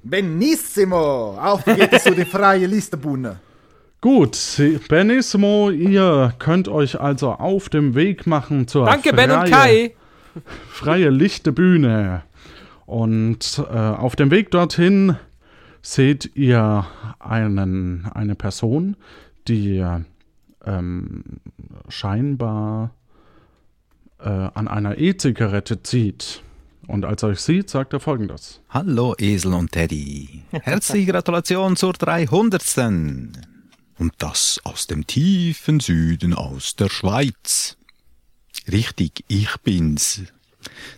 S28: Benissimo! Auf geht es zu der freien Listebühne.
S1: Gut, Benissimo, ihr könnt euch also auf dem Weg machen zur
S3: Danke, Ben und
S1: freie-
S3: Kai.
S1: freie lichte Bühne. Und äh, auf dem Weg dorthin seht ihr einen, eine Person, die ähm, scheinbar äh, an einer E-Zigarette zieht. Und als er euch sieht, sagt er folgendes.
S29: Hallo Esel und Teddy. Herzliche Gratulation zur 300. Und das aus dem tiefen Süden aus der Schweiz. Richtig, ich bin's.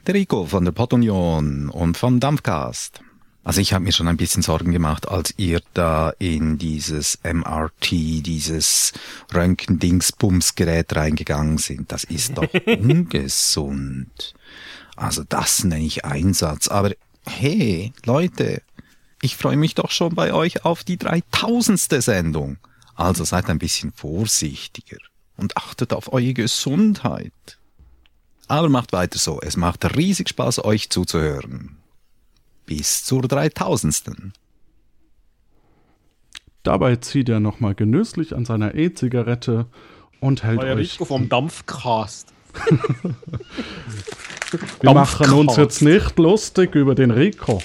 S29: Der Rico von der Potunion und von Dampfcast. Also ich habe mir schon ein bisschen Sorgen gemacht, als ihr da in dieses MRT, dieses Röntgendingsbumsgerät reingegangen sind. Das ist doch ungesund. Also das nenne ich Einsatz. Aber hey, Leute, ich freue mich doch schon bei euch auf die 3000. Sendung. Also seid ein bisschen vorsichtiger und achtet auf eure Gesundheit. Aber macht weiter so. Es macht riesig Spaß, euch zuzuhören. Bis zur 3000.
S1: Dabei zieht er nochmal genüsslich an seiner E-Zigarette und hält
S3: Euer
S1: euch.
S3: Rico vom Dampfcast.
S1: Wir machen uns jetzt nicht lustig über den Rico.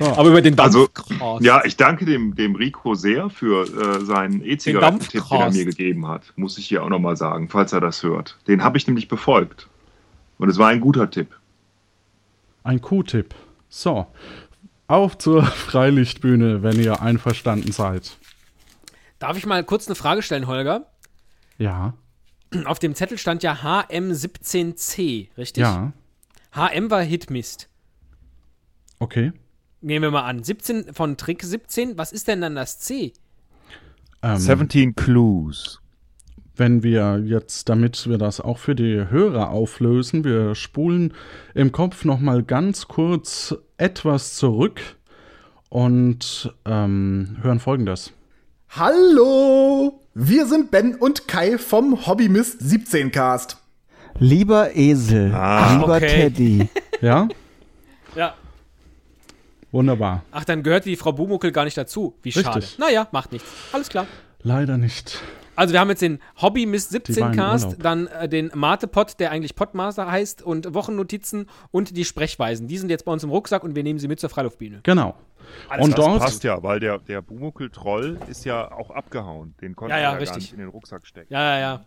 S3: Aber über den
S22: Also,
S3: Dampfcast.
S22: ja, ich danke dem, dem Rico sehr für äh, seinen E-Zigaretten-Tipp, den er mir gegeben hat. Muss ich hier auch nochmal sagen, falls er das hört. Den habe ich nämlich befolgt. Und es war ein guter Tipp.
S1: Ein Q-Tipp. So, auf zur Freilichtbühne, wenn ihr einverstanden seid.
S3: Darf ich mal kurz eine Frage stellen, Holger?
S1: Ja,
S3: Auf dem Zettel stand ja HM17C, richtig?
S1: ja,
S3: HM war Hitmist.
S1: okay.
S3: Nehmen wir mal an. 17 von Trick 17. Was ist denn dann das C?
S1: Ähm,
S2: 17 Clues.
S1: Wenn wir jetzt, damit wir das auch für die Hörer auflösen, wir spulen im Kopf nochmal ganz kurz etwas zurück und ähm, hören folgendes.
S28: Hallo! Wir sind Ben und Kai vom Hobbymist 17 Cast.
S27: Lieber Esel,
S1: Ah,
S27: lieber
S3: okay.
S27: Teddy.
S1: Ja,
S3: Ja.
S1: wunderbar.
S3: Ach, dann gehört die Frau Bumuckel gar nicht dazu. Wie
S1: Richtig.
S3: schade. Naja, macht nichts. Alles klar.
S1: Leider nicht.
S3: Also wir haben jetzt den Hobby Mist
S1: Die
S3: 17
S1: war im
S3: Cast, dann äh, den Mate-Pod, der eigentlich Podmaster heißt, und Wochennotizen und die Sprechweisen. Die sind jetzt bei uns im Rucksack und wir nehmen sie mit zur Freiluftbühne.
S1: Genau.
S3: Alles
S1: und
S2: das
S1: dort
S2: passt ja, weil der, der Bumuckel-Troll ist ja auch abgehauen. Den konnte
S3: Ja,
S2: man
S3: ja,
S2: ja gar
S3: richtig.
S2: nicht in den Rucksack stecken.
S3: Ja, ja, ja.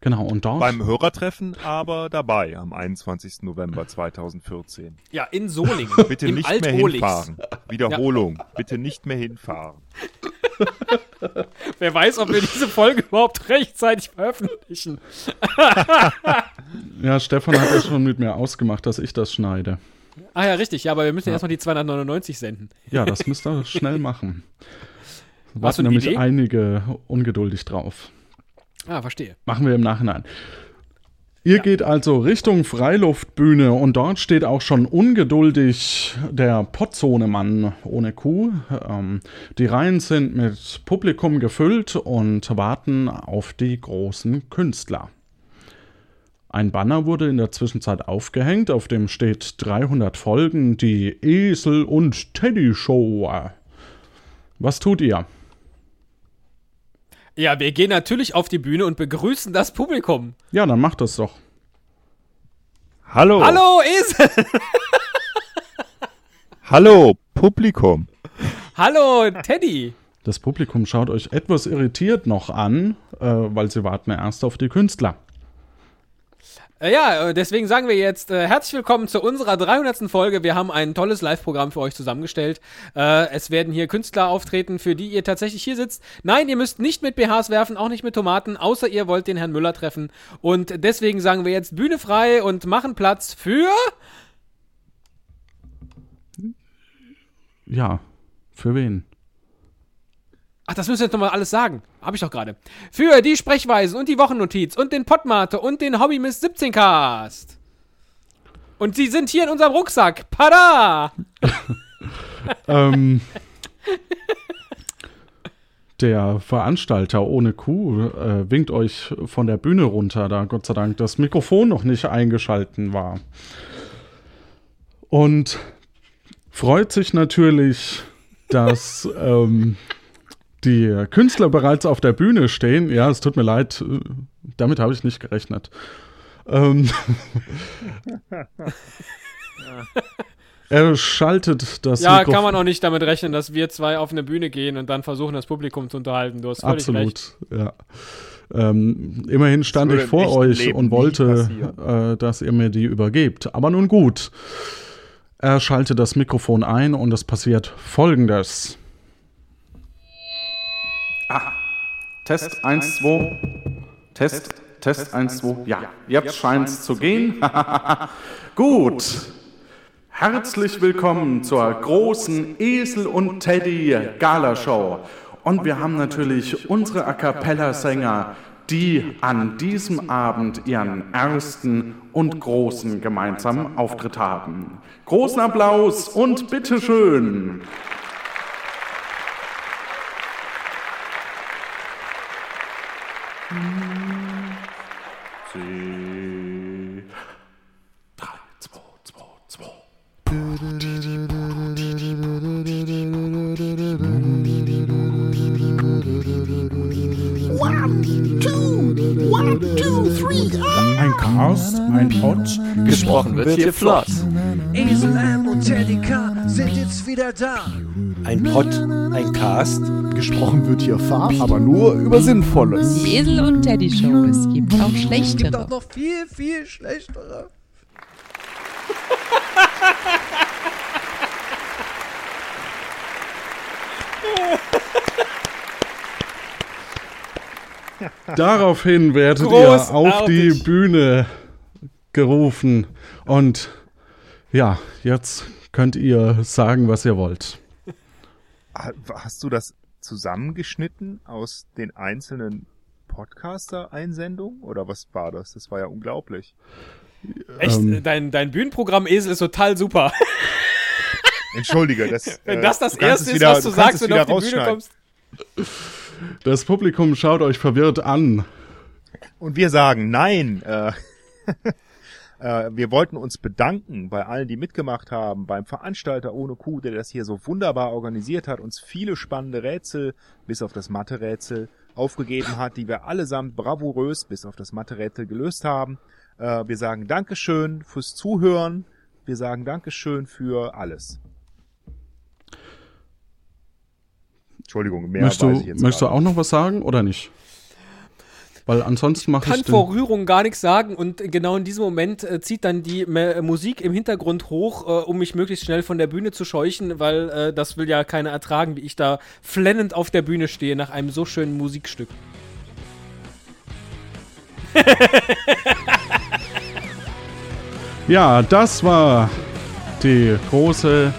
S1: Genau, und dort.
S2: Beim Hörertreffen aber dabei am 21. November 2014.
S3: Ja, in Solingen.
S2: Bitte
S3: im
S2: nicht mehr hinfahren. Wiederholung. Bitte nicht mehr hinfahren.
S3: Wer weiß, ob wir diese Folge überhaupt rechtzeitig veröffentlichen.
S1: Ja, Stefan hat ja schon mit mir ausgemacht, dass ich das schneide.
S3: Ah ja, richtig. Ja, aber wir müssen
S1: Ja.
S3: erstmal die 299 senden.
S1: Ja, das müsst ihr schnell machen. Da warten nämlich
S3: Idee?
S1: einige ungeduldig drauf.
S3: Ah, verstehe.
S1: Machen wir im Nachhinein. Ihr geht also Richtung Freiluftbühne und dort steht auch schon ungeduldig der Potzonemann ohne Kuh. Ähm, die Reihen sind mit Publikum gefüllt und warten auf die großen Künstler. Ein Banner wurde in der Zwischenzeit aufgehängt, auf dem steht 300 Folgen, die Esel und Teddy Show. Was tut ihr?
S3: Ja, wir gehen natürlich auf die Bühne und begrüßen das Publikum.
S1: Ja, dann macht das doch.
S2: Hallo.
S3: Hallo, Esel!
S2: Hallo, Publikum.
S3: Hallo, Teddy!
S1: Das Publikum schaut euch etwas irritiert noch an, äh, weil sie warten erst auf die Künstler.
S3: Äh, ja, äh, deswegen sagen wir jetzt äh, herzlich willkommen zu unserer 300. Folge. Wir haben ein tolles Live-Programm für euch zusammengestellt. Äh, es werden hier Künstler auftreten, für die ihr tatsächlich hier sitzt. Nein, ihr müsst nicht mit BHs werfen, auch nicht mit Tomaten, außer ihr wollt den Herrn Müller treffen. Und deswegen sagen wir jetzt Bühne frei und machen Platz für...
S1: Ja, für wen?
S3: Ach, das müssen wir jetzt nochmal alles sagen. Hab ich doch gerade. Für die Sprechweisen und die Wochennotiz und den Podmate und den Hobby Miss 17 Cast. Und sie sind hier in unserem Rucksack. Pada!
S1: ähm, der Veranstalter ohne Kuh äh, winkt euch von der Bühne runter, da Gott sei Dank das Mikrofon noch nicht eingeschalten war. Und freut sich natürlich, dass ähm, die Künstler bereits auf der Bühne stehen. Ja, es tut mir leid, äh, damit habe ich nicht gerechnet. Ähm, er schaltet das
S3: ja,
S1: Mikrofon.
S3: kann man auch nicht damit rechnen, dass wir zwei auf eine Bühne gehen und dann versuchen, das Publikum zu unterhalten. Du hast völlig recht.
S1: Absolut, ja. Ähm, immerhin stand ich vor euch
S3: Leben
S1: und wollte, äh, dass ihr mir die übergebt. Aber nun gut. Er schaltet das Mikrofon ein und es passiert folgendes. Test 1, 2. Test, Test 1, 2. Ja, jetzt scheint es zu gehen. Gut. Herzlich willkommen zur großen Esel und Teddy Galashow. Und wir haben natürlich unsere A cappella-Sänger, die an diesem Abend ihren ersten und großen gemeinsamen Auftritt haben. Großen Applaus und bitteschön. Sie. Ein Cast, ein Pod.
S20: Gesprochen wird hier flott.
S21: Esel M und Teddy K sind jetzt wieder da. Ein Pod, ein Cast.
S27: Gesprochen wird hier Farb, aber nur über Sinnvolles.
S30: Die Esel und Teddy Show. Es gibt auch
S21: Es gibt
S30: schlechtere.
S21: auch noch viel, viel schlechtere.
S1: Daraufhin werdet ihr
S3: Großartig.
S1: auf die Bühne gerufen. Und ja, jetzt könnt ihr sagen, was ihr wollt.
S2: Ha- Hast du das zusammengeschnitten aus den einzelnen Podcaster-Einsendungen? Oder was war das? Das war ja unglaublich.
S3: Echt,
S1: Ähm.
S3: dein, dein Bühnenprogramm Esel ist total super.
S2: Entschuldige, das,
S3: Wenn
S2: äh,
S3: das das
S2: kannst
S3: Erste ist,
S2: wieder-
S3: was du
S2: du
S3: sagst, wenn du auf die Bühne kommst.
S1: Das Publikum schaut euch verwirrt an.
S2: Und wir sagen nein. Äh, äh, wir wollten uns bedanken bei allen, die mitgemacht haben, beim Veranstalter ohne Kuh, der das hier so wunderbar organisiert hat, uns viele spannende Rätsel, bis auf das Mathe-Rätsel, aufgegeben hat, die wir allesamt bravourös bis auf das Mathe-Rätsel gelöst haben. Äh, wir sagen Dankeschön fürs Zuhören. Wir sagen Dankeschön für alles. Entschuldigung, mehr
S1: möchtest
S2: weiß
S1: du,
S2: ich jetzt
S1: möchtest du auch noch was sagen oder nicht? Weil ansonsten mache
S3: kann
S1: ich
S3: vor Rührung gar nichts sagen und genau in diesem Moment äh, zieht dann die äh, Musik im Hintergrund hoch, äh, um mich möglichst schnell von der Bühne zu scheuchen, weil äh, das will ja keiner ertragen, wie ich da flennend auf der Bühne stehe nach einem so schönen Musikstück.
S1: Ja, das war die große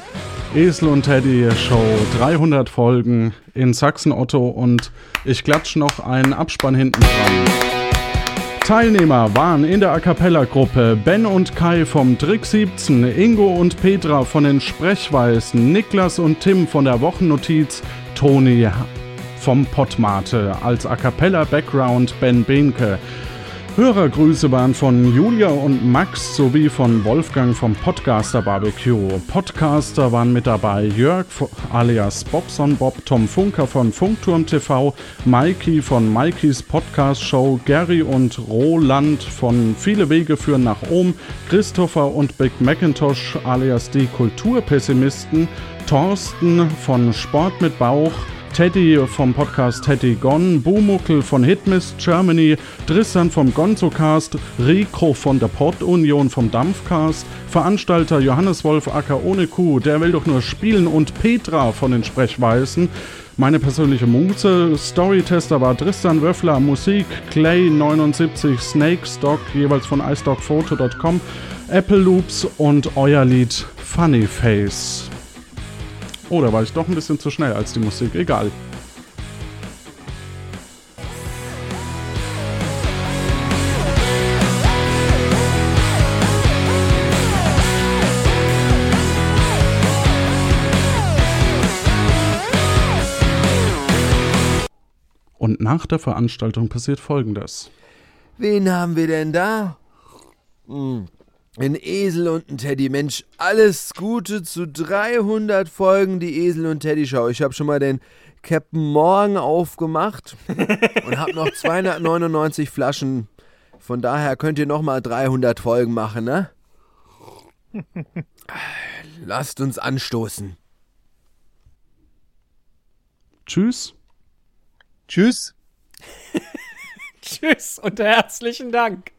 S1: Esel und Teddy Show. 300 Folgen in Sachsen Otto und ich klatsch noch einen Abspann hinten dran. Teilnehmer waren in der A Cappella Gruppe Ben und Kai vom Trick 17, Ingo und Petra von den Sprechweisen, Niklas und Tim von der Wochennotiz, Toni vom Pottmate als A Cappella Background Ben Behnke. Hörergrüße waren von Julia und Max sowie von Wolfgang vom Podcaster Barbecue. Podcaster waren mit dabei Jörg alias Bobson Bob, Tom Funker von Funkturm TV, Mikey von Mikeys Podcast Show, Gary und Roland von Viele Wege führen nach Ohm, Christopher und Big Macintosh alias die Kulturpessimisten, Thorsten von Sport mit Bauch, Teddy vom Podcast Teddy Gone, Bumuckel von Hitmist Germany, Tristan vom Gonzocast, Rico von der Port-Union vom Dampfcast, Veranstalter Johannes Wolf Acker ohne Kuh, der will doch nur spielen und Petra von den Sprechweisen. Meine persönliche Muse, Storytester war Tristan Wöffler, Musik, Clay79, Snake Stock, jeweils von iStockphoto.com, Apple Loops und euer Lied Funny Face. Oder war ich doch ein bisschen zu schnell als die Musik? Egal. Und nach der Veranstaltung passiert folgendes.
S31: Wen haben wir denn da? Hm. Ein Esel und ein Teddy. Mensch, alles Gute zu 300 Folgen die Esel und Teddy Show. Ich habe schon mal den Captain Morgan aufgemacht und habe noch 299 Flaschen. Von daher könnt ihr noch mal 300 Folgen machen, ne? Lasst uns anstoßen.
S1: Tschüss.
S2: Tschüss.
S3: Tschüss und herzlichen Dank.